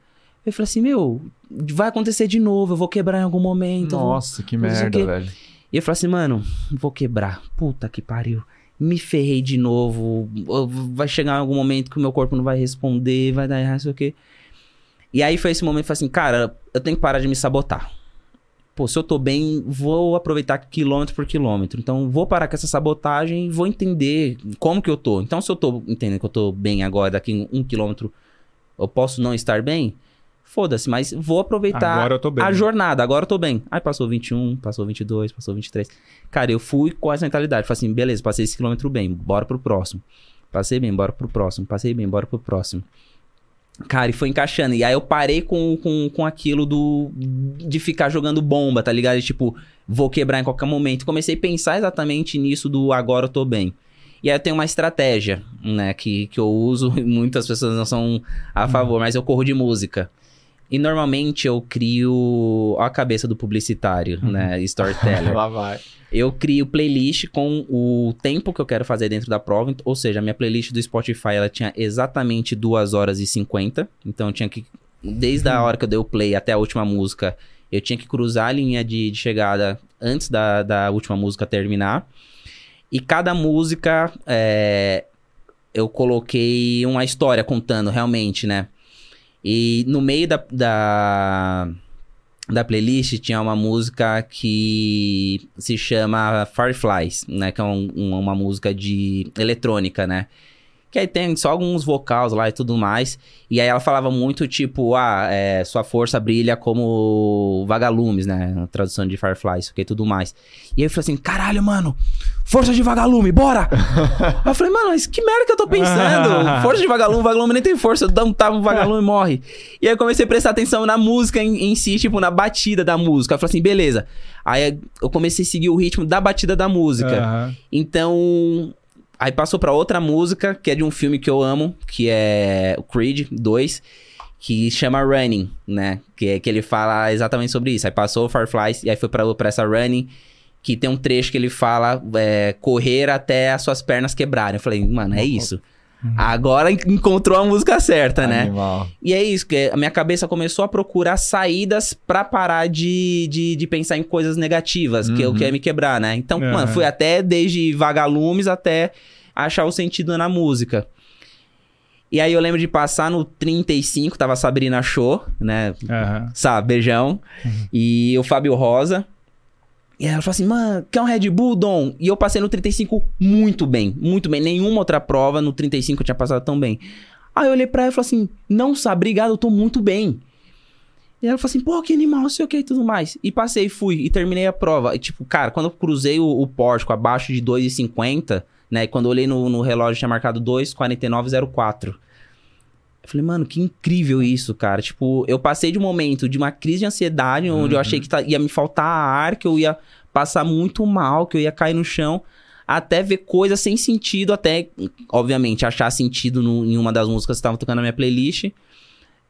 Speaker 3: Eu falei assim, meu, vai acontecer de novo, eu vou quebrar em algum momento. eu vou-
Speaker 1: Nossa, que merda, velho.
Speaker 3: E eu falei assim, mano, vou quebrar. Puta que pariu. Me ferrei de novo. Vai chegar algum momento que o meu corpo não vai responder, vai dar errado, não sei o quê. E aí foi esse momento, eu falei assim, cara, eu tenho que parar de me sabotar. Pô, se eu tô bem, vou aproveitar quilômetro por quilômetro. Então, vou parar com essa sabotagem e vou entender como que eu tô. Então, se eu tô entendendo que eu tô bem agora, daqui um quilômetro, eu posso não estar bem? Foda-se, mas vou aproveitar a jornada, agora eu tô bem. Aí passou 21, passou 22, passou 23. Cara, eu fui com essa mentalidade. Falei assim, beleza, passei esse quilômetro bem, bora pro próximo. Passei bem, bora pro próximo. Passei bem, bora pro próximo. Cara, e foi encaixando. E aí eu parei com, com, com aquilo do de ficar jogando bomba, tá ligado? E, tipo, vou quebrar em qualquer momento. Comecei a pensar exatamente nisso do agora eu tô bem. E aí eu tenho uma estratégia, né, que, que eu uso, e muitas pessoas não são a favor, mas eu corro de música. E normalmente eu crio a cabeça do publicitário, né, storyteller.
Speaker 1: Lá vai.
Speaker 3: Eu crio playlist com o tempo que eu quero fazer dentro da prova. Ou seja, a minha playlist do Spotify ela tinha exatamente 2 horas e 50. Então eu tinha que. Desde a hora que eu dei o play até a última música, eu tinha que cruzar a linha de, de chegada antes da, da última música terminar. E cada música é, eu coloquei uma história contando realmente, né? E no meio da, da, da playlist tinha uma música que se chama Fireflies, né? Que é um- um- uma música de eletrônica, né? Que aí tem só alguns vocais lá e tudo mais. E aí ela falava muito, tipo, ah, é, sua força brilha como vagalumes, né? A tradução de Fireflies, ok, tudo mais. E aí eu falei assim, caralho, mano, força de vagalume, bora! aí eu falei, mano, mas que merda que eu tô pensando? Força de vagalume, vagalume nem tem força, dá um tapa, um vagalume morre. E aí eu comecei a prestar atenção na música em, em si, tipo, na batida da música. Eu falei assim, beleza. Aí eu comecei a seguir o ritmo da batida da música.
Speaker 2: Aham.
Speaker 3: Então, aí passou pra outra música, que é de um filme que eu amo, que é o Creed 2, que chama Running, né? Que, é- que ele fala exatamente sobre isso. Aí passou o Fireflies, e aí foi pra, pra essa Running, que tem um trecho que ele fala é, correr até as suas pernas quebrarem. Eu falei, mano, é isso. Agora en- encontrou a música certa, né?
Speaker 1: Animal.
Speaker 3: E é isso, que a minha cabeça começou a procurar saídas pra parar de, de, de pensar em coisas negativas, que eu
Speaker 1: Uhum.
Speaker 3: quero me quebrar, né? Então,
Speaker 2: Aham.
Speaker 3: mano, fui até desde vagalumes até achar o sentido na música. E aí eu lembro de passar no 35, tava a Sabrina Show, né?
Speaker 2: Aham.
Speaker 3: Sabe, beijão. E o Fábio Rosa. E ela falou assim, mano, quer um Red Bull, Dom? E eu passei no 35 muito bem, muito bem. Nenhuma outra prova no 35 eu tinha passado tão bem. Aí eu olhei pra ela e falei assim, não sabe, obrigado, eu tô muito bem. E ela falou assim, pô, que animal, sei o que e tudo mais. E passei, fui e terminei a prova. E tipo, cara, quando eu cruzei o, o pórtico abaixo de 2,50, né? Quando eu olhei no, no relógio tinha marcado 2,49,04. Eu falei, mano, que incrível isso, cara. Tipo, eu passei de um momento de uma crise de ansiedade, onde eu achei que tá- ia me faltar ar, que eu ia passar muito mal, que eu ia cair no chão, até ver coisas sem sentido, até, obviamente, achar sentido no- em uma das músicas que estavam tocando na minha playlist.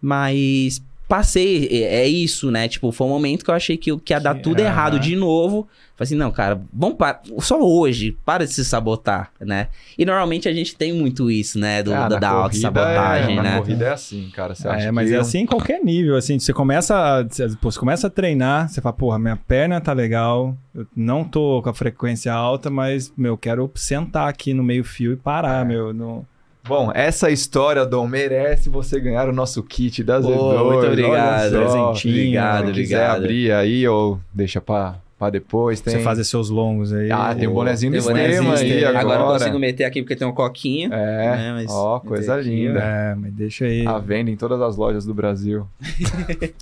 Speaker 3: Mas passei, é, é isso, né? Tipo, foi um momento que eu achei que, eu- que ia dar
Speaker 2: Que-
Speaker 3: tudo errado de novo. Falei assim, não, cara, vamos parar. Só hoje, para de se sabotar, né? E normalmente a gente tem muito isso, né? Do,
Speaker 1: Ah,
Speaker 3: da, da
Speaker 1: corrida
Speaker 3: autossabotagem,
Speaker 1: é,
Speaker 3: né?
Speaker 1: Na corrida é assim, cara. Você acha
Speaker 2: É, mas
Speaker 1: que
Speaker 2: é assim em qualquer nível, assim, você começa, a, pô, você começa a treinar, você fala, porra, minha perna tá legal, eu não tô com a frequência alta, mas, meu, eu quero sentar aqui no meio fio e parar,
Speaker 1: É.
Speaker 2: meu, não,
Speaker 1: Bom, essa história, Dom, merece você ganhar o nosso kit da Z2.
Speaker 3: Pô, muito obrigado.
Speaker 2: Presentinho.
Speaker 3: Obrigado,
Speaker 1: Se quiser
Speaker 3: obrigado.
Speaker 1: abrir aí ou deixa pra, pra depois. Tem...
Speaker 2: Você fazer seus longos aí.
Speaker 1: Ah, tem um bonezinho do extremo aí agora.
Speaker 3: Agora eu consigo meter aqui porque tem um coquinho.
Speaker 1: É,
Speaker 3: né, mas
Speaker 1: ó, coisa
Speaker 3: aqui,
Speaker 1: linda.
Speaker 2: É, mas deixa aí.
Speaker 1: À venda em todas as lojas do Brasil.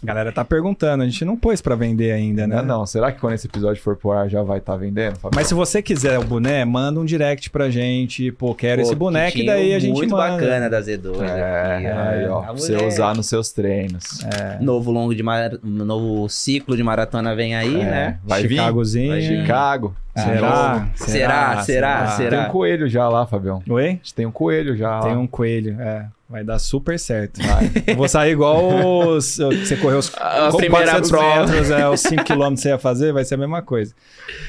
Speaker 2: A galera tá perguntando, a gente não pôs pra vender ainda, né?
Speaker 1: Não, não. Será que quando esse episódio for pro ar já vai estar vendendo? Fabio?
Speaker 2: Mas se você quiser o boné, manda um direct pra gente. Pô, quero
Speaker 3: Pô,
Speaker 2: esse boneco e daí a gente
Speaker 3: Muito
Speaker 2: manda.
Speaker 3: bacana da Z2
Speaker 1: É,
Speaker 3: aqui.
Speaker 1: aí, ó, pra você usar nos seus treinos.
Speaker 3: Novo longo de mar... novo ciclo de maratona vem aí,
Speaker 1: É,
Speaker 3: né?
Speaker 1: Vai
Speaker 2: Chicagozinho.
Speaker 3: Vai vir.
Speaker 1: Chicago.
Speaker 2: Será?
Speaker 3: Será? Será?
Speaker 1: Tem
Speaker 3: Será?
Speaker 1: um coelho já lá, Fabião.
Speaker 2: Oi?
Speaker 1: A gente tem um coelho já
Speaker 2: Tem
Speaker 1: lá.
Speaker 2: um coelho, é. Vai dar super certo.
Speaker 1: Vai.
Speaker 2: Eu vou sair igual os, você correu os
Speaker 3: A primeira
Speaker 2: 400
Speaker 3: prova.
Speaker 2: metros, é, os 5 km que você ia fazer, vai ser a mesma coisa.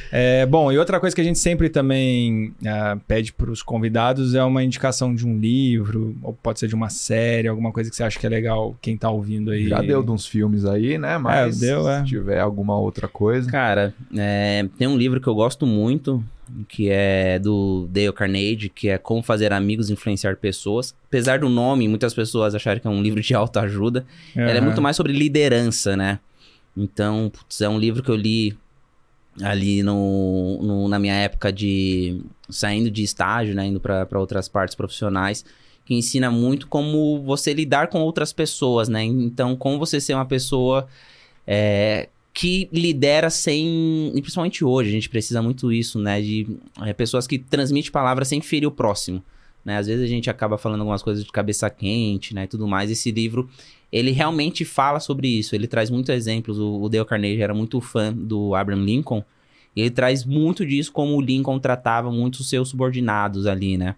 Speaker 2: É, bom, e outra coisa que a gente sempre também ah, pede para os convidados é uma indicação de um livro, ou pode ser de uma série, alguma coisa que você acha que é legal quem tá ouvindo aí.
Speaker 1: Já deu de uns filmes aí, né? Mas
Speaker 2: deu, é.
Speaker 1: se tiver alguma outra coisa.
Speaker 3: Cara, é, tem um livro que eu gosto muito, que é do Dale Carnegie, que é Como Fazer Amigos e Influenciar Pessoas. Apesar do nome, muitas pessoas acharem que é um livro de autoajuda. Ela é muito mais sobre liderança, né? Então, putz, é um livro que eu li ali no, no- na minha época de saindo de estágio, né, indo para outras partes profissionais, que ensina muito como você lidar com outras pessoas, né? Então, como você ser uma pessoa é, que lidera sem, e principalmente hoje, a gente precisa muito isso, né, de é, pessoas que transmitem palavras sem ferir o próximo. Né? Às vezes a gente acaba falando algumas coisas de cabeça quente, né, e tudo mais. Esse livro ele realmente fala sobre isso. Ele traz muitos exemplos. O, o Dale Carnegie era muito fã do Abraham Lincoln. E ele traz muito disso como o Lincoln tratava muito os seus subordinados ali, né?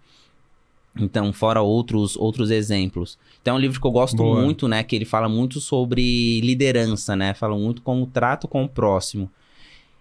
Speaker 3: Então, fora outros, outros exemplos. Então, é um livro que eu gosto
Speaker 2: Boa.
Speaker 3: muito, né? Que ele fala muito sobre liderança, né? Fala muito como trato com o próximo.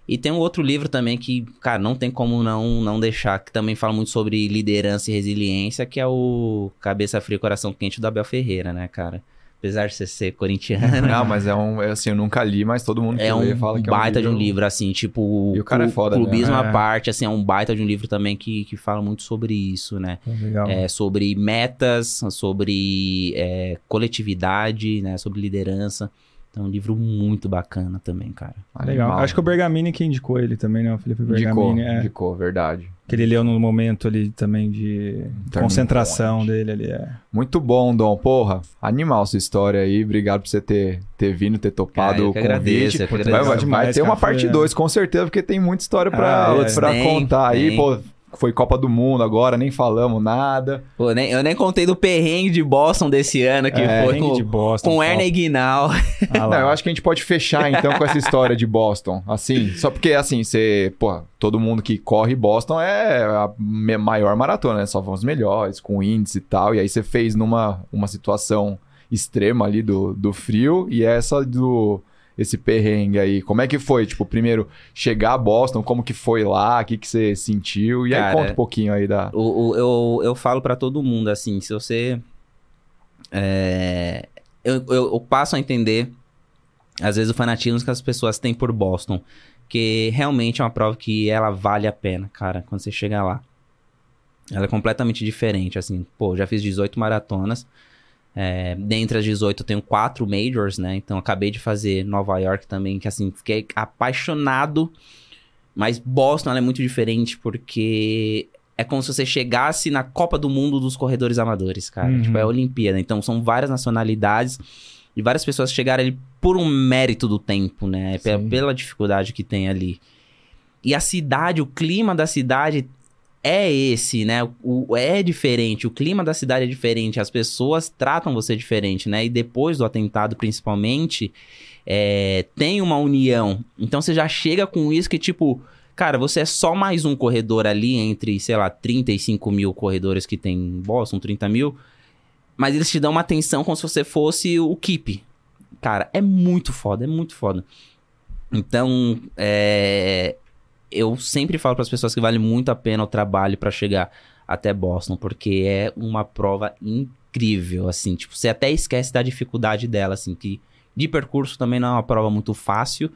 Speaker 3: E tem um outro livro também que, cara, não tem como não, não deixar, que também fala muito sobre liderança e resiliência, que é o Cabeça Fria e Coração Quente do Abel Ferreira, né, cara? Apesar de você ser corintiano,
Speaker 1: Não, mas é um. é assim, eu nunca li, mas todo mundo que
Speaker 3: é
Speaker 1: lê
Speaker 3: um
Speaker 1: fala que
Speaker 3: baita
Speaker 1: é um
Speaker 3: de um livro, assim, tipo.
Speaker 1: E o cara é foda
Speaker 3: Clubismo
Speaker 2: mesmo.
Speaker 3: à
Speaker 2: É.
Speaker 3: parte, assim, é um baita de um livro também que, que fala muito sobre isso, né?
Speaker 2: Legal.
Speaker 3: É, sobre metas, sobre é, coletividade, né? Sobre liderança. Então, é um livro muito bacana também, cara.
Speaker 2: Legal.
Speaker 1: Animal.
Speaker 2: Acho que o Bergamini que indicou ele também, né? O Felipe
Speaker 1: Indicou,
Speaker 2: Bergamini. É,
Speaker 1: indicou, verdade.
Speaker 2: Que ele leu no momento ali também de
Speaker 1: Turning
Speaker 2: concentração
Speaker 1: point.
Speaker 2: dele ali. É.
Speaker 1: Muito bom, Dom. Porra, animal sua história aí. Obrigado por você ter, ter vindo, ter topado
Speaker 3: Ah, eu
Speaker 1: o convite.
Speaker 3: agradeço, eu que
Speaker 1: vai,
Speaker 3: agradeço
Speaker 1: vai-
Speaker 2: demais,
Speaker 1: ter uma parte
Speaker 2: foi-
Speaker 1: 2, com certeza, porque tem muita história pra,
Speaker 2: Ah, é.
Speaker 1: pra
Speaker 3: Tem,
Speaker 1: contar aí.
Speaker 3: tem.
Speaker 1: Pô, foi Copa do Mundo agora, nem falamos nada.
Speaker 3: Pô, nem, eu nem contei do perrengue de Boston desse ano, que
Speaker 1: É,
Speaker 3: foi com,
Speaker 2: de Boston.
Speaker 3: com. Ernie Guinal.
Speaker 2: Ah.
Speaker 1: Não, eu acho que a gente pode fechar então com essa história de Boston. Assim, só porque assim, você, pô, todo mundo que corre Boston é a maior maratona, né? Só vão os melhores, com índice e tal. E aí você fez numa uma situação extrema ali do, do frio e essa do esse perrengue aí. Como é que foi? Tipo, primeiro chegar a Boston, como que foi lá, o que que você sentiu? E aí
Speaker 3: Cara,
Speaker 1: conta um pouquinho aí da
Speaker 3: O, o- eu, eu falo pra todo mundo, assim, se você. é, eu, eu, eu passo a entender, às vezes, o fanatismo que as pessoas têm por Boston. Que realmente é uma prova que ela vale a pena, cara, quando você chega lá. Ela é completamente diferente, assim. Pô, já fiz 18 maratonas. É, dentre as 18 eu tenho quatro majors, né? Então acabei de fazer Nova York também, que assim, fiquei apaixonado. Mas Boston é muito diferente porque é como se você chegasse na Copa do Mundo dos corredores amadores, cara.
Speaker 2: Uhum.
Speaker 3: Tipo, é a Olimpíada. Então são várias nacionalidades e várias pessoas chegaram ali por um mérito do tempo, né?
Speaker 2: Sim.
Speaker 3: Pela dificuldade que tem ali. E a cidade, o clima da cidade é esse, né? O, é diferente, o clima da cidade é diferente, as pessoas tratam você diferente, né? E depois do atentado, principalmente, é, tem uma união. Então você já chega com isso que, tipo, cara, você é só mais um corredor ali entre, sei lá, 35 mil corredores que tem em Boston, 30 mil. Mas eles te dão uma atenção como se você fosse o Keep. Cara, é muito foda, é muito foda. Então, é, eu sempre falo para as pessoas que vale muito a pena o trabalho para chegar até Boston, porque é uma prova incrível, assim, tipo, você até esquece da dificuldade dela, assim, que de percurso também não é uma prova muito fácil,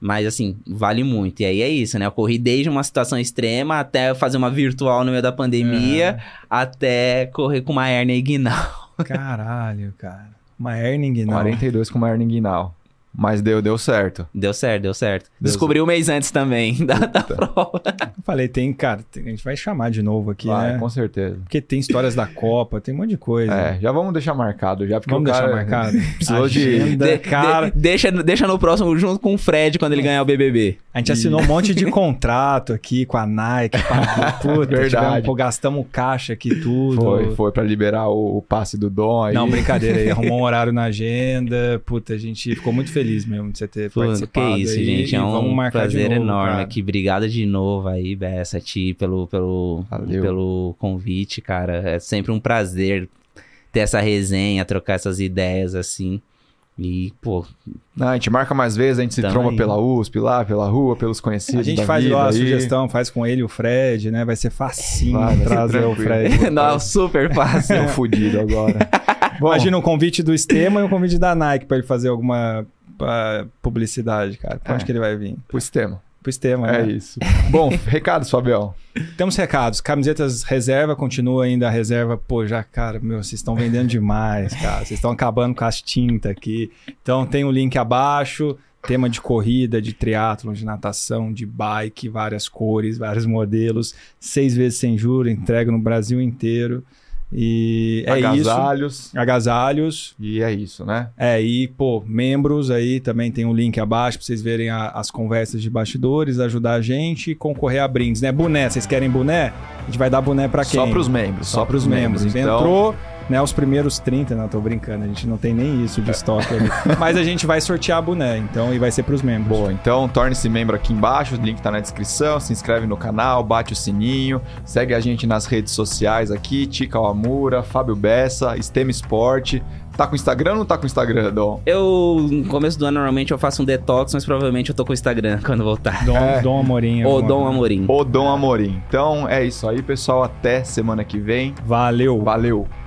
Speaker 3: Mas, assim, vale muito. E aí é isso, né? Eu corri desde uma situação extrema até fazer uma virtual no meio da pandemia, até correr com uma hernia inguinal.
Speaker 2: Caralho, cara. Uma hernia inguinal.
Speaker 1: 42 com uma hernia inguinal. Mas deu, deu certo.
Speaker 3: Deu certo, deu certo. Descobri um mês antes também da, da prova.
Speaker 2: Eu falei, tem, cara, tem- a gente vai chamar de novo aqui,
Speaker 1: Vai,
Speaker 2: né?
Speaker 1: com certeza.
Speaker 2: Porque tem histórias da Copa, tem um monte de coisa.
Speaker 1: É, já vamos deixar marcado já, porque
Speaker 2: Vamos
Speaker 1: o cara
Speaker 2: deixar marcado.
Speaker 1: precisou de...
Speaker 2: Agenda.
Speaker 3: De-
Speaker 2: cara.
Speaker 3: de- deixa, deixa no próximo junto com o Fred quando ele ganhar o BBB.
Speaker 2: A gente assinou um monte de contrato aqui com a Nike. Pá, puta,
Speaker 1: Verdade.
Speaker 2: tivemos- pô, gastamos caixa aqui tudo.
Speaker 1: Foi, foi pra liberar o, o passe do Dom aí.
Speaker 2: Não, brincadeira aí. Arrumou um horário na agenda. Puta, a gente ficou muito feliz mesmo de você ter
Speaker 3: Pô, que
Speaker 2: participado.
Speaker 3: isso,
Speaker 2: aí,
Speaker 3: gente. É um prazer
Speaker 2: novo,
Speaker 3: enorme
Speaker 2: cara.
Speaker 3: aqui. Obrigado de novo aí, Bessa, a ti, pelo, pelo,
Speaker 1: Valeu.
Speaker 3: pelo convite, cara. É sempre um prazer ter essa resenha, trocar essas ideias assim. E, pô,
Speaker 1: Não, a gente marca mais vezes, a gente se tromba
Speaker 3: aí.
Speaker 1: pela USP lá, pela rua, pelos conhecidos
Speaker 2: A gente
Speaker 1: da
Speaker 2: faz
Speaker 1: vida
Speaker 2: igual a
Speaker 1: aí.
Speaker 2: sugestão, faz com ele e o Fred, né? Vai ser facinho
Speaker 1: Vai, vai
Speaker 2: trazer o. Fred.
Speaker 3: não, super fácil.
Speaker 1: Tô fudido agora. Bom,
Speaker 2: Imagina um convite do Estema e um convite da Nike pra ele fazer alguma ah, publicidade, cara. Pra onde
Speaker 1: É.
Speaker 2: que ele vai vir?
Speaker 1: pro sistema.
Speaker 2: Pro Estema,
Speaker 1: É
Speaker 2: né?
Speaker 1: isso. Bom, recados, Fabião.
Speaker 2: Temos recados. Camisetas reserva, continua ainda a reserva. Pô, já, cara, meu, vocês estão vendendo demais, cara. Vocês estão acabando com as tintas aqui. Então tem o link abaixo. Tema de corrida, de triatlon, de natação, de bike, várias cores, vários modelos. Seis vezes sem juros, entrega no Brasil inteiro. E é isso.
Speaker 1: Agasalhos.
Speaker 2: Agasalhos.
Speaker 1: E é isso, né?
Speaker 2: É, e, pô, membros aí também tem um link abaixo pra vocês verem a- as conversas de bastidores, ajudar a gente e concorrer a brindes, né? Boné, vocês querem boné? A gente vai dar boné pra quem?
Speaker 1: Só pros membros.
Speaker 2: Só pros membros.
Speaker 1: Então,
Speaker 2: Entrou, né, os primeiros 30, não, tô brincando, a gente não tem nem isso de estoque ali. Mas a gente vai sortear boné, então, e vai ser pros membros.
Speaker 1: Boa, então torne-se membro aqui embaixo, o link tá na descrição, se inscreve no canal, bate o sininho, segue a gente nas redes sociais aqui, Tica Amura, Fábio Bessa, Stem Esporte. Tá com Instagram ou não tá com Instagram, Dom?
Speaker 3: Eu, no começo do ano, normalmente eu faço um detox, mas provavelmente eu tô com o Instagram quando voltar.
Speaker 2: Dom,
Speaker 1: É.
Speaker 2: Dom Amorim.
Speaker 3: Ou
Speaker 2: alguma
Speaker 3: Dom. Amorim.
Speaker 1: O Dom Amorim. Então é isso aí, pessoal. Até semana que vem.
Speaker 2: Valeu.
Speaker 1: Valeu!